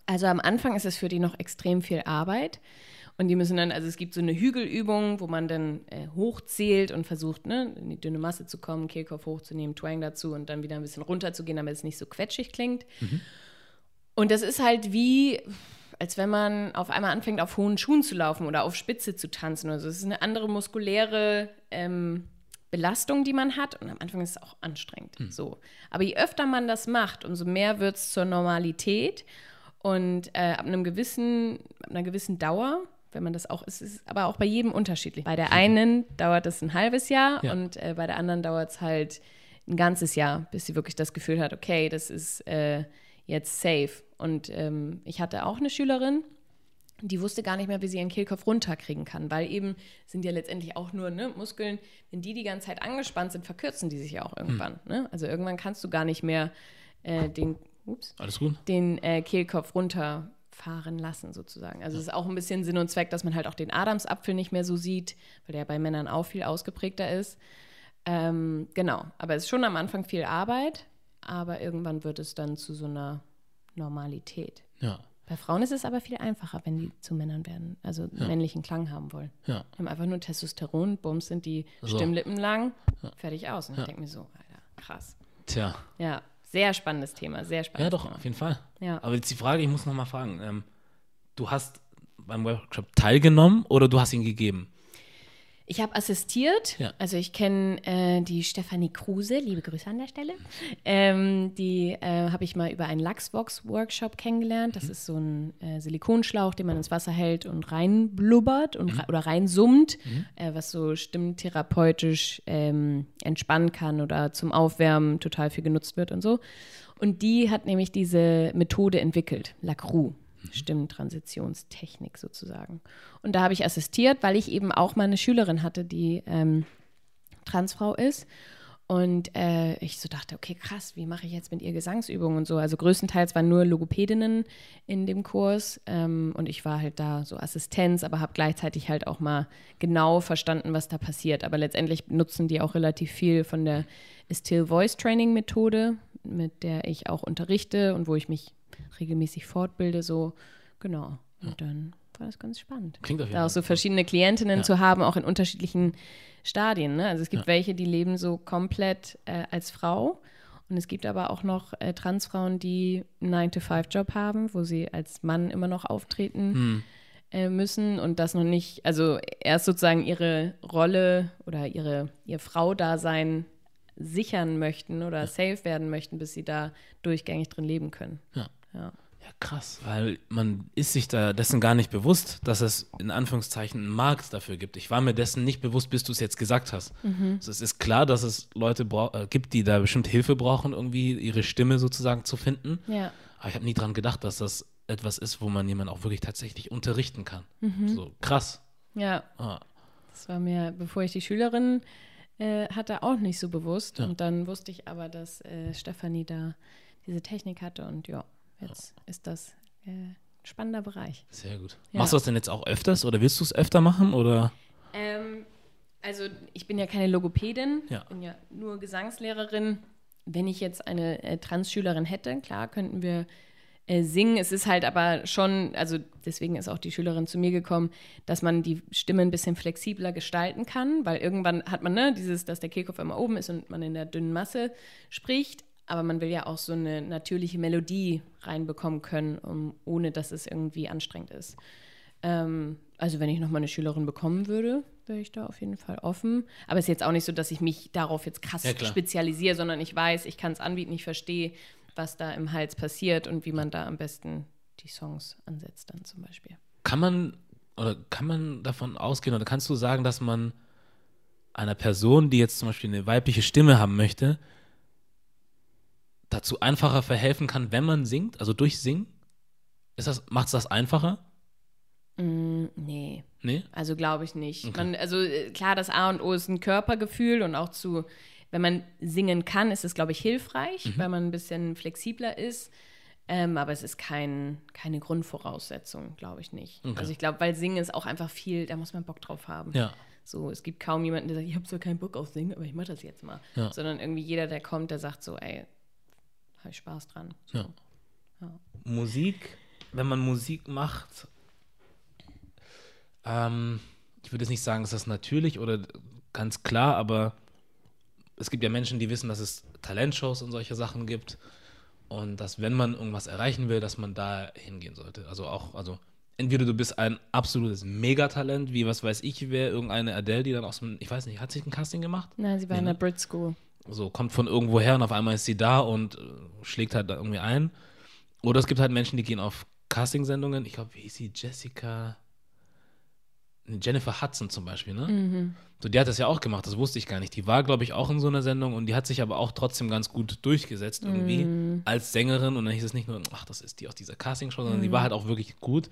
Also am Anfang ist es für die noch extrem viel Arbeit. Und die müssen dann, also es gibt so eine Hügelübung, wo man dann äh, hochzählt und versucht, ne, in die dünne Masse zu kommen, Kehlkopf hochzunehmen, Twang dazu und dann wieder ein bisschen runterzugehen, damit es nicht so quetschig klingt. Und das ist halt wie, als wenn man auf einmal anfängt, auf hohen Schuhen zu laufen oder auf Spitze zu tanzen. Also es ist eine andere muskuläre ähm, Belastung, die man hat. Und am Anfang ist es auch anstrengend. So. Aber je öfter man das macht, umso mehr wird es zur Normalität. Und äh, ab einem gewissen, ab einer gewissen Dauer, wenn man das auch, es ist aber auch bei jedem unterschiedlich. Bei der einen dauert es ein halbes Jahr Ja. und äh, bei der anderen dauert es halt ein ganzes Jahr, bis sie wirklich das Gefühl hat, okay, das ist äh, jetzt safe. Und ähm, ich hatte auch eine Schülerin, die wusste gar nicht mehr, wie sie ihren Kehlkopf runterkriegen kann, weil eben sind ja letztendlich auch nur ne, Muskeln, wenn die die ganze Zeit angespannt sind, verkürzen die sich ja auch irgendwann. Ne? Also irgendwann kannst du gar nicht mehr äh, den, ups, den äh, Kehlkopf runterfahren lassen, sozusagen. Also es ist auch ein bisschen Sinn und Zweck, dass man halt auch den Adamsapfel nicht mehr so sieht, weil der bei Männern auch viel ausgeprägter ist. Ähm, genau, aber es ist schon am Anfang viel Arbeit, aber irgendwann wird es dann zu so einer Normalität. Ja, Bei Frauen ist es aber viel einfacher, wenn die zu Männern werden, also einen männlichen Klang haben wollen. ja. Die haben einfach nur Testosteron, Bums sind die So. Stimmlippen lang, fertig aus. Und ich denke mir so, Alter, krass. Tja. Ja, sehr spannendes Thema, sehr Ja, spannendes doch, Thema. auf jeden Fall. Ja. Aber jetzt die Frage, ich muss noch mal fragen. Ähm, du hast beim Workshop teilgenommen oder du hast ihn gegeben? Ich habe assistiert, Ja. also ich kenne äh, die Stefanie Kruse, liebe Grüße an der Stelle. Ähm, die äh, habe ich mal über einen Lachsbox-Workshop kennengelernt. Das ist so ein äh, Silikonschlauch, den man ins Wasser hält und reinblubbert und re oder reinsummt, äh, was so stimmtherapeutisch ähm, entspannen kann oder zum Aufwärmen total viel genutzt wird und so. Und die hat nämlich diese Methode entwickelt, Lacroix. Stimmtransitionstechnik sozusagen. Und da habe ich assistiert, weil ich eben auch mal eine Schülerin hatte, die ähm, Transfrau ist. Und äh, ich so dachte, okay, krass, wie mache ich jetzt mit ihr Gesangsübungen und so. Also größtenteils waren nur Logopädinnen in dem Kurs ähm, und ich war halt da so Assistenz, aber habe gleichzeitig halt auch mal genau verstanden, was da passiert. Aber letztendlich nutzen die auch relativ viel von der Still Voice Training Methode, mit der ich auch unterrichte und wo ich mich regelmäßig fortbilde, so genau. Und dann war das ganz spannend. Klingt auf jeden Da auch so verschiedene Klientinnen Ja. zu haben, auch in unterschiedlichen Stadien. Ne? Also es gibt welche, die leben so komplett äh, als Frau. Und es gibt aber auch noch äh, Transfrauen, die einen 9-to-5-Job haben, wo sie als Mann immer noch auftreten Hm. äh, müssen und das noch nicht, also erst sozusagen ihre Rolle oder ihre, ihr Frau-Dasein sichern möchten oder safe werden möchten, bis sie da durchgängig drin leben können. Ja. Ja. Ja, krass, weil man ist sich da dessen gar nicht bewusst, dass es in Anführungszeichen einen Markt dafür gibt. Ich war mir dessen nicht bewusst, bis du es jetzt gesagt hast. Also es ist klar, dass es Leute äh, gibt, die da bestimmt Hilfe brauchen, irgendwie ihre Stimme sozusagen zu finden. Ja. Aber ich habe nie dran gedacht, dass das etwas ist, wo man jemanden auch wirklich tatsächlich unterrichten kann. So krass. Ja. Ah, Das war mir, bevor ich die Schülerin äh, hatte, auch nicht so bewusst. Ja. Und dann wusste ich aber, dass äh, Stefanie da diese Technik hatte. Und ja, jetzt ist das äh, ein spannender Bereich. sehr gut. Ja. Machst du das denn jetzt auch öfters oder willst du es öfter machen? Oder? Ähm, also ich bin ja keine Logopädin, Ja. ich bin ja nur Gesangslehrerin. Wenn ich jetzt eine äh, Trans-Schülerin hätte, klar, könnten wir äh, singen. Es ist halt aber schon, also deswegen ist auch die Schülerin zu mir gekommen, dass man die Stimme ein bisschen flexibler gestalten kann, weil irgendwann hat man ne, dieses, dass der Kehlkopf immer oben ist und man in der dünnen Masse spricht. Aber man will ja auch so eine natürliche Melodie reinbekommen können, um, ohne dass es irgendwie anstrengend ist. Ähm, also wenn ich nochmal eine Schülerin bekommen würde, wäre ich da auf jeden Fall offen. Aber es ist jetzt auch nicht so, dass ich mich darauf jetzt krass Ja, spezialisiere, sondern ich weiß, ich kann es anbieten, ich verstehe, was da im Hals passiert und wie man da am besten die Songs ansetzt dann zum Beispiel. Kann man oder kann man davon ausgehen oder kannst du sagen, dass man einer Person, die jetzt zum Beispiel eine weibliche Stimme haben möchte, dazu einfacher verhelfen kann, wenn man singt, also durch Singen? Macht es das einfacher? Mm, nee. Nee? Also glaube ich nicht. Okay. Man, also äh, klar, das A und O ist ein Körpergefühl und auch zu, wenn man singen kann, ist es, glaube ich, hilfreich, Mhm. weil man ein bisschen flexibler ist. Ähm, aber es ist kein, keine Grundvoraussetzung, glaube ich nicht. Okay. Also ich glaube, weil Singen ist auch einfach viel, da muss man Bock drauf haben. Ja. So, es gibt kaum jemanden, der sagt, ich habe zwar keinen Bock auf Singen, aber ich mache das jetzt mal. Ja. Sondern irgendwie jeder, der kommt, der sagt so, ey, habe ich Spaß dran. So. Ja. Musik, wenn man Musik macht, ähm, ich würde jetzt nicht sagen, ist das natürlich oder ganz klar, aber es gibt ja Menschen, die wissen, dass es Talentshows und solche Sachen gibt und dass, wenn man irgendwas erreichen will, dass man da hingehen sollte. Also auch, also entweder du bist ein absolutes Megatalent, wie was weiß ich, wer irgendeine Adele, die dann aus dem, ich weiß nicht, hat sich ein Casting gemacht? Nein, sie war in Nee, der Brit School. So kommt von irgendwo her und auf einmal ist sie da und äh, schlägt halt irgendwie ein. Oder es gibt halt Menschen, die gehen auf Castingsendungen. Ich glaube, wie hieß sie? Jessica. Jennifer Hudson zum Beispiel, ne? So, die hat das ja auch gemacht, das wusste ich gar nicht. Die war, glaube ich, auch in so einer Sendung und die hat sich aber auch trotzdem ganz gut durchgesetzt irgendwie als Sängerin. Und dann hieß es nicht nur, ach, das ist die aus dieser Castingshow, sondern die war halt auch wirklich gut.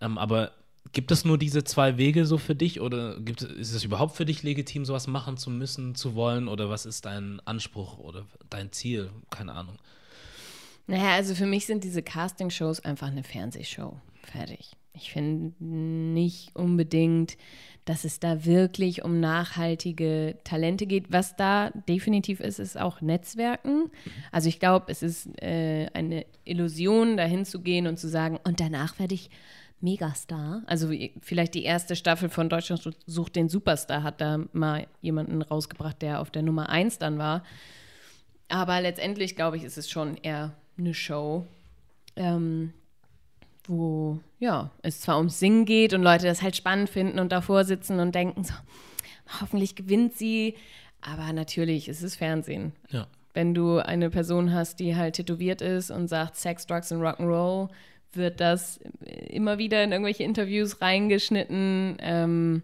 Ähm, aber gibt es nur diese zwei Wege so für dich oder gibt, ist es überhaupt für dich legitim, sowas machen zu müssen, zu wollen? Oder was ist dein Anspruch oder dein Ziel? Keine Ahnung. Naja, also für mich sind diese Castingshows einfach eine Fernsehshow. Fertig. Ich finde nicht unbedingt, dass es da wirklich um nachhaltige Talente geht. Was da definitiv ist, ist auch Netzwerken. Also ich glaube, es ist äh, eine Illusion, dahin zu gehen und zu sagen, und danach werde ich Megastar. Also vielleicht die erste Staffel von Deutschland sucht den Superstar hat da mal jemanden rausgebracht, der auf der Nummer eins dann war. Aber letztendlich, glaube ich, ist es schon eher eine Show, ähm, wo ja, es zwar ums Singen geht und Leute das halt spannend finden und davor sitzen und denken so, hoffentlich gewinnt sie. Aber natürlich, es ist Fernsehen. Ja. Wenn du eine Person hast, die halt tätowiert ist und sagt Sex, Drugs und Rock'n'Roll, wird das immer wieder in irgendwelche Interviews reingeschnitten. Ähm,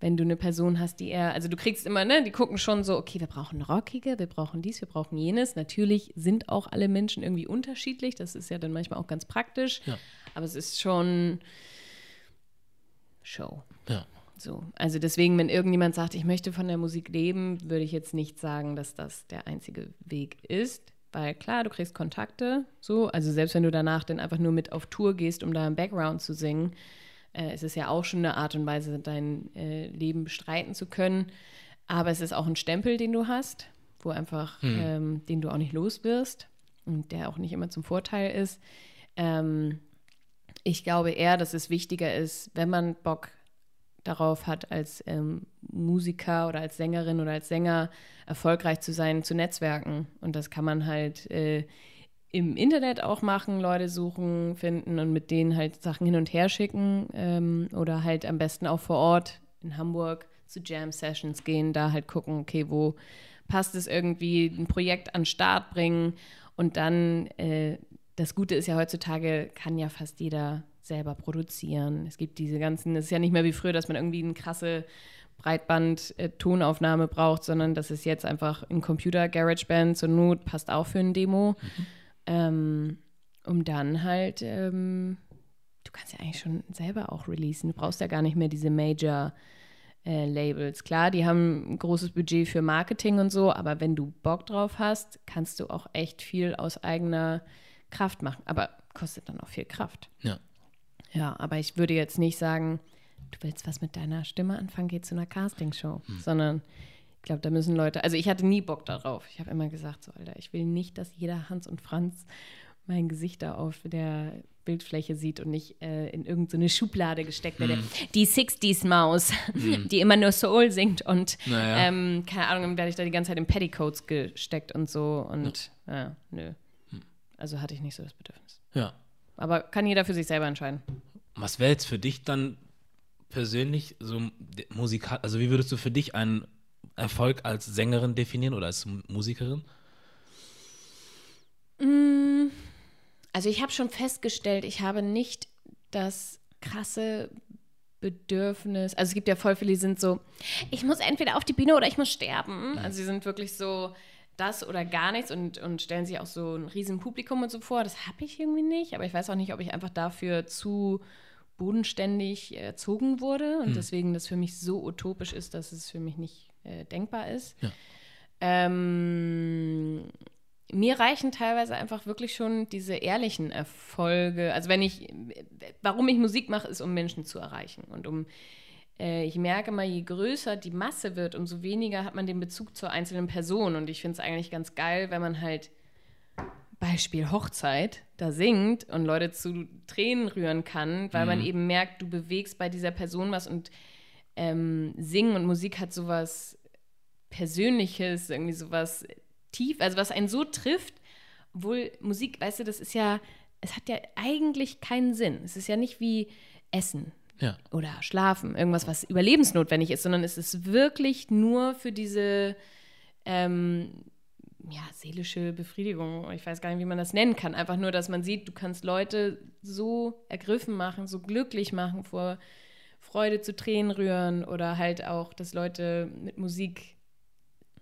wenn du eine Person hast, die eher, also du kriegst immer, ne, die gucken schon so, okay, wir brauchen Rockige, wir brauchen dies, wir brauchen jenes. Natürlich sind auch alle Menschen irgendwie unterschiedlich, das ist ja dann manchmal auch ganz praktisch, Ja. aber es ist schon Show. Ja. So, also deswegen, wenn irgendjemand sagt, ich möchte von der Musik leben, würde ich jetzt nicht sagen, dass das der einzige Weg ist. Weil klar, du kriegst Kontakte, so, also selbst wenn du danach dann einfach nur mit auf Tour gehst, um da im Background zu singen, äh, es ist ja auch schon eine Art und Weise, dein äh, Leben bestreiten zu können. Aber es ist auch ein Stempel, den du hast, wo einfach, ähm, den du auch nicht los wirst und der auch nicht immer zum Vorteil ist. Ähm, ich glaube eher, dass es wichtiger ist, wenn man Bock darauf hat, als ähm, Musiker oder als Sängerin oder als Sänger erfolgreich zu sein, zu netzwerken. Und das kann man halt äh, im Internet auch machen, Leute suchen, finden und mit denen halt Sachen hin und her schicken ähm, oder halt am besten auch vor Ort in Hamburg zu Jam-Sessions gehen, da halt gucken, okay, wo passt es irgendwie, ein Projekt an Start bringen und dann, äh, das Gute ist ja heutzutage, kann ja fast jeder selber produzieren. Es gibt diese ganzen, es ist ja nicht mehr wie früher, dass man irgendwie eine krasse Breitband-Tonaufnahme braucht, sondern das ist jetzt einfach ein Computer, GarageBand zur Not, passt auch für ein Demo. Ähm, um dann halt, ähm, du kannst ja eigentlich schon selber auch releasen. Du brauchst ja gar nicht mehr diese Major äh, Labels. Klar, die haben ein großes Budget für Marketing und so, aber wenn du Bock drauf hast, kannst du auch echt viel aus eigener Kraft machen. Aber kostet dann auch viel Kraft. Ja. Ja, aber ich würde jetzt nicht sagen, du willst was mit deiner Stimme anfangen, geh zu einer Castingshow, sondern ich glaube, da müssen Leute, also ich hatte nie Bock darauf. Ich habe immer gesagt, so, Alter, ich will nicht, dass jeder Hans und Franz mein Gesicht da auf der Bildfläche sieht und nicht äh, in irgendeine Schublade gesteckt werde. Die 60s-Maus, die immer nur Soul singt und Naja. ähm, keine Ahnung, dann werde ich da die ganze Zeit in Petticoats gesteckt und so und ja, nö. Also hatte ich nicht so das Bedürfnis. Ja. Aber kann jeder für sich selber entscheiden. Was wäre jetzt für dich dann persönlich so musikal, also wie würdest du für dich einen Erfolg als Sängerin definieren oder als Musikerin? Also ich habe schon festgestellt, ich habe nicht das krasse Bedürfnis. Also es gibt ja voll viele, die sind so, ich muss entweder auf die Bühne oder ich muss sterben. Also sie sind wirklich so das oder gar nichts und, und stellen sich auch so ein riesen Publikum und so vor. Das habe ich irgendwie nicht, aber ich weiß auch nicht, ob ich einfach dafür zu bodenständig erzogen wurde und deswegen das für mich so utopisch ist, dass es für mich nicht äh, denkbar ist. Ja. Ähm, mir reichen teilweise einfach wirklich schon diese ehrlichen Erfolge. Also wenn ich, warum ich Musik mache, ist, um Menschen zu erreichen und um äh, ich merke mal, je größer die Masse wird, umso weniger hat man den Bezug zur einzelnen Person. Und ich finde es eigentlich ganz geil, wenn man halt Beispiel Hochzeit da singt und Leute zu Tränen rühren kann, weil man eben merkt, du bewegst bei dieser Person was und ähm, Singen und Musik hat sowas Persönliches, irgendwie sowas tief, also was einen so trifft, obwohl Musik, weißt du, das ist ja, es hat ja eigentlich keinen Sinn. Es ist ja nicht wie Essen Ja. oder Schlafen, irgendwas, was überlebensnotwendig ist, sondern es ist wirklich nur für diese ähm, ja, seelische Befriedigung. Ich weiß gar nicht, wie man das nennen kann. Einfach nur, dass man sieht, du kannst Leute so ergriffen machen, so glücklich machen, vor Freude zu Tränen rühren oder halt auch, dass Leute mit Musik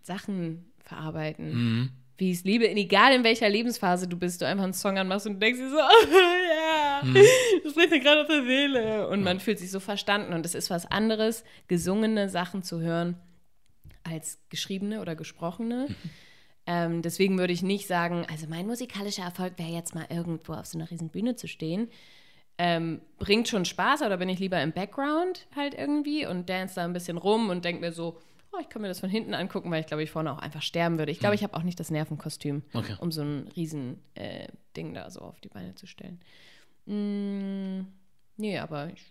Sachen verarbeiten. Mhm. Wie ich es liebe, egal in welcher Lebensphase du bist, du einfach einen Song anmachst und du denkst dir so, ja, das spricht mir gerade aus der Seele. Und man fühlt sich so verstanden. Und es ist was anderes, gesungene Sachen zu hören, als geschriebene oder gesprochene. Ähm, deswegen würde ich nicht sagen, also mein musikalischer Erfolg wäre jetzt mal irgendwo auf so einer riesen Bühne zu stehen. Ähm, bringt schon Spaß, oder bin ich lieber im Background halt irgendwie und dance da ein bisschen rum und denke mir so, oh, ich kann mir das von hinten angucken, weil ich glaube, ich vorne auch einfach sterben würde. Ich glaube, ich habe auch nicht das Nervenkostüm, Okay. um so ein riesen äh, Ding da so auf die Beine zu stellen. Mm, nee, aber ich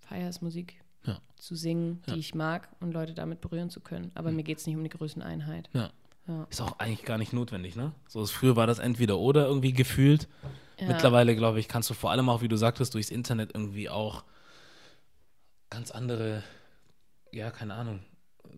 feiere es, Musik Ja. zu singen, die Ja. ich mag und Leute damit berühren zu können. Aber mir geht es nicht um die Größeneinheit. Ja. Ja. Ist auch eigentlich gar nicht notwendig, ne? So, früher war das entweder oder irgendwie gefühlt. Mittlerweile, glaube ich, kannst du vor allem auch, wie du sagtest, durchs Internet irgendwie auch ganz andere, ja, keine Ahnung,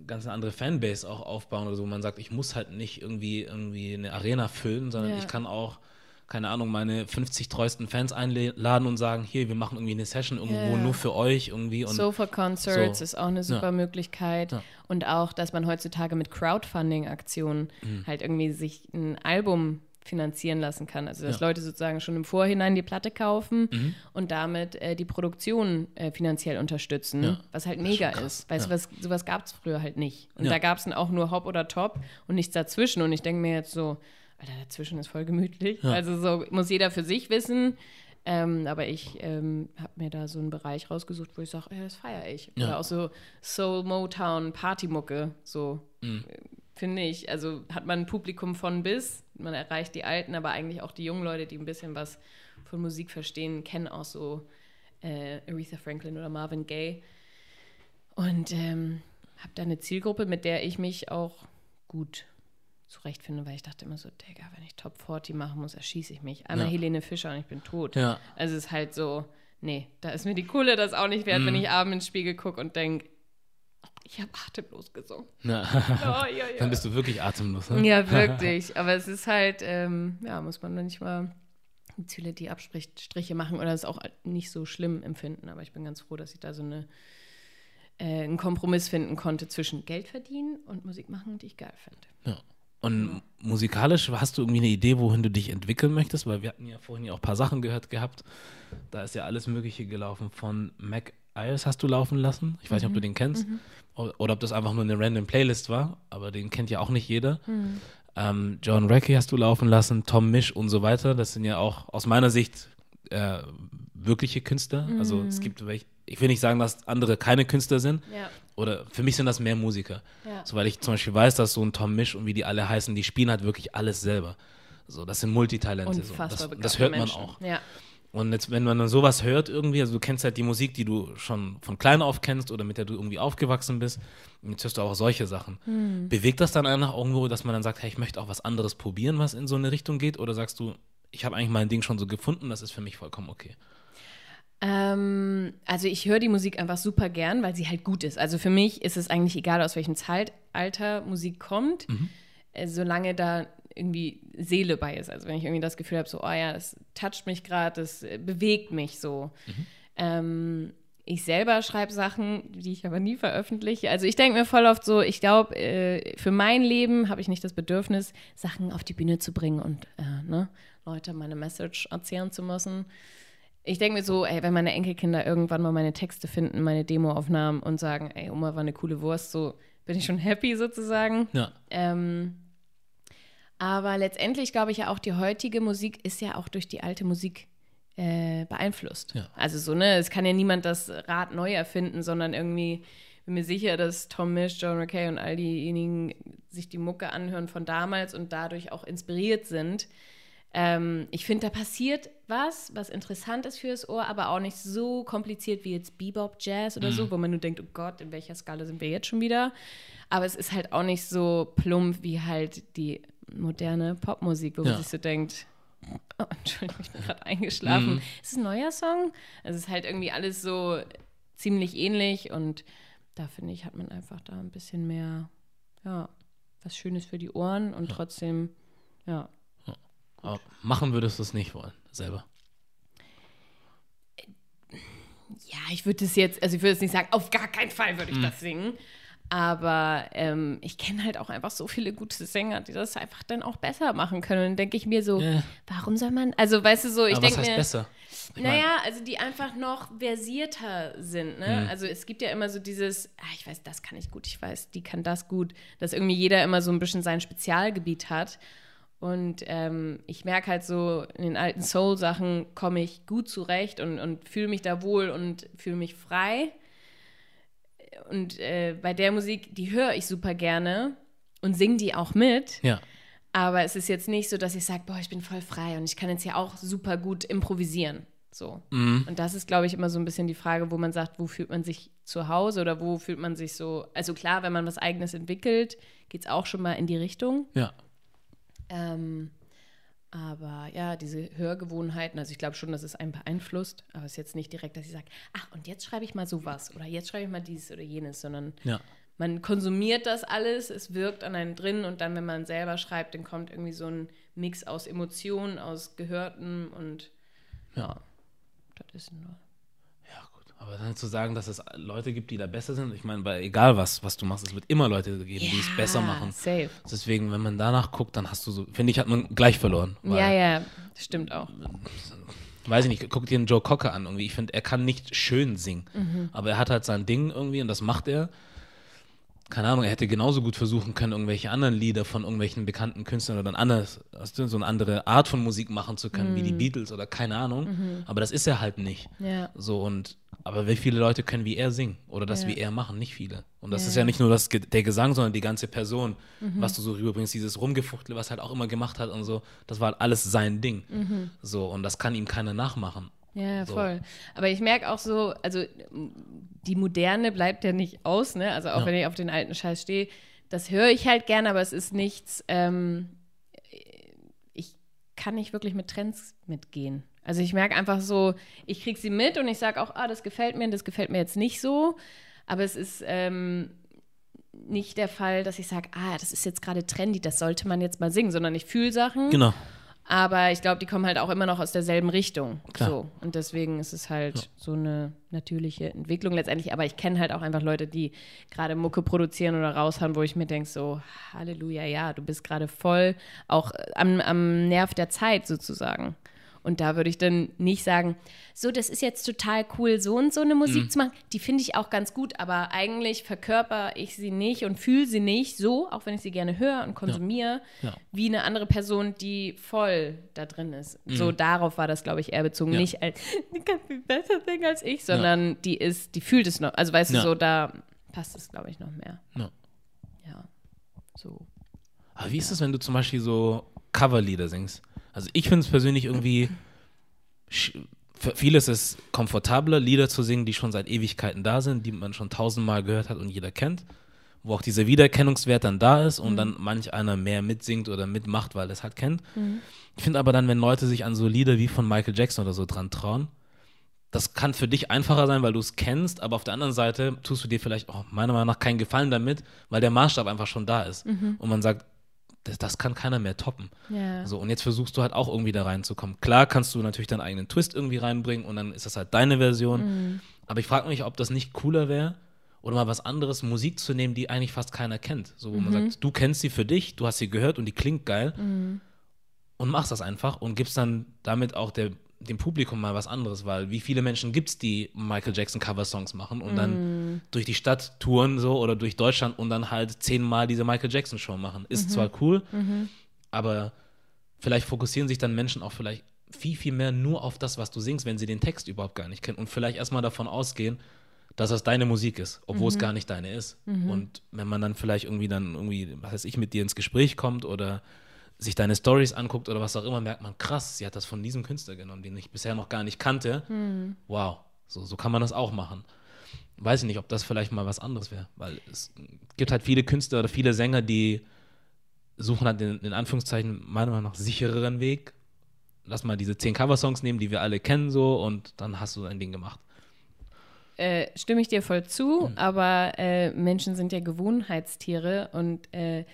ganz andere Fanbase auch aufbauen oder so. Man sagt, ich muss halt nicht irgendwie, irgendwie eine Arena füllen, sondern Ja. ich kann auch, keine Ahnung, meine 50 treuesten Fans einladen und sagen, hier, wir machen irgendwie eine Session irgendwo Ja. nur für euch irgendwie. Und Sofa Concerts so. ist auch eine super Ja. Möglichkeit. Und auch, dass man heutzutage mit Crowdfunding-Aktionen Mhm. halt irgendwie sich ein Album finanzieren lassen kann. Also, dass Ja. Leute sozusagen schon im Vorhinein die Platte kaufen Mhm. und damit äh, die Produktion äh, finanziell unterstützen, Ja. was halt mega ist. Weißt Ja. du, was, sowas gab es früher halt nicht. Und da gab es dann auch nur Hop oder Top und nichts dazwischen. Und ich denke mir jetzt so, Alter, dazwischen ist voll gemütlich. Also so muss jeder für sich wissen. Ähm, aber ich ähm, habe mir da so einen Bereich rausgesucht, wo ich sage, das feiere ich. Oder auch so Soul Motown Partymucke, so Mhm. äh, finde ich. Also hat man ein Publikum von bis, man erreicht die Alten, aber eigentlich auch die jungen Leute, die ein bisschen was von Musik verstehen, kennen auch so äh, Aretha Franklin oder Marvin Gaye. Und ähm, habe da eine Zielgruppe, mit der ich mich auch gut zurechtfinde, weil ich dachte immer so, Digga, wenn ich Top 40 machen muss, erschieße ich mich. Einmal Ja. Helene Fischer und ich bin tot. ja, Also es ist halt so, nee, da ist mir die Kohle das auch nicht wert, Mhm. wenn ich abends ins Spiegel gucke und denke, ich habe atemlos gesungen. ja. Oh, ja, ja. dann bist du wirklich atemlos. Ne? Ja, wirklich. Aber es ist halt, ähm, ja, muss man manchmal die Ziele, die Abstriche machen oder es auch nicht so schlimm empfinden. Aber ich bin ganz froh, dass ich da so eine, äh, einen Kompromiss finden konnte zwischen Geld verdienen und Musik machen, die ich geil finde. Ja. Und musikalisch hast du irgendwie eine Idee, wohin du dich entwickeln möchtest? Weil wir hatten ja vorhin ja auch ein paar Sachen gehört gehabt. Da ist ja alles Mögliche gelaufen. Von Mac Ayers hast du laufen lassen. Ich weiß nicht, ob du den kennst. O- Oder ob das einfach nur eine random Playlist war. Aber den kennt ja auch nicht jeder. Ähm, John Reckie hast du laufen lassen, Tom Misch und so weiter. Das sind ja auch aus meiner Sicht äh, wirkliche Künstler. Also es gibt welche. Ich will nicht sagen, dass andere keine Künstler sind. Ja. Oder für mich sind das mehr Musiker. Ja. So, weil ich zum Beispiel weiß, dass so ein Tom Misch und wie die alle heißen, die spielen halt wirklich alles selber. So, das sind Multitalente. So. Das, das hört man Menschen. auch. Ja. Und jetzt, wenn man dann sowas hört irgendwie, also du kennst halt die Musik, die du schon von klein auf kennst oder mit der du irgendwie aufgewachsen bist, und jetzt hörst du auch solche Sachen. Hm. Bewegt das dann einfach irgendwo, dass man dann sagt, hey, ich möchte auch was anderes probieren, was in so eine Richtung geht? Oder sagst du, ich habe eigentlich mein Ding schon so gefunden, das ist für mich vollkommen okay? Ähm, also ich höre die Musik einfach super gern, weil sie halt gut ist. Also für mich ist es eigentlich egal, aus welchem Zeitalter Musik kommt, äh, solange da irgendwie Seele bei ist. Also wenn ich irgendwie das Gefühl habe, so, oh ja, das toucht mich gerade, das bewegt mich so. Ähm, Ich selber schreibe Sachen, die ich aber nie veröffentliche. Also ich denke mir voll oft so, ich glaube, äh, für mein Leben habe ich nicht das Bedürfnis, Sachen auf die Bühne zu bringen und äh, ne, Leute meine Message erzählen zu müssen. Ich denke mir so, ey, wenn meine Enkelkinder irgendwann mal meine Texte finden, meine Demoaufnahmen und sagen, ey, Oma war eine coole Wurst, so bin ich schon happy sozusagen. Ja. Ähm, aber letztendlich glaube ich ja auch, die heutige Musik ist ja auch durch die alte Musik äh, beeinflusst. Ja. Also so, ne, es kann ja niemand das Rad neu erfinden, sondern irgendwie bin mir sicher, dass Tom Misch, John McKay und all diejenigen sich die Mucke anhören von damals und dadurch auch inspiriert sind. Ähm, ich finde, da passiert was, was interessant ist fürs Ohr, aber auch nicht so kompliziert wie jetzt Bebop Jazz oder so, wo man nur denkt, oh Gott, in welcher Skala sind wir jetzt schon wieder? Aber es ist halt auch nicht so plump wie halt die moderne Popmusik, wo Ja. man sich so denkt, oh, Entschuldigung, ich bin gerade eingeschlafen. Ist es ein neuer Song? Also es ist halt irgendwie alles so ziemlich ähnlich und da finde ich, hat man einfach da ein bisschen mehr, ja, was Schönes für die Ohren und trotzdem, ja. Aber machen würdest du es nicht wollen, selber. Ja, ich würde es jetzt, also ich würde es nicht sagen, auf gar keinen Fall würde ich Mhm. das singen. Aber ähm, ich kenne halt auch einfach so viele gute Sänger, die das einfach dann auch besser machen können. Und dann denke ich mir so, Ja. warum soll man, also weißt du so, ich denke mir, besser? Ich naja, also die einfach noch versierter sind. Ne? Mhm. Also es gibt ja immer so dieses, ah, ich weiß, das kann ich gut, ich weiß, die kann das gut, dass irgendwie jeder immer so ein bisschen sein Spezialgebiet hat. Und ähm, ich merke halt so, in den alten Soul-Sachen komme ich gut zurecht und, und fühle mich da wohl und fühle mich frei. Und äh, bei der Musik, die höre ich super gerne und singe die auch mit. Ja. Aber es ist jetzt nicht so, dass ich sage, boah, ich bin voll frei und ich kann jetzt ja auch super gut improvisieren. So. Mhm. Und das ist, glaube ich, immer so ein bisschen die Frage, wo man sagt, wo fühlt man sich zu Hause oder wo fühlt man sich so. Also klar, wenn man was Eigenes entwickelt, geht es auch schon mal in die Richtung. Ja. Ähm, aber ja, diese Hörgewohnheiten, also ich glaube schon, dass es einen beeinflusst, aber es ist jetzt nicht direkt, dass ich sage, ach, und jetzt schreibe ich mal sowas oder jetzt schreibe ich mal dieses oder jenes, sondern Ja. man konsumiert das alles, es wirkt an einem drin und dann, wenn man selber schreibt, dann kommt irgendwie so ein Mix aus Emotionen, aus Gehörten und ja, das ist nur. Ja. Aber dann zu sagen, dass es Leute gibt, die da besser sind, ich meine, bei egal was, was du machst, es wird immer Leute geben, die es besser machen. Safe. Deswegen, wenn man danach guckt, dann hast du so, finde ich, hat man gleich verloren. Ja, ja, stimmt auch. Weiß ich nicht, guck dir einen Joe Cocker an irgendwie. Ich finde, er kann nicht schön singen. Mhm. Aber er hat halt sein Ding irgendwie und das macht er. Keine Ahnung, er hätte genauso gut versuchen können, irgendwelche anderen Lieder von irgendwelchen bekannten Künstlern oder ein anderes, weißt du, so eine andere Art von Musik machen zu können, wie Mhm. die Beatles oder keine Ahnung. Aber das ist er halt nicht. Ja. So und aber wie viele Leute können wie er singen oder das Ja. wie er machen? Nicht viele. Und das Ja. ist ja nicht nur das, der Gesang, sondern die ganze Person, Mhm. was du so rüberbringst, dieses Rumgefuchtel, was halt auch immer gemacht hat und so, das war halt alles sein Ding. Mhm. So und das kann ihm keiner nachmachen. Ja, So. voll. Aber ich merke auch so, also die Moderne bleibt ja nicht aus, ne? Also auch Ja. wenn ich auf den alten Scheiß stehe, das höre ich halt gerne, aber es ist nichts, ähm, ich kann nicht wirklich mit Trends mitgehen. Also ich merke einfach so, ich kriege sie mit und ich sage auch, ah, das gefällt mir, das gefällt mir jetzt nicht so. Aber es ist ähm, nicht der Fall, dass ich sage, ah, das ist jetzt gerade trendy, das sollte man jetzt mal singen, sondern ich fühle Sachen. Genau. Aber ich glaube, die kommen halt auch immer noch aus derselben Richtung. Klar. So. Und deswegen ist es halt so eine natürliche Entwicklung letztendlich. Aber ich kenne halt auch einfach Leute, die gerade Mucke produzieren oder raushauen, wo ich mir denke, so, Halleluja, ja, du bist gerade voll auch am, am Nerv der Zeit sozusagen. Und da würde ich dann nicht sagen, so, das ist jetzt total cool, so und so eine Musik zu machen. Die finde ich auch ganz gut, aber eigentlich verkörper ich sie nicht und fühle sie nicht so, auch wenn ich sie gerne höre und konsumiere, Ja. wie eine andere Person, die voll da drin ist. So darauf war das, glaube ich, eher bezogen. Ja. Nicht als, die kann viel besser singen als ich, sondern die ist, die fühlt es noch. Also weißt Ja. du, so da passt es, glaube ich, noch mehr. Ja. Ja. So. Aber wie ist es, wenn du zum Beispiel so Coverlieder singst? Also ich finde es persönlich irgendwie, für viele ist es komfortabler, Lieder zu singen, die schon seit Ewigkeiten da sind, die man schon tausendmal gehört hat und jeder kennt, wo auch dieser Wiedererkennungswert dann da ist und dann manch einer mehr mitsingt oder mitmacht, weil er es halt kennt. Ich finde aber dann, wenn Leute sich an so Lieder wie von Michael Jackson oder so dran trauen, das kann für dich einfacher sein, weil du es kennst, aber auf der anderen Seite tust du dir vielleicht auch meiner Meinung nach keinen Gefallen damit, weil der Maßstab einfach schon da ist. Und man sagt, das, das kann keiner mehr toppen. Ja. So, und jetzt versuchst du halt auch irgendwie da reinzukommen. Klar kannst du natürlich deinen eigenen Twist irgendwie reinbringen und dann ist das halt deine Version. Aber ich frage mich, ob das nicht cooler wäre, oder mal was anderes, Musik zu nehmen, die eigentlich fast keiner kennt. So, wo man sagt, du kennst sie für dich, du hast sie gehört und die klingt geil. Und machst das einfach und gibst dann damit auch der, dem Publikum mal was anderes, weil wie viele Menschen gibt es, die Michael Jackson Cover-Songs machen und dann durch die Stadt touren so oder durch Deutschland und dann halt zehnmal diese Michael Jackson Show machen. Ist zwar cool, aber vielleicht fokussieren sich dann Menschen auch vielleicht viel, viel mehr nur auf das, was du singst, wenn sie den Text überhaupt gar nicht kennen und vielleicht erstmal davon ausgehen, dass das deine Musik ist, obwohl es gar nicht deine ist. Und wenn man dann vielleicht irgendwie dann irgendwie, was weiß ich, mit dir ins Gespräch kommt oder sich deine Stories anguckt oder was auch immer, merkt man, krass, sie hat das von diesem Künstler genommen, den ich bisher noch gar nicht kannte. Wow, so, so kann man das auch machen. Weiß ich nicht, ob das vielleicht mal was anderes wäre, weil es gibt halt viele Künstler oder viele Sänger, die suchen halt den, in Anführungszeichen meiner Meinung nach sichereren Weg. Lass mal diese zehn Coversongs nehmen, die wir alle kennen, so und dann hast du dein Ding gemacht. Äh, stimme ich dir voll zu, aber äh, Menschen sind ja Gewohnheitstiere und äh,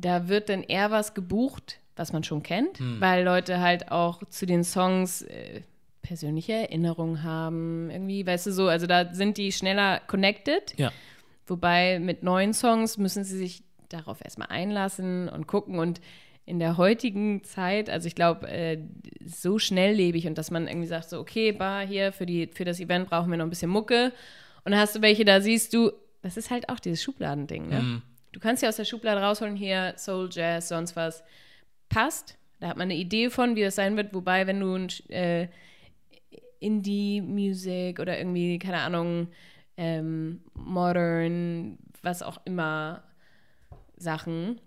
da wird dann eher was gebucht, was man schon kennt, weil Leute halt auch zu den Songs äh, persönliche Erinnerungen haben, irgendwie, weißt du so, also da sind die schneller connected. Ja. Wobei mit neuen Songs müssen sie sich darauf erstmal einlassen und gucken. Und in der heutigen Zeit, also ich glaube, äh, so schnelllebig und dass man irgendwie sagt, so, okay, bar hier für, die, für das Event brauchen wir noch ein bisschen Mucke. Und dann hast du welche, da siehst du, das ist halt auch dieses Schubladending, ne? Du kannst ja aus der Schublade rausholen, hier Soul, Jazz, sonst was. Passt. Da hat man eine Idee von, wie das sein wird. Wobei, wenn du ein äh, Indie-Music oder irgendwie, keine Ahnung, ähm, Modern, was auch immer Sachen,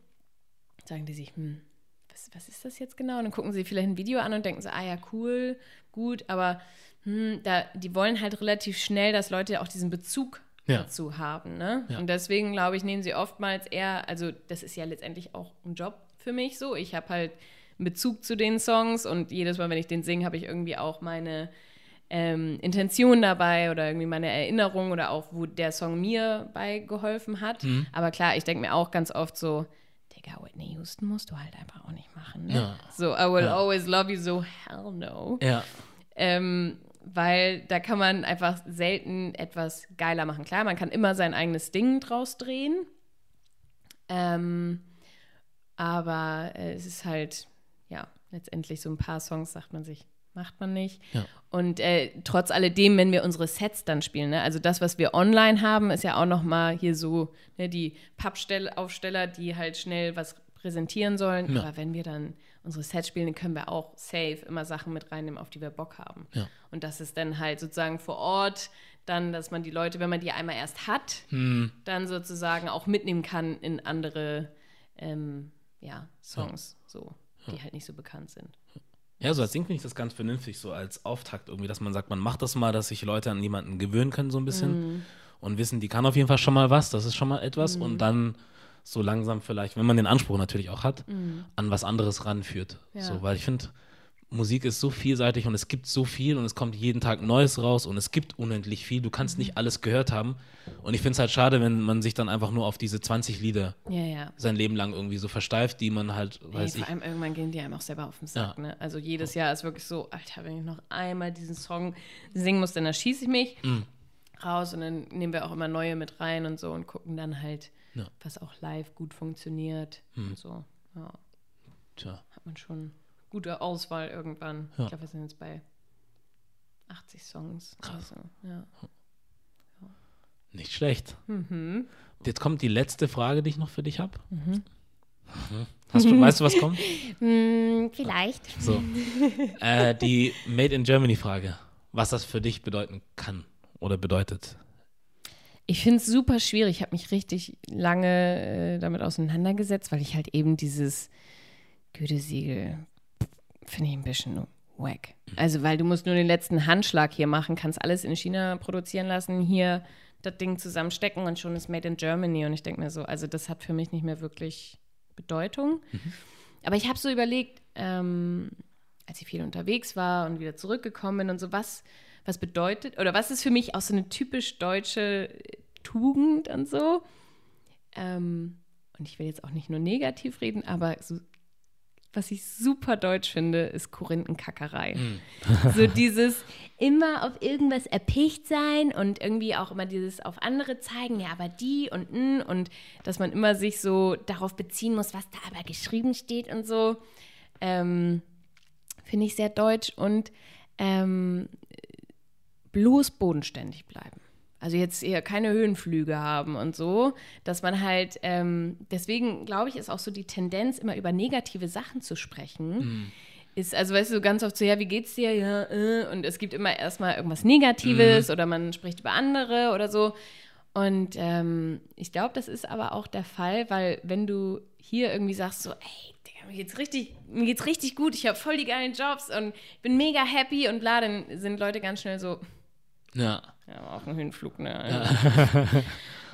sagen die sich, hm, was, was ist das jetzt genau? Und dann gucken sie vielleicht ein Video an und denken so, ah ja, cool, gut, aber hm, da, die wollen halt relativ schnell, dass Leute auch diesen Bezug Ja. dazu haben. Ne? Ja. Und deswegen, glaube ich, nehmen sie oftmals eher, also das ist ja letztendlich auch ein Job für mich so. Ich habe halt einen Bezug zu den Songs und jedes Mal, wenn ich den singe, habe ich irgendwie auch meine ähm, Intention dabei oder irgendwie meine Erinnerung oder auch, wo der Song mir bei geholfen hat. Mhm. Aber klar, ich denke mir auch ganz oft so, Digga, Whitney Houston musst du halt einfach auch nicht machen. Ne? Ja. So, I will always love you, so hell no. Ja. Ähm, weil da kann man einfach selten etwas geiler machen. Klar, man kann immer sein eigenes Ding draus drehen. Ähm, aber es ist halt, ja, letztendlich so ein paar Songs sagt man sich, macht man nicht. Ja. Und äh, trotz alledem, wenn wir unsere Sets dann spielen, ne, also das, was wir online haben, ist ja auch noch mal hier so ne, die Pappaufsteller, die halt schnell was präsentieren sollen. Ja. Aber wenn wir dann unsere Sets spielen, dann können wir auch safe immer Sachen mit reinnehmen, auf die wir Bock haben. Ja. Und das ist dann halt sozusagen vor Ort dann, dass man die Leute, wenn man die einmal erst hat, Hm. dann sozusagen auch mitnehmen kann in andere ähm, ja, Songs, so, die halt nicht so bekannt sind. Ja, so als Ding finde ich das ganz vernünftig, so als Auftakt irgendwie, dass man sagt, man macht das mal, dass sich Leute an jemanden gewöhnen können, so ein bisschen. Mhm. Und wissen, die kann auf jeden Fall schon mal was, das ist schon mal etwas. Und dann so langsam vielleicht, wenn man den Anspruch natürlich auch hat, an was anderes ranführt. Mhm. Ja. So, weil ich finde, Musik ist so vielseitig und es gibt so viel und es kommt jeden Tag Neues raus und es gibt unendlich viel. Du kannst Mhm. nicht alles gehört haben. Und ich finde es halt schade, wenn man sich dann einfach nur auf diese 20 Lieder Ja, ja. sein Leben lang irgendwie so versteift, die man halt, Hey, weiß vor ich, allem irgendwann gehen die einem auch selber auf den Sack. Ja. Ne? Also jedes Jahr ist wirklich so, Alter, wenn ich noch einmal diesen Song singen muss, dann erschieße ich mich Mm. raus und dann nehmen wir auch immer neue mit rein und so und gucken dann halt, Ja. was auch live gut funktioniert und so. Ja, tja. hat man schon gute Auswahl irgendwann. Ja. Ich glaube, wir sind jetzt bei 80 Songs. Also, ja. Nicht schlecht. Mhm. Jetzt kommt die letzte Frage, die ich noch für dich habe. Hast du, weißt du, was kommt? Hm, vielleicht. So. Äh, die Made in Germany Frage. Was das für dich bedeuten kann oder bedeutet. Ich finde es super schwierig. Ich habe mich richtig lange äh, damit auseinandergesetzt, weil ich halt eben dieses Gütesiegel finde ich ein bisschen wack. Also, weil du musst nur den letzten Handschlag hier machen, kannst alles in China produzieren lassen, hier das Ding zusammenstecken und schon ist Made in Germany. Und ich denke mir so, also das hat für mich nicht mehr wirklich Bedeutung. Aber ich habe so überlegt, ähm, als ich viel unterwegs war und wieder zurückgekommen bin und so, was, was bedeutet, oder was ist für mich auch so eine typisch deutsche Tugend und so. Ähm, und ich will jetzt auch nicht nur negativ reden, aber so was ich super deutsch finde, ist Korinthenkackerei. Mm. so dieses immer auf irgendwas erpicht sein und irgendwie auch immer dieses auf andere zeigen, ja, aber die und n und dass man immer sich so darauf beziehen muss, was da aber geschrieben steht und so. Ähm, finde ich sehr deutsch und ähm, bloß bodenständig bleiben. Also jetzt eher keine Höhenflüge haben und so, dass man halt, ähm, deswegen glaube ich, ist auch so die Tendenz, immer über negative Sachen zu sprechen. Mm. Ist, also weißt du, ganz oft so, ja, wie geht's dir? Ja, äh, und es gibt immer erstmal irgendwas Negatives mm. oder man spricht über andere oder so. Und ähm, ich glaube, das ist aber auch der Fall, weil wenn du hier irgendwie sagst so, ey, Digga, mir geht's richtig, mir geht's richtig gut, ich habe voll die geilen Jobs und bin mega happy und bla, dann sind Leute ganz schnell so, ja. Ja, auch ein Höhenflug, ne? Ja.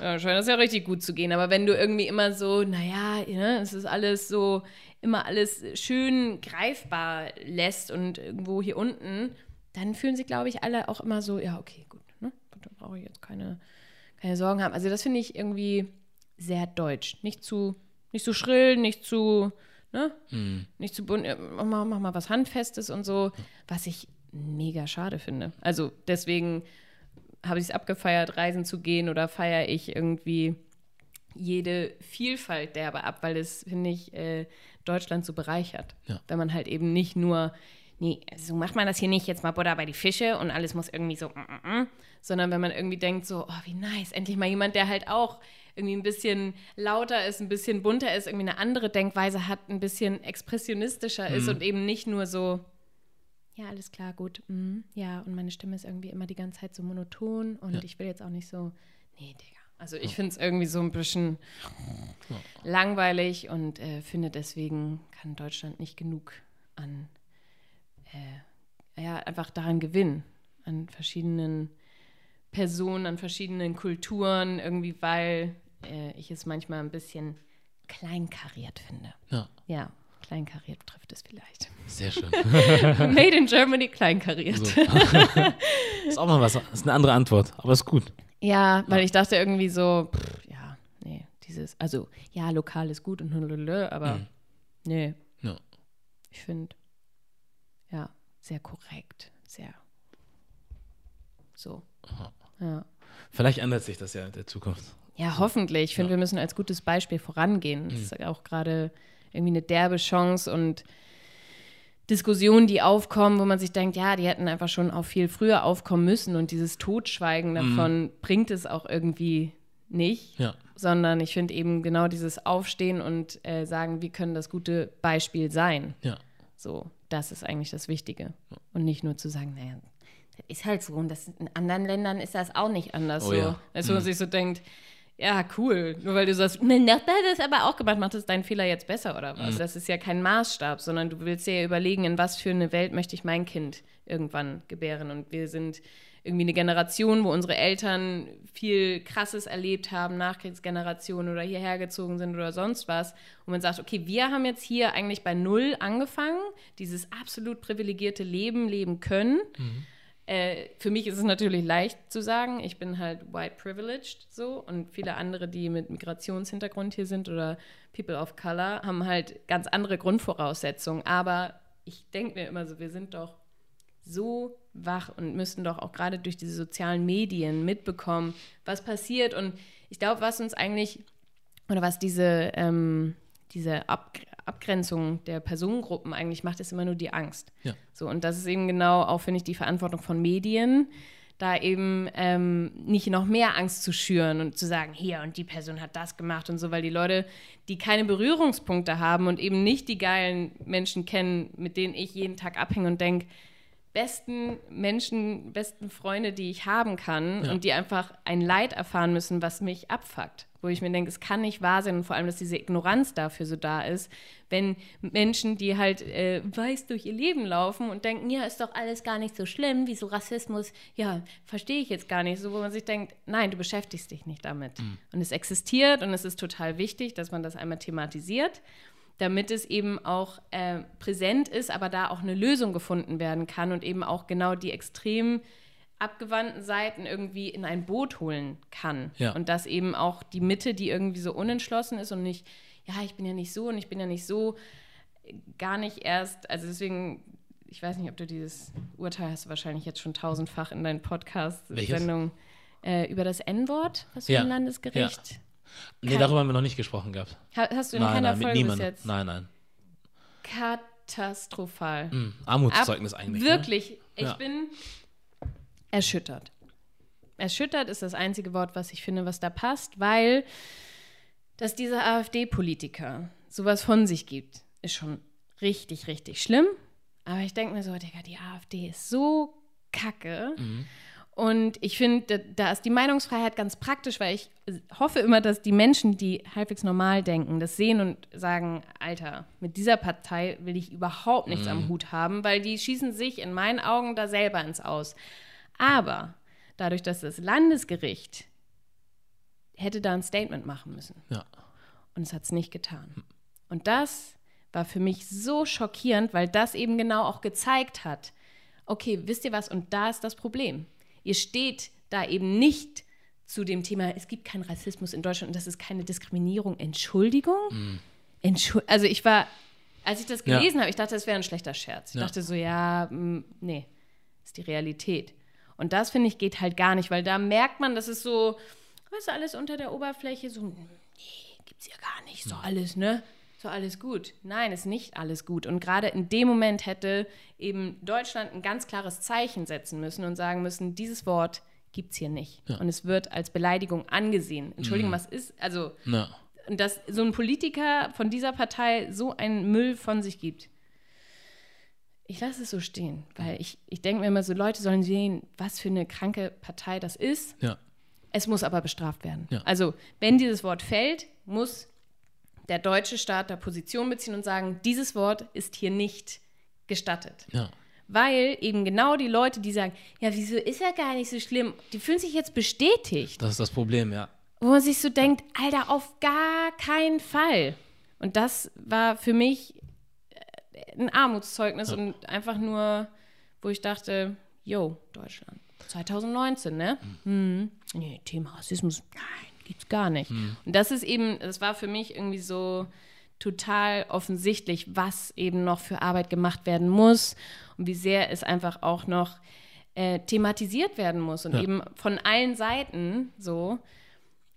ja, scheint das ja richtig gut zu gehen. Aber wenn du irgendwie immer so, naja, ne, es ist alles so, immer alles schön greifbar lässt und irgendwo hier unten, dann fühlen sich, glaube ich, alle auch immer so, ja, okay, gut, ne? Da brauche ich jetzt keine, keine Sorgen haben. Also das finde ich irgendwie sehr deutsch. Nicht zu, nicht zu schrill, nicht zu, ne? Mhm. Nicht zu bunt, mach, mach mal was Handfestes und so, was ich mega schade finde. Also deswegen habe ich es abgefeiert, reisen zu gehen oder feiere ich irgendwie jede Vielfalt derbe ab, weil es, finde ich, äh, Deutschland so bereichert. Ja. Wenn man halt eben nicht nur, nee, so macht man das hier nicht, jetzt mal Butter bei die Fische und alles muss irgendwie so, mm, mm, mm, sondern wenn man irgendwie denkt so, oh, wie nice, endlich mal jemand, der halt auch irgendwie ein bisschen lauter ist, ein bisschen bunter ist, irgendwie eine andere Denkweise hat, ein bisschen expressionistischer mhm. ist und eben nicht nur so, ja, alles klar, gut. Mhm. Ja, und meine Stimme ist irgendwie immer die ganze Zeit so monoton und ja. ich will jetzt auch nicht so, nee, Digga. Also ich finde es irgendwie so ein bisschen langweilig und äh, finde deswegen kann Deutschland nicht genug an, äh, ja, einfach daran gewinnen, an verschiedenen Personen, an verschiedenen Kulturen, irgendwie, weil äh, ich es manchmal ein bisschen kleinkariert finde. Ja. Ja, Kleinkariert trifft es vielleicht. Sehr schön. Made in Germany kleinkariert. So. ist auch mal was, ist eine andere Antwort, aber ist gut. Ja, weil ja. ich dachte irgendwie so, pff, ja, nee, dieses, also ja, lokal ist gut und aber mhm. nee. Ja. Ich finde, ja, sehr korrekt, sehr so. Aha. Ja. Vielleicht ändert sich das ja in der Zukunft. Ja, hoffentlich. Ich finde, ja. wir müssen als gutes Beispiel vorangehen. Das mhm. ist auch gerade irgendwie eine derbe Chance und Diskussionen, die aufkommen, wo man sich denkt, ja, die hätten einfach schon auch viel früher aufkommen müssen und dieses Totschweigen mhm. davon mhm. bringt es auch irgendwie nicht, ja. sondern ich finde eben genau dieses Aufstehen und äh, sagen, wie können das gute Beispiel sein. Ja. So, das ist eigentlich das Wichtige. Ja. Und nicht nur zu sagen, naja, das ist halt so und das, in anderen Ländern ist das auch nicht anders oh, so. Ja. Dass mhm. man sich so denkt, ja, cool. Nur weil du sagst, mein Nachbar hat das aber auch gemacht, macht das deinen Fehler jetzt besser oder was? Mhm. Das ist ja kein Maßstab, sondern du willst dir ja überlegen, in was für eine Welt möchte ich mein Kind irgendwann gebären. Und wir sind irgendwie eine Generation, wo unsere Eltern viel Krasses erlebt haben, Nachkriegsgenerationen oder hierher gezogen sind oder sonst was. Und man sagt, okay, wir haben jetzt hier eigentlich bei Null angefangen, dieses absolut privilegierte Leben leben können. Mhm äh, für mich ist es natürlich leicht zu sagen, ich bin halt white privileged so und viele andere, die mit Migrationshintergrund hier sind oder People of Color, haben halt ganz andere Grundvoraussetzungen. Aber ich denke mir immer so, wir sind doch so wach und müssen doch auch gerade durch diese sozialen Medien mitbekommen, was passiert. Und ich glaube, was uns eigentlich, oder was diese, ähm, diese Ab Abgrenzung der Personengruppen eigentlich macht, ist immer nur die Angst. Ja. So, und das ist eben genau auch, finde ich, die Verantwortung von Medien, da eben ähm, nicht noch mehr Angst zu schüren und zu sagen, hier und die Person hat das gemacht und so, weil die Leute, die keine Berührungspunkte haben und eben nicht die geilen Menschen kennen, mit denen ich jeden Tag abhänge und denke, besten Menschen, besten Freunde, die ich haben kann ja. und die einfach ein Leid erfahren müssen, was mich abfuckt. Wo ich mir denke, es kann nicht wahr sein und vor allem, dass diese Ignoranz dafür so da ist, wenn Menschen, die halt äh, weiß durch ihr Leben laufen und denken, ja, ist doch alles gar nicht so schlimm, wieso Rassismus, ja, verstehe ich jetzt gar nicht, so wo man sich denkt, nein, du beschäftigst dich nicht damit. Mhm. Und es existiert und es ist total wichtig, dass man das einmal thematisiert damit es eben auch äh, präsent ist, aber da auch eine Lösung gefunden werden kann und eben auch genau die extrem abgewandten Seiten irgendwie in ein Boot holen kann. Ja. Und dass eben auch die Mitte, die irgendwie so unentschlossen ist und nicht, ja, ich bin ja nicht so und ich bin ja nicht so, gar nicht erst, also deswegen, ich weiß nicht, ob du dieses Urteil hast du wahrscheinlich jetzt schon tausendfach in deinen Podcast-Sendungen äh, über das N-Wort, was Ja. vom Landesgericht. Nee, Kein- darüber haben wir noch nicht gesprochen gehabt. Ha hast du in Nein, keiner nein, mit Folge bis niemandem. jetzt? Nein, nein. Katastrophal. Hm, Armutszeugnis Ab- eigentlich. Ne? Wirklich. Ich Ja. bin erschüttert. Erschüttert ist das einzige Wort, was ich finde, was da passt, weil dass dieser AfD-Politiker sowas von sich gibt, ist schon richtig, richtig schlimm. Aber ich denke mir so, Digga, die AfD ist so kacke. Und ich finde, da, ist die Meinungsfreiheit ganz praktisch, weil ich hoffe immer, dass die Menschen, die halbwegs normal denken, das sehen und sagen, Alter, mit dieser Partei will ich überhaupt nichts am Hut haben, weil die schießen sich in meinen Augen da selber ins Aus. Aber dadurch, dass das Landesgericht hätte da ein Statement machen müssen. Ja. Und es hat es nicht getan. Und das war für mich so schockierend, weil das eben genau auch gezeigt hat, okay, wisst ihr was, und da ist das Problem. Ihr steht da eben nicht zu dem Thema, es gibt keinen Rassismus in Deutschland und das ist keine Diskriminierung. Entschuldigung? Entschuld also ich war, als ich das Ja. gelesen habe, ich dachte, das wäre ein schlechter Scherz. Ich Ja. dachte so, ja, mm, nee, ist die Realität. Und das, finde ich, geht halt gar nicht, weil da merkt man, das ist so, weißt du, alles unter der Oberfläche, so, nee, gibt's ja gar nicht, so alles, ne? So alles gut. Nein, ist nicht alles gut. Und gerade in dem Moment hätte eben Deutschland ein ganz klares Zeichen setzen müssen und sagen müssen, dieses Wort gibt's hier nicht. Und es wird als Beleidigung angesehen. Entschuldigung, was ist, also, Ja. und dass so ein Politiker von dieser Partei so einen Müll von sich gibt. Ich lasse es so stehen, weil ich, ich denke mir immer so, Leute sollen sehen, was für eine kranke Partei das ist. Ja. Es muss aber bestraft werden. Ja. Also, wenn dieses Wort fällt, muss der deutsche Staat da Position beziehen und sagen, dieses Wort ist hier nicht gestattet. Ja. Weil eben genau die Leute, die sagen, ja, wieso ist er gar nicht so schlimm, die fühlen sich jetzt bestätigt Das ist das Problem, ja. wo man sich so denkt, Alter, auf gar keinen Fall. Und das war für mich äh, ein Armutszeugnis und einfach nur, wo ich dachte, yo, Deutschland, 2019, ne? Hm. Nee, Thema Rassismus, nein, gibt's gar nicht. Und das ist eben, das war für mich irgendwie so total offensichtlich, was eben noch für Arbeit gemacht werden muss und wie sehr es einfach auch noch äh, thematisiert werden muss und Ja. eben von allen Seiten so.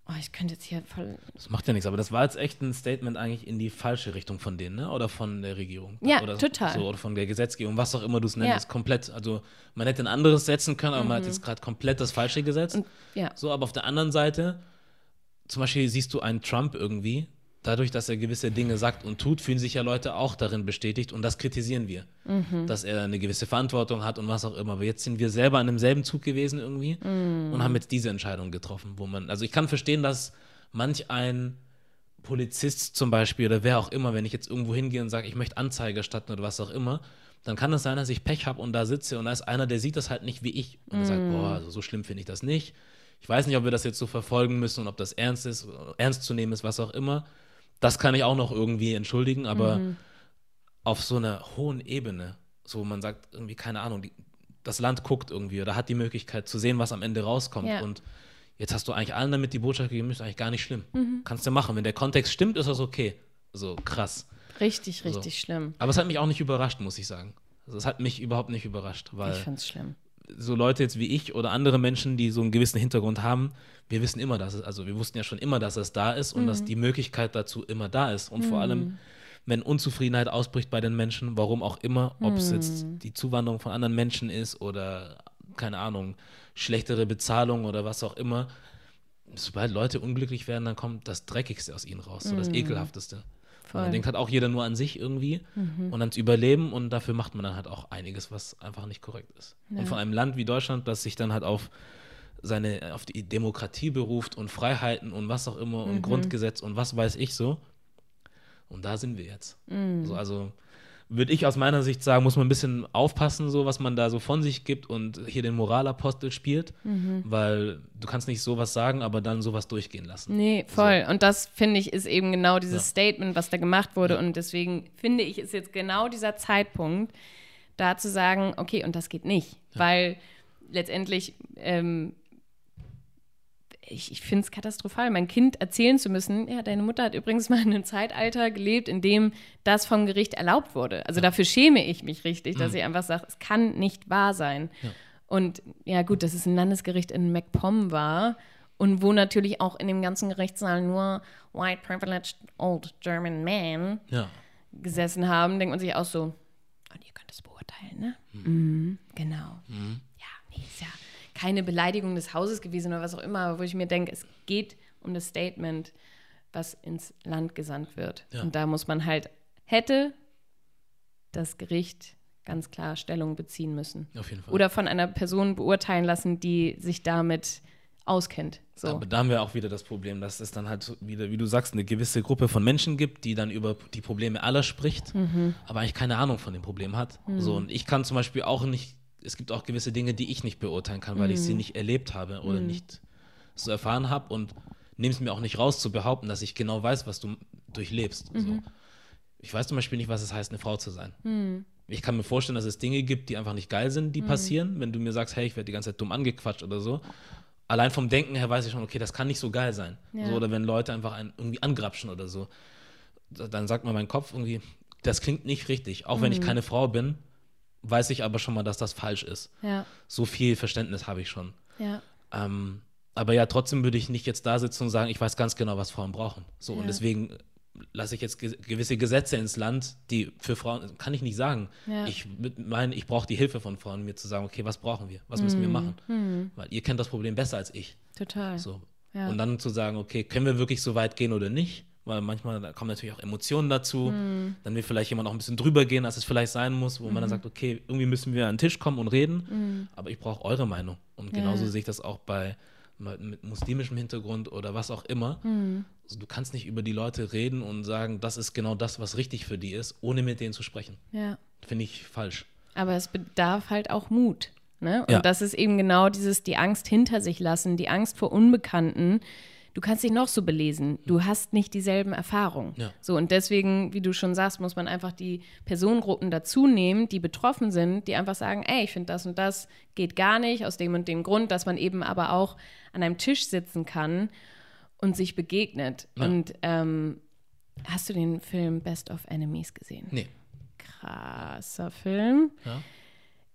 Oh, ich könnte jetzt hier voll. Das macht ja nichts, aber das war jetzt echt ein Statement eigentlich in die falsche Richtung von denen, ne? Oder von der Regierung. Ja, oder total. So, oder von der Gesetzgebung, was auch immer du es nennst, Ja. Mhm. komplett. Also man hätte ein anderes setzen können, aber man hat jetzt gerade komplett das Falsche gesetzt. Ja. So, aber auf der anderen Seite, zum Beispiel siehst du einen Trump irgendwie, dadurch, dass er gewisse Dinge sagt und tut, fühlen sich ja Leute auch darin bestätigt und das kritisieren wir. Mhm. Dass er eine gewisse Verantwortung hat und was auch immer. Aber jetzt sind wir selber an demselben Zug gewesen irgendwie Mhm. und haben jetzt diese Entscheidung getroffen, wo man, also ich kann verstehen, dass manch ein Polizist zum Beispiel oder wer auch immer, wenn ich jetzt irgendwo hingehe und sage, ich möchte Anzeige erstatten oder was auch immer, dann kann es sein, dass ich Pech habe und da sitze und da ist einer, der sieht das halt nicht wie ich und der sagt, boah, also so schlimm finde ich das nicht. Ich weiß nicht, ob wir das jetzt so verfolgen müssen und ob das ernst ist, ernst zu nehmen ist, was auch immer. Das kann ich auch noch irgendwie entschuldigen, aber auf so einer hohen Ebene, so wo man sagt, irgendwie, keine Ahnung, die, das Land guckt irgendwie oder hat die Möglichkeit zu sehen, was am Ende rauskommt. Ja. Und jetzt hast du eigentlich allen damit die Botschaft gegeben, ist eigentlich gar nicht schlimm. Mhm. Kannst du machen. Wenn der Kontext stimmt, ist das okay. So krass. Richtig, richtig schlimm. Aber es hat mich auch nicht überrascht, muss ich sagen. Also es hat mich überhaupt nicht überrascht, weil Ich fand's schlimm. So Leute jetzt wie ich oder andere Menschen, die so einen gewissen Hintergrund haben, wir wissen immer, dass es, also wir wussten ja schon immer, dass es da ist und dass die Möglichkeit dazu immer da ist. Und vor allem, wenn Unzufriedenheit ausbricht bei den Menschen, warum auch immer, ob es jetzt die Zuwanderung von anderen Menschen ist oder, keine Ahnung, schlechtere Bezahlung oder was auch immer, sobald Leute unglücklich werden, dann kommt das Dreckigste aus ihnen raus, so das Ekelhafteste. Voll. dann denkt halt auch jeder nur an sich irgendwie und ans Überleben und dafür macht man dann halt auch einiges, was einfach nicht korrekt ist. Und von einem Land wie Deutschland, das sich dann halt auf seine, auf die Demokratie beruft und Freiheiten und was auch immer und Grundgesetz und was weiß ich so. Und da sind wir jetzt. So, also würde ich aus meiner Sicht sagen, muss man ein bisschen aufpassen, so was man da so von sich gibt und hier den Moralapostel spielt, weil du kannst nicht sowas sagen, aber dann sowas durchgehen lassen. Nee, voll. Und das, finde ich, ist eben genau dieses Ja. Statement, was da gemacht wurde. Und deswegen finde ich, ist jetzt genau dieser Zeitpunkt, da zu sagen, okay, und das geht nicht. Weil letztendlich, ähm, ich, ich finde es katastrophal, mein Kind erzählen zu müssen, ja, deine Mutter hat übrigens mal in einem Zeitalter gelebt, in dem das vom Gericht erlaubt wurde. Also dafür schäme ich mich richtig, dass ich einfach sage, es kann nicht wahr sein. Ja. Und ja, gut, dass es ein Landesgericht in MacPom war und wo natürlich auch in dem ganzen Gerichtssaal nur white privileged old German men Ja. gesessen haben, denkt man sich auch so, und ihr könnt es beurteilen, ne? Mhm, genau. Ja, nee, ist ja keine Beleidigung des Hauses gewesen oder was auch immer, wo ich mir denke, es geht um das Statement, was ins Land gesandt wird. Ja. Und da muss man halt, hätte das Gericht ganz klar Stellung beziehen müssen. Auf jeden Fall. Oder von einer Person beurteilen lassen, die sich damit auskennt. So. Aber da haben wir auch wieder das Problem, dass es dann halt wieder, wie du sagst, eine gewisse Gruppe von Menschen gibt, die dann über die Probleme aller spricht, Mhm. aber eigentlich keine Ahnung von dem Problem hat. So, und ich kann zum Beispiel auch nicht, es gibt auch gewisse Dinge, die ich nicht beurteilen kann, weil ich Mhm. sie nicht erlebt habe oder nicht so erfahren habe und nehme es mir auch nicht raus zu behaupten, dass ich genau weiß, was du durchlebst. Mhm. So. Ich weiß zum Beispiel nicht, was es heißt, eine Frau zu sein. Ich kann mir vorstellen, dass es Dinge gibt, die einfach nicht geil sind, die passieren, wenn du mir sagst, hey, ich werde die ganze Zeit dumm angequatscht oder so. Allein vom Denken her weiß ich schon, okay, das kann nicht so geil sein. Ja. So, oder wenn Leute einfach einen irgendwie angrapschen oder so. Da- Dann sagt mir mein Kopf irgendwie, das klingt nicht richtig. Auch wenn ich keine Frau bin, weiß ich aber schon mal, dass das falsch ist. Ja, So viel Verständnis habe ich schon. ja. Ähm, aber ja, trotzdem würde ich nicht jetzt da sitzen und sagen, ich weiß ganz genau, was Frauen brauchen. So, Ja. und deswegen lasse ich jetzt ge gewisse Gesetze ins Land, die für Frauen, kann ich nicht sagen. Ja. Ich meine, ich brauche die Hilfe von Frauen, mir zu sagen, okay, was brauchen wir? Was müssen wir machen? Weil ihr kennt das Problem besser als ich. Total. So. Ja. Und dann zu sagen, okay, können wir wirklich so weit gehen oder nicht? Weil manchmal da kommen natürlich auch Emotionen dazu. Mhm. Dann will vielleicht jemand auch ein bisschen drüber gehen, als es vielleicht sein muss, wo man dann sagt, okay, irgendwie müssen wir an den Tisch kommen und reden, aber ich brauche eure Meinung. Und Mhm. Ja. genauso sehe ich das auch bei Leuten mit muslimischem Hintergrund oder was auch immer. Mhm. Also du kannst nicht über die Leute reden und sagen, das ist genau das, was richtig für die ist, ohne mit denen zu sprechen. Ja. Finde ich falsch. Aber es bedarf halt auch Mut. Ne? Und Ja. das ist eben genau dieses, die Angst hinter sich lassen, die Angst vor Unbekannten. Du kannst dich noch so belesen. Du hast nicht dieselben Erfahrungen. Ja. So, und deswegen, wie du schon sagst, muss man einfach die Personengruppen dazu nehmen, die betroffen sind, die einfach sagen, ey, ich finde das und das geht gar nicht, aus dem und dem Grund, dass man eben aber auch an einem Tisch sitzen kann und sich begegnet. Ja. Und ähm, hast du den Film Best of Enemies gesehen? Nee. Krasser Film. Ja.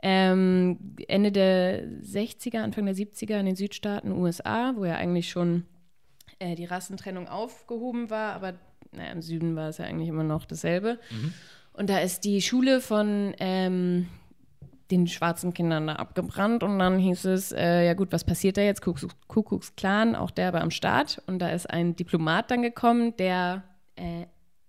Ähm, Ende der 60er, Anfang der 70er in den Südstaaten USA, wo ja eigentlich schon äh, die Rassentrennung aufgehoben war, aber naja, im Süden war es ja eigentlich immer noch dasselbe. Und da ist die Schule von ähm, den schwarzen Kindern da abgebrannt und dann hieß es, äh, ja gut, was passiert da jetzt? Kuckucks- Kuckucksklan, auch der war am Start und da ist ein Diplomat dann gekommen, der äh,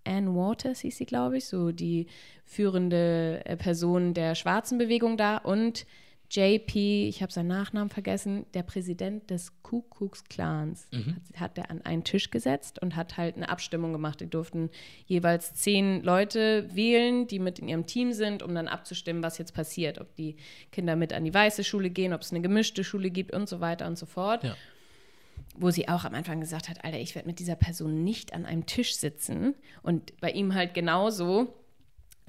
Ann Waters hieß sie, glaube ich, so die führende äh, Person der schwarzen Bewegung da und JP, ich habe seinen Nachnamen vergessen, der Präsident des Ku Klux Klans, hat, hat er an einen Tisch gesetzt und hat halt eine Abstimmung gemacht. Die durften jeweils zehn Leute wählen, die mit in ihrem Team sind, um dann abzustimmen, was jetzt passiert. Ob die Kinder mit an die weiße Schule gehen, ob es eine gemischte Schule gibt und so weiter und so fort Ja. wo sie auch am Anfang gesagt hat, Alter, ich werde mit dieser Person nicht an einem Tisch sitzen. Und bei ihm halt genauso.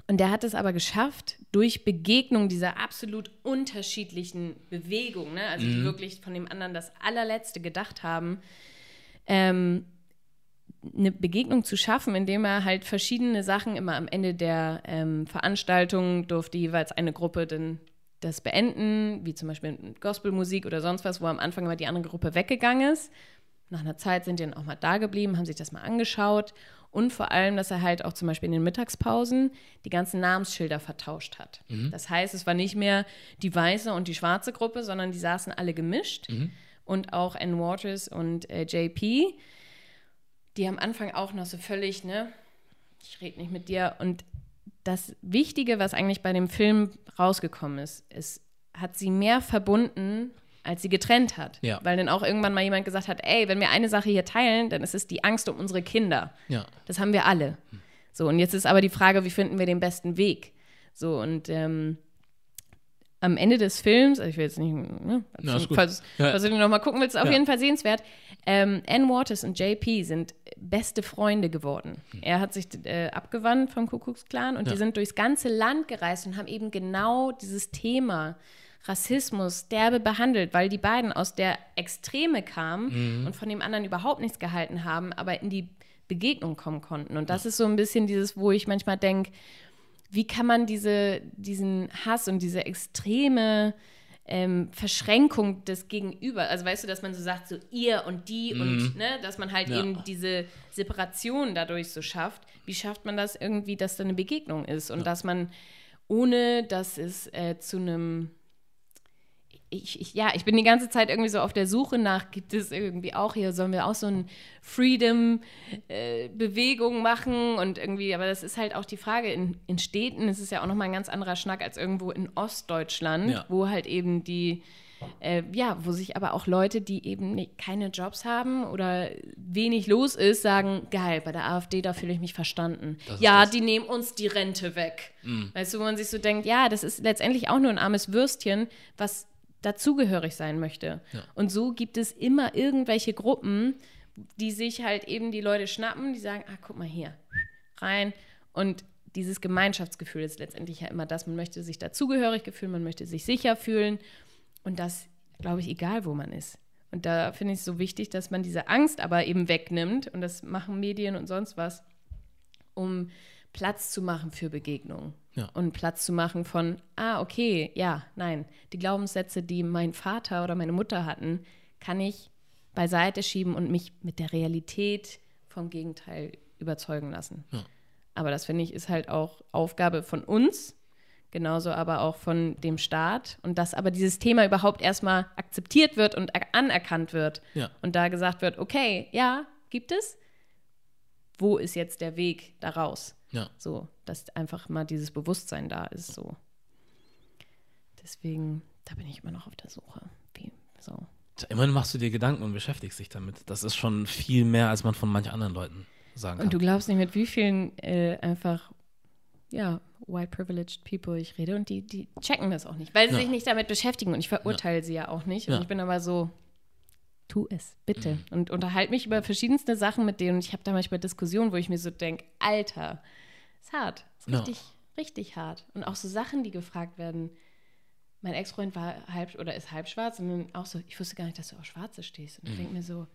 Und der hat es aber geschafft, durch Begegnung dieser absolut unterschiedlichen Bewegungen, ne? also die wirklich von dem anderen das allerletzte gedacht haben, ähm, eine Begegnung zu schaffen, indem er halt verschiedene Sachen immer am Ende der ähm, Veranstaltung durfte jeweils eine Gruppe dann das beenden, wie zum Beispiel Gospelmusik oder sonst was, wo am Anfang immer die andere Gruppe weggegangen ist. Nach einer Zeit sind die dann auch mal da geblieben, haben sich das mal angeschaut und vor allem, dass er halt auch zum Beispiel in den Mittagspausen die ganzen Namensschilder vertauscht hat. Das heißt, es war nicht mehr die weiße und die schwarze Gruppe, sondern die saßen alle gemischt und auch Ann Waters und äh, JP die am Anfang auch noch so völlig, ne, ich rede nicht mit dir. Und das Wichtige, was eigentlich bei dem Film rausgekommen ist, es hat sie mehr verbunden, als sie getrennt hat. Ja. Weil dann auch irgendwann mal jemand gesagt hat, ey, wenn wir eine Sache hier teilen, dann ist es die Angst um unsere Kinder. Ja. Das haben wir alle. So, und jetzt ist aber die Frage, wie finden wir den besten Weg? So, und ähm, am Ende des Films, also ich will jetzt nicht, ne, ist gut. falls, falls du den noch mal gucken willst, auf Ja. jeden Fall sehenswert. Ähm, Ann Waters und JP sind beste Freunde geworden. Er hat sich äh, abgewandt vom Ku Klux Klan und Ja. die sind durchs ganze Land gereist und haben eben genau dieses Thema Rassismus derbe behandelt, weil die beiden aus der Extreme kamen und von dem anderen überhaupt nichts gehalten haben, aber in die Begegnung kommen konnten. Und das ist so ein bisschen dieses, wo ich manchmal denke, wie kann man diese, diesen Hass und diese extreme ähm, Verschränkung des Gegenüber, also weißt du, dass man so sagt, so ihr und die und ne, dass man halt Ja. eben diese Separation dadurch so schafft. Wie schafft man das irgendwie, dass da eine Begegnung ist und dass man, ohne dass es äh, zu einem ich, ich, ja, ich bin die ganze Zeit irgendwie so auf der Suche nach, gibt es irgendwie auch hier, sollen wir auch so eine Freedom-Bewegung machen und irgendwie, aber das ist halt auch die Frage, in, in Städten ist es ja auch nochmal ein ganz anderer Schnack als irgendwo in Ostdeutschland, Ja. wo halt eben die, äh, ja, wo sich aber auch Leute, die eben keine Jobs haben oder wenig los ist, sagen, geil, bei der AfD, da fühle ich mich verstanden. Ja, das. die nehmen uns die Rente weg. Weißt du, wo man sich so denkt, ja, das ist letztendlich auch nur ein armes Würstchen, was dazugehörig sein möchte. Und so gibt es immer irgendwelche Gruppen, die sich halt eben die Leute schnappen, die sagen, ah, guck mal hier, rein. Und dieses Gemeinschaftsgefühl ist letztendlich ja immer das, man möchte sich dazugehörig fühlen, man möchte sich sicher fühlen. Und das, glaube ich, egal, wo man ist. Und da finde ich es so wichtig, dass man diese Angst aber eben wegnimmt. Und das machen Medien und sonst was, um Platz zu machen für Begegnungen. Ja. Und Platz zu machen von, ah, okay, ja, nein. Die Glaubenssätze, die mein Vater oder meine Mutter hatten, kann ich beiseite schieben und mich mit der Realität vom Gegenteil überzeugen lassen. Ja. Aber das finde ich ist halt auch Aufgabe von uns, genauso aber auch von dem Staat und dass aber dieses Thema überhaupt erstmal akzeptiert wird und anerkannt wird Ja. und da gesagt wird, okay, ja, gibt es. Wo ist jetzt der Weg daraus? Ja. So, dass einfach mal dieses Bewusstsein da ist. So. Deswegen, da bin ich immer noch auf der Suche. Wie, so. Immerhin machst du dir Gedanken und beschäftigst dich damit. Das ist schon viel mehr, als man von manch anderen Leuten sagen kann. Und du glaubst nicht, mit wie vielen äh, einfach, ja, white privileged people ich rede und die, die checken das auch nicht, weil sie Ja. sich nicht damit beschäftigen und ich verurteile sie ja auch nicht. Und Ja. ich bin aber so, tu es, bitte. Mhm. Und unterhalte mich über verschiedenste Sachen mit denen und ich habe da manchmal Diskussionen, wo ich mir so denke, Alter, ist hart, ist Ja. richtig, richtig hart. Und auch so Sachen, die gefragt werden. Mein Ex-Freund war halb oder ist halb schwarz und dann auch so, ich wusste gar nicht, dass du auf Schwarze stehst. Und ich denke mir so,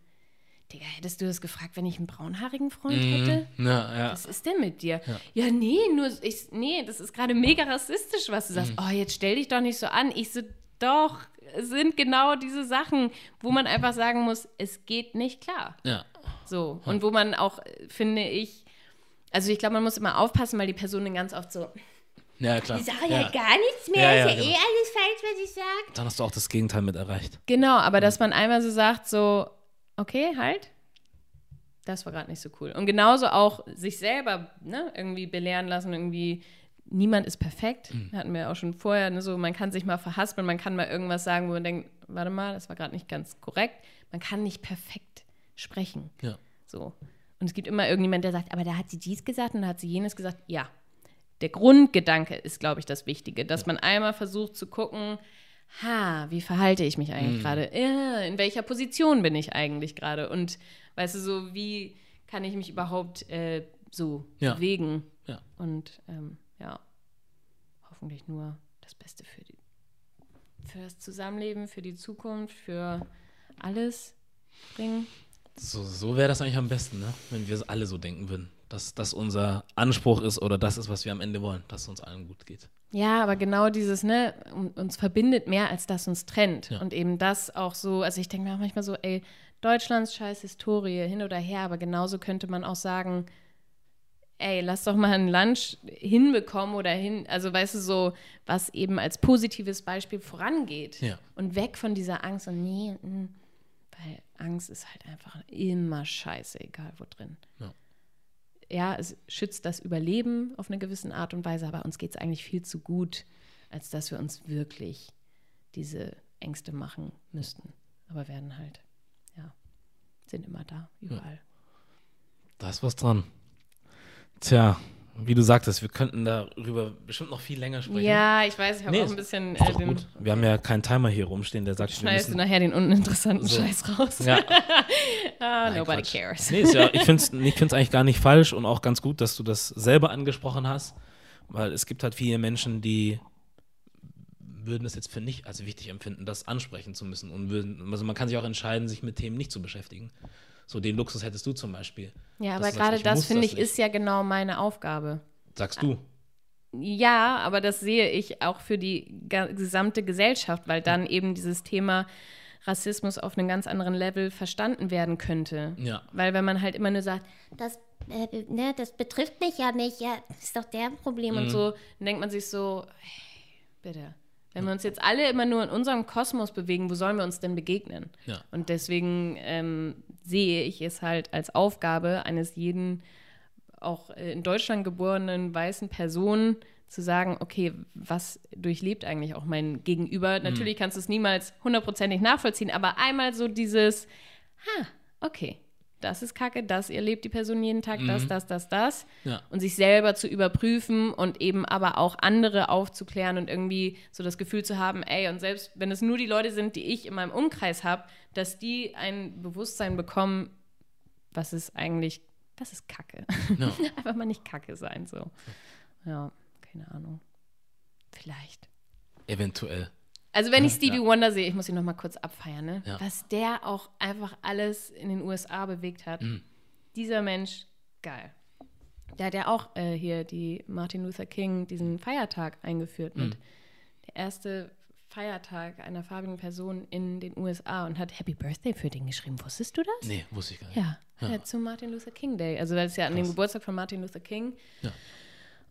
Digga, hättest du das gefragt, wenn ich einen braunhaarigen Freund hätte? ja, ja. Was ist denn mit dir? Ja, nee, nur ich, nee, das ist gerade mega rassistisch, was du sagst. Mhm. Oh, jetzt stell dich doch nicht so an. Ich so, doch, es sind genau diese Sachen, wo man einfach sagen muss, es geht nicht klar. ja. So. Und wo man auch, äh, finde ich, also ich glaube, man muss immer aufpassen, weil die Person dann ganz oft so, Ja, klar. Ich sage ja, ja. gar nichts mehr, Ja, ja, ist ja genau. eh alles falsch, was ich sage. Dann hast du auch das Gegenteil mit erreicht. Genau, aber dass man einmal so sagt, so, okay, halt, das war gerade nicht so cool. Und genauso auch sich selber ne, irgendwie belehren lassen, irgendwie, niemand ist perfekt. Hatten wir auch schon vorher, ne, so, man kann sich mal verhaspeln, man kann mal irgendwas sagen, wo man denkt, warte mal, das war gerade nicht ganz korrekt. Man kann nicht perfekt sprechen. Ja. So. Und es gibt immer irgendjemand, der sagt, aber da hat sie dies gesagt und da hat sie jenes gesagt. Ja. Der Grundgedanke ist, glaube ich, das Wichtige, dass man einmal versucht zu gucken, ha, wie verhalte ich mich Mhm. eigentlich gerade? Ja, in welcher Position bin ich eigentlich gerade? Und weißt du, so wie kann ich mich überhaupt äh, so Ja. bewegen? Ja. Und ähm, ja, hoffentlich nur das Beste für, die, für das Zusammenleben, für die Zukunft, für alles bringen. So, so wäre das eigentlich am besten, ne? wenn wir alle so denken würden. Dass das unser Anspruch ist oder das ist, was wir am Ende wollen, dass es uns allen gut geht. Ja, aber genau dieses, ne, un- uns verbindet mehr, als das uns trennt. Ja. Und eben das auch so, also ich denke mir auch manchmal so, ey, Deutschlands scheiß Historie, hin oder her, aber genauso könnte man auch sagen, ey, lass doch mal ein Lunch hinbekommen oder hin, also weißt du, so, was eben als positives Beispiel vorangeht. Ja. Und weg von dieser Angst und nee, mm, weil Angst ist halt einfach immer scheiße, egal wo drin. Ja. Ja, es schützt das Überleben auf eine gewisse Art und Weise, aber uns geht es eigentlich viel zu gut, als dass wir uns wirklich diese Ängste machen müssten. Aber werden halt, ja, sind immer da, überall. Da ist was dran. Tja, wie du sagtest, wir könnten darüber bestimmt noch viel länger sprechen. Ja, ich weiß, ich habe Nee, auch ein bisschen äh, den. gut. Wir haben ja keinen Timer hier rumstehen, der sagt, Schneidest du nachher den uninteressanten So. Scheiß raus. Ja, ah, Nein, nobody Quatsch. cares. Nee, ist ja, ich finde es ich find's eigentlich gar nicht falsch und auch ganz gut, dass du das selber angesprochen hast, weil es gibt halt viele Menschen, die würden es jetzt für nicht als wichtig empfinden, das ansprechen zu müssen. Und würden, also man kann sich auch entscheiden, sich mit Themen nicht zu beschäftigen. So den Luxus hättest du zum Beispiel. Ja, aber sagst, gerade das, finde ich, ist ja genau meine Aufgabe. Sagst du. Ja, aber das sehe ich auch für die gesamte Gesellschaft, weil dann eben dieses Thema Rassismus auf einem ganz anderen Level verstanden werden könnte. Ja. Weil wenn man halt immer nur sagt, Das, äh, ne, das betrifft mich ja nicht. Ja, ist doch der Problem. Mhm. und so, dann denkt man sich so, hey, bitte. Wenn wir uns jetzt alle immer nur in unserem Kosmos bewegen, wo sollen wir uns denn begegnen? Ja. Und deswegen ähm, sehe ich es halt als Aufgabe eines jeden auch äh, in Deutschland geborenen weißen Person zu sagen, okay, was durchlebt eigentlich auch mein Gegenüber? Natürlich kannst du es niemals hundertprozentig nachvollziehen, aber einmal so dieses, ha, okay, das ist Kacke, das erlebt die Person jeden Tag, das, das, das, das. Ja. Und sich selber zu überprüfen und eben aber auch andere aufzuklären und irgendwie so das Gefühl zu haben, ey, und selbst wenn es nur die Leute sind, die ich in meinem Umkreis habe, dass die ein Bewusstsein bekommen, was ist eigentlich, das ist Kacke. Ja. Einfach mal nicht Kacke sein, so. Ja, keine Ahnung. Vielleicht. Eventuell. Also wenn ich Stevie Ja. Wonder sehe, ich muss ihn noch mal kurz abfeiern, ne? Ja. Was der auch einfach alles in den USA bewegt hat. Mhm. Dieser Mensch, geil. Der hat ja auch äh, hier die Martin Luther King, diesen Feiertag eingeführt mit. Der erste Feiertag einer farbigen Person in den USA und hat Happy Birthday für den geschrieben. Wusstest du das? Nee, wusste ich gar nicht. Ja, ja. zum Martin Luther King Day. Also das ist ja an dem Krass. Geburtstag von Martin Luther King. Ja.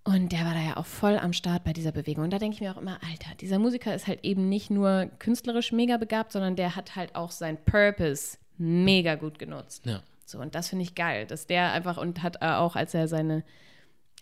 Und der war da ja auch voll am Start bei dieser Bewegung. Und da denke ich mir auch immer, Alter, dieser Musiker ist halt eben nicht nur künstlerisch mega begabt, sondern der hat halt auch sein Purpose mega gut genutzt. Ja. So, und das finde ich geil, dass der einfach und hat äh, auch, als er seine,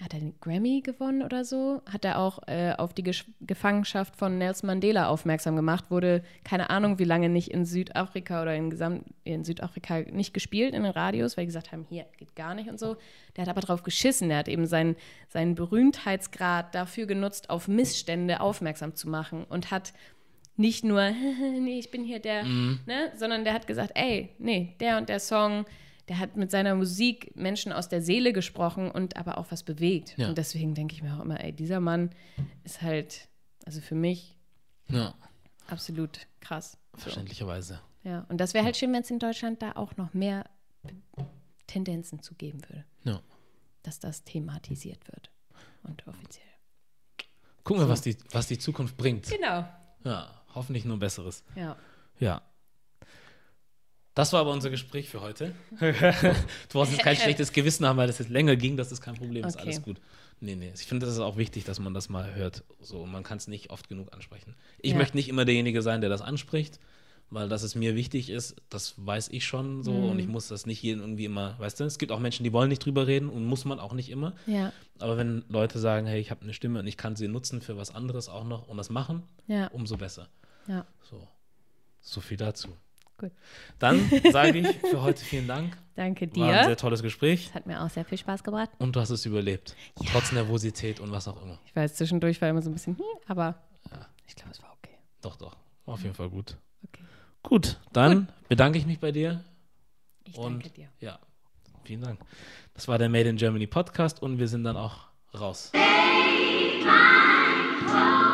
hat er den Grammy gewonnen oder so, hat er auch äh, auf die Gesch Gefangenschaft von Nelson Mandela aufmerksam gemacht, wurde keine Ahnung, wie lange nicht in Südafrika oder in Gesamt in Südafrika nicht gespielt in den Radios, weil die gesagt haben, hier geht gar nicht und so. Der hat aber drauf geschissen, der hat eben seinen, seinen Berühmtheitsgrad dafür genutzt, auf Missstände aufmerksam zu machen und hat nicht nur, nee, ich bin hier der, ne, sondern der hat gesagt, ey, nee, der und der Song, der hat mit seiner Musik Menschen aus der Seele gesprochen und aber auch was bewegt. Ja. Und deswegen denke ich mir auch immer, ey, dieser Mann ist halt, also für mich Ja. absolut krass. So. Verständlicherweise. Ja, und das wäre halt schön, wenn es in Deutschland da auch noch mehr Tendenzen zu geben würde, Ja. dass das thematisiert wird und offiziell. Gucken wir, was die, was die Zukunft bringt. Genau. Ja, hoffentlich nur Besseres. Ja. Ja. Das war aber unser Gespräch für heute. du brauchst jetzt kein schlechtes Gewissen haben, weil das jetzt länger ging. Das ist kein Problem, ist Okay. alles gut. Nee, nee. Ich finde, das ist auch wichtig, dass man das mal hört. So, man kann es nicht oft genug ansprechen. Ich Ja. möchte nicht immer derjenige sein, der das anspricht, weil das es mir wichtig ist. Das weiß ich schon so Mhm. und ich muss das nicht jedem irgendwie immer, weißt du, es gibt auch Menschen, die wollen nicht drüber reden und muss man auch nicht immer. Ja. Aber wenn Leute sagen, hey, ich habe eine Stimme und ich kann sie nutzen für was anderes auch noch und das machen, Ja. umso besser. Ja. So, so viel dazu. Gut. Dann sage ich für heute vielen Dank. Danke War ein sehr dir. tolles Gespräch Das hat mir auch sehr viel Spaß gebracht. und du hast es überlebt. Trotz Nervosität und was auch immer. Ich weiß, zwischendurch war immer so ein bisschen, hm, aber ich glaube, es war okay. Doch, doch. War auf jeden Fall gut. Okay. Gut, dann bedanke ich mich bei dir. Ich und danke dir. ja, vielen Dank. Das war der Made in Germany Podcast und wir sind dann auch raus. Home.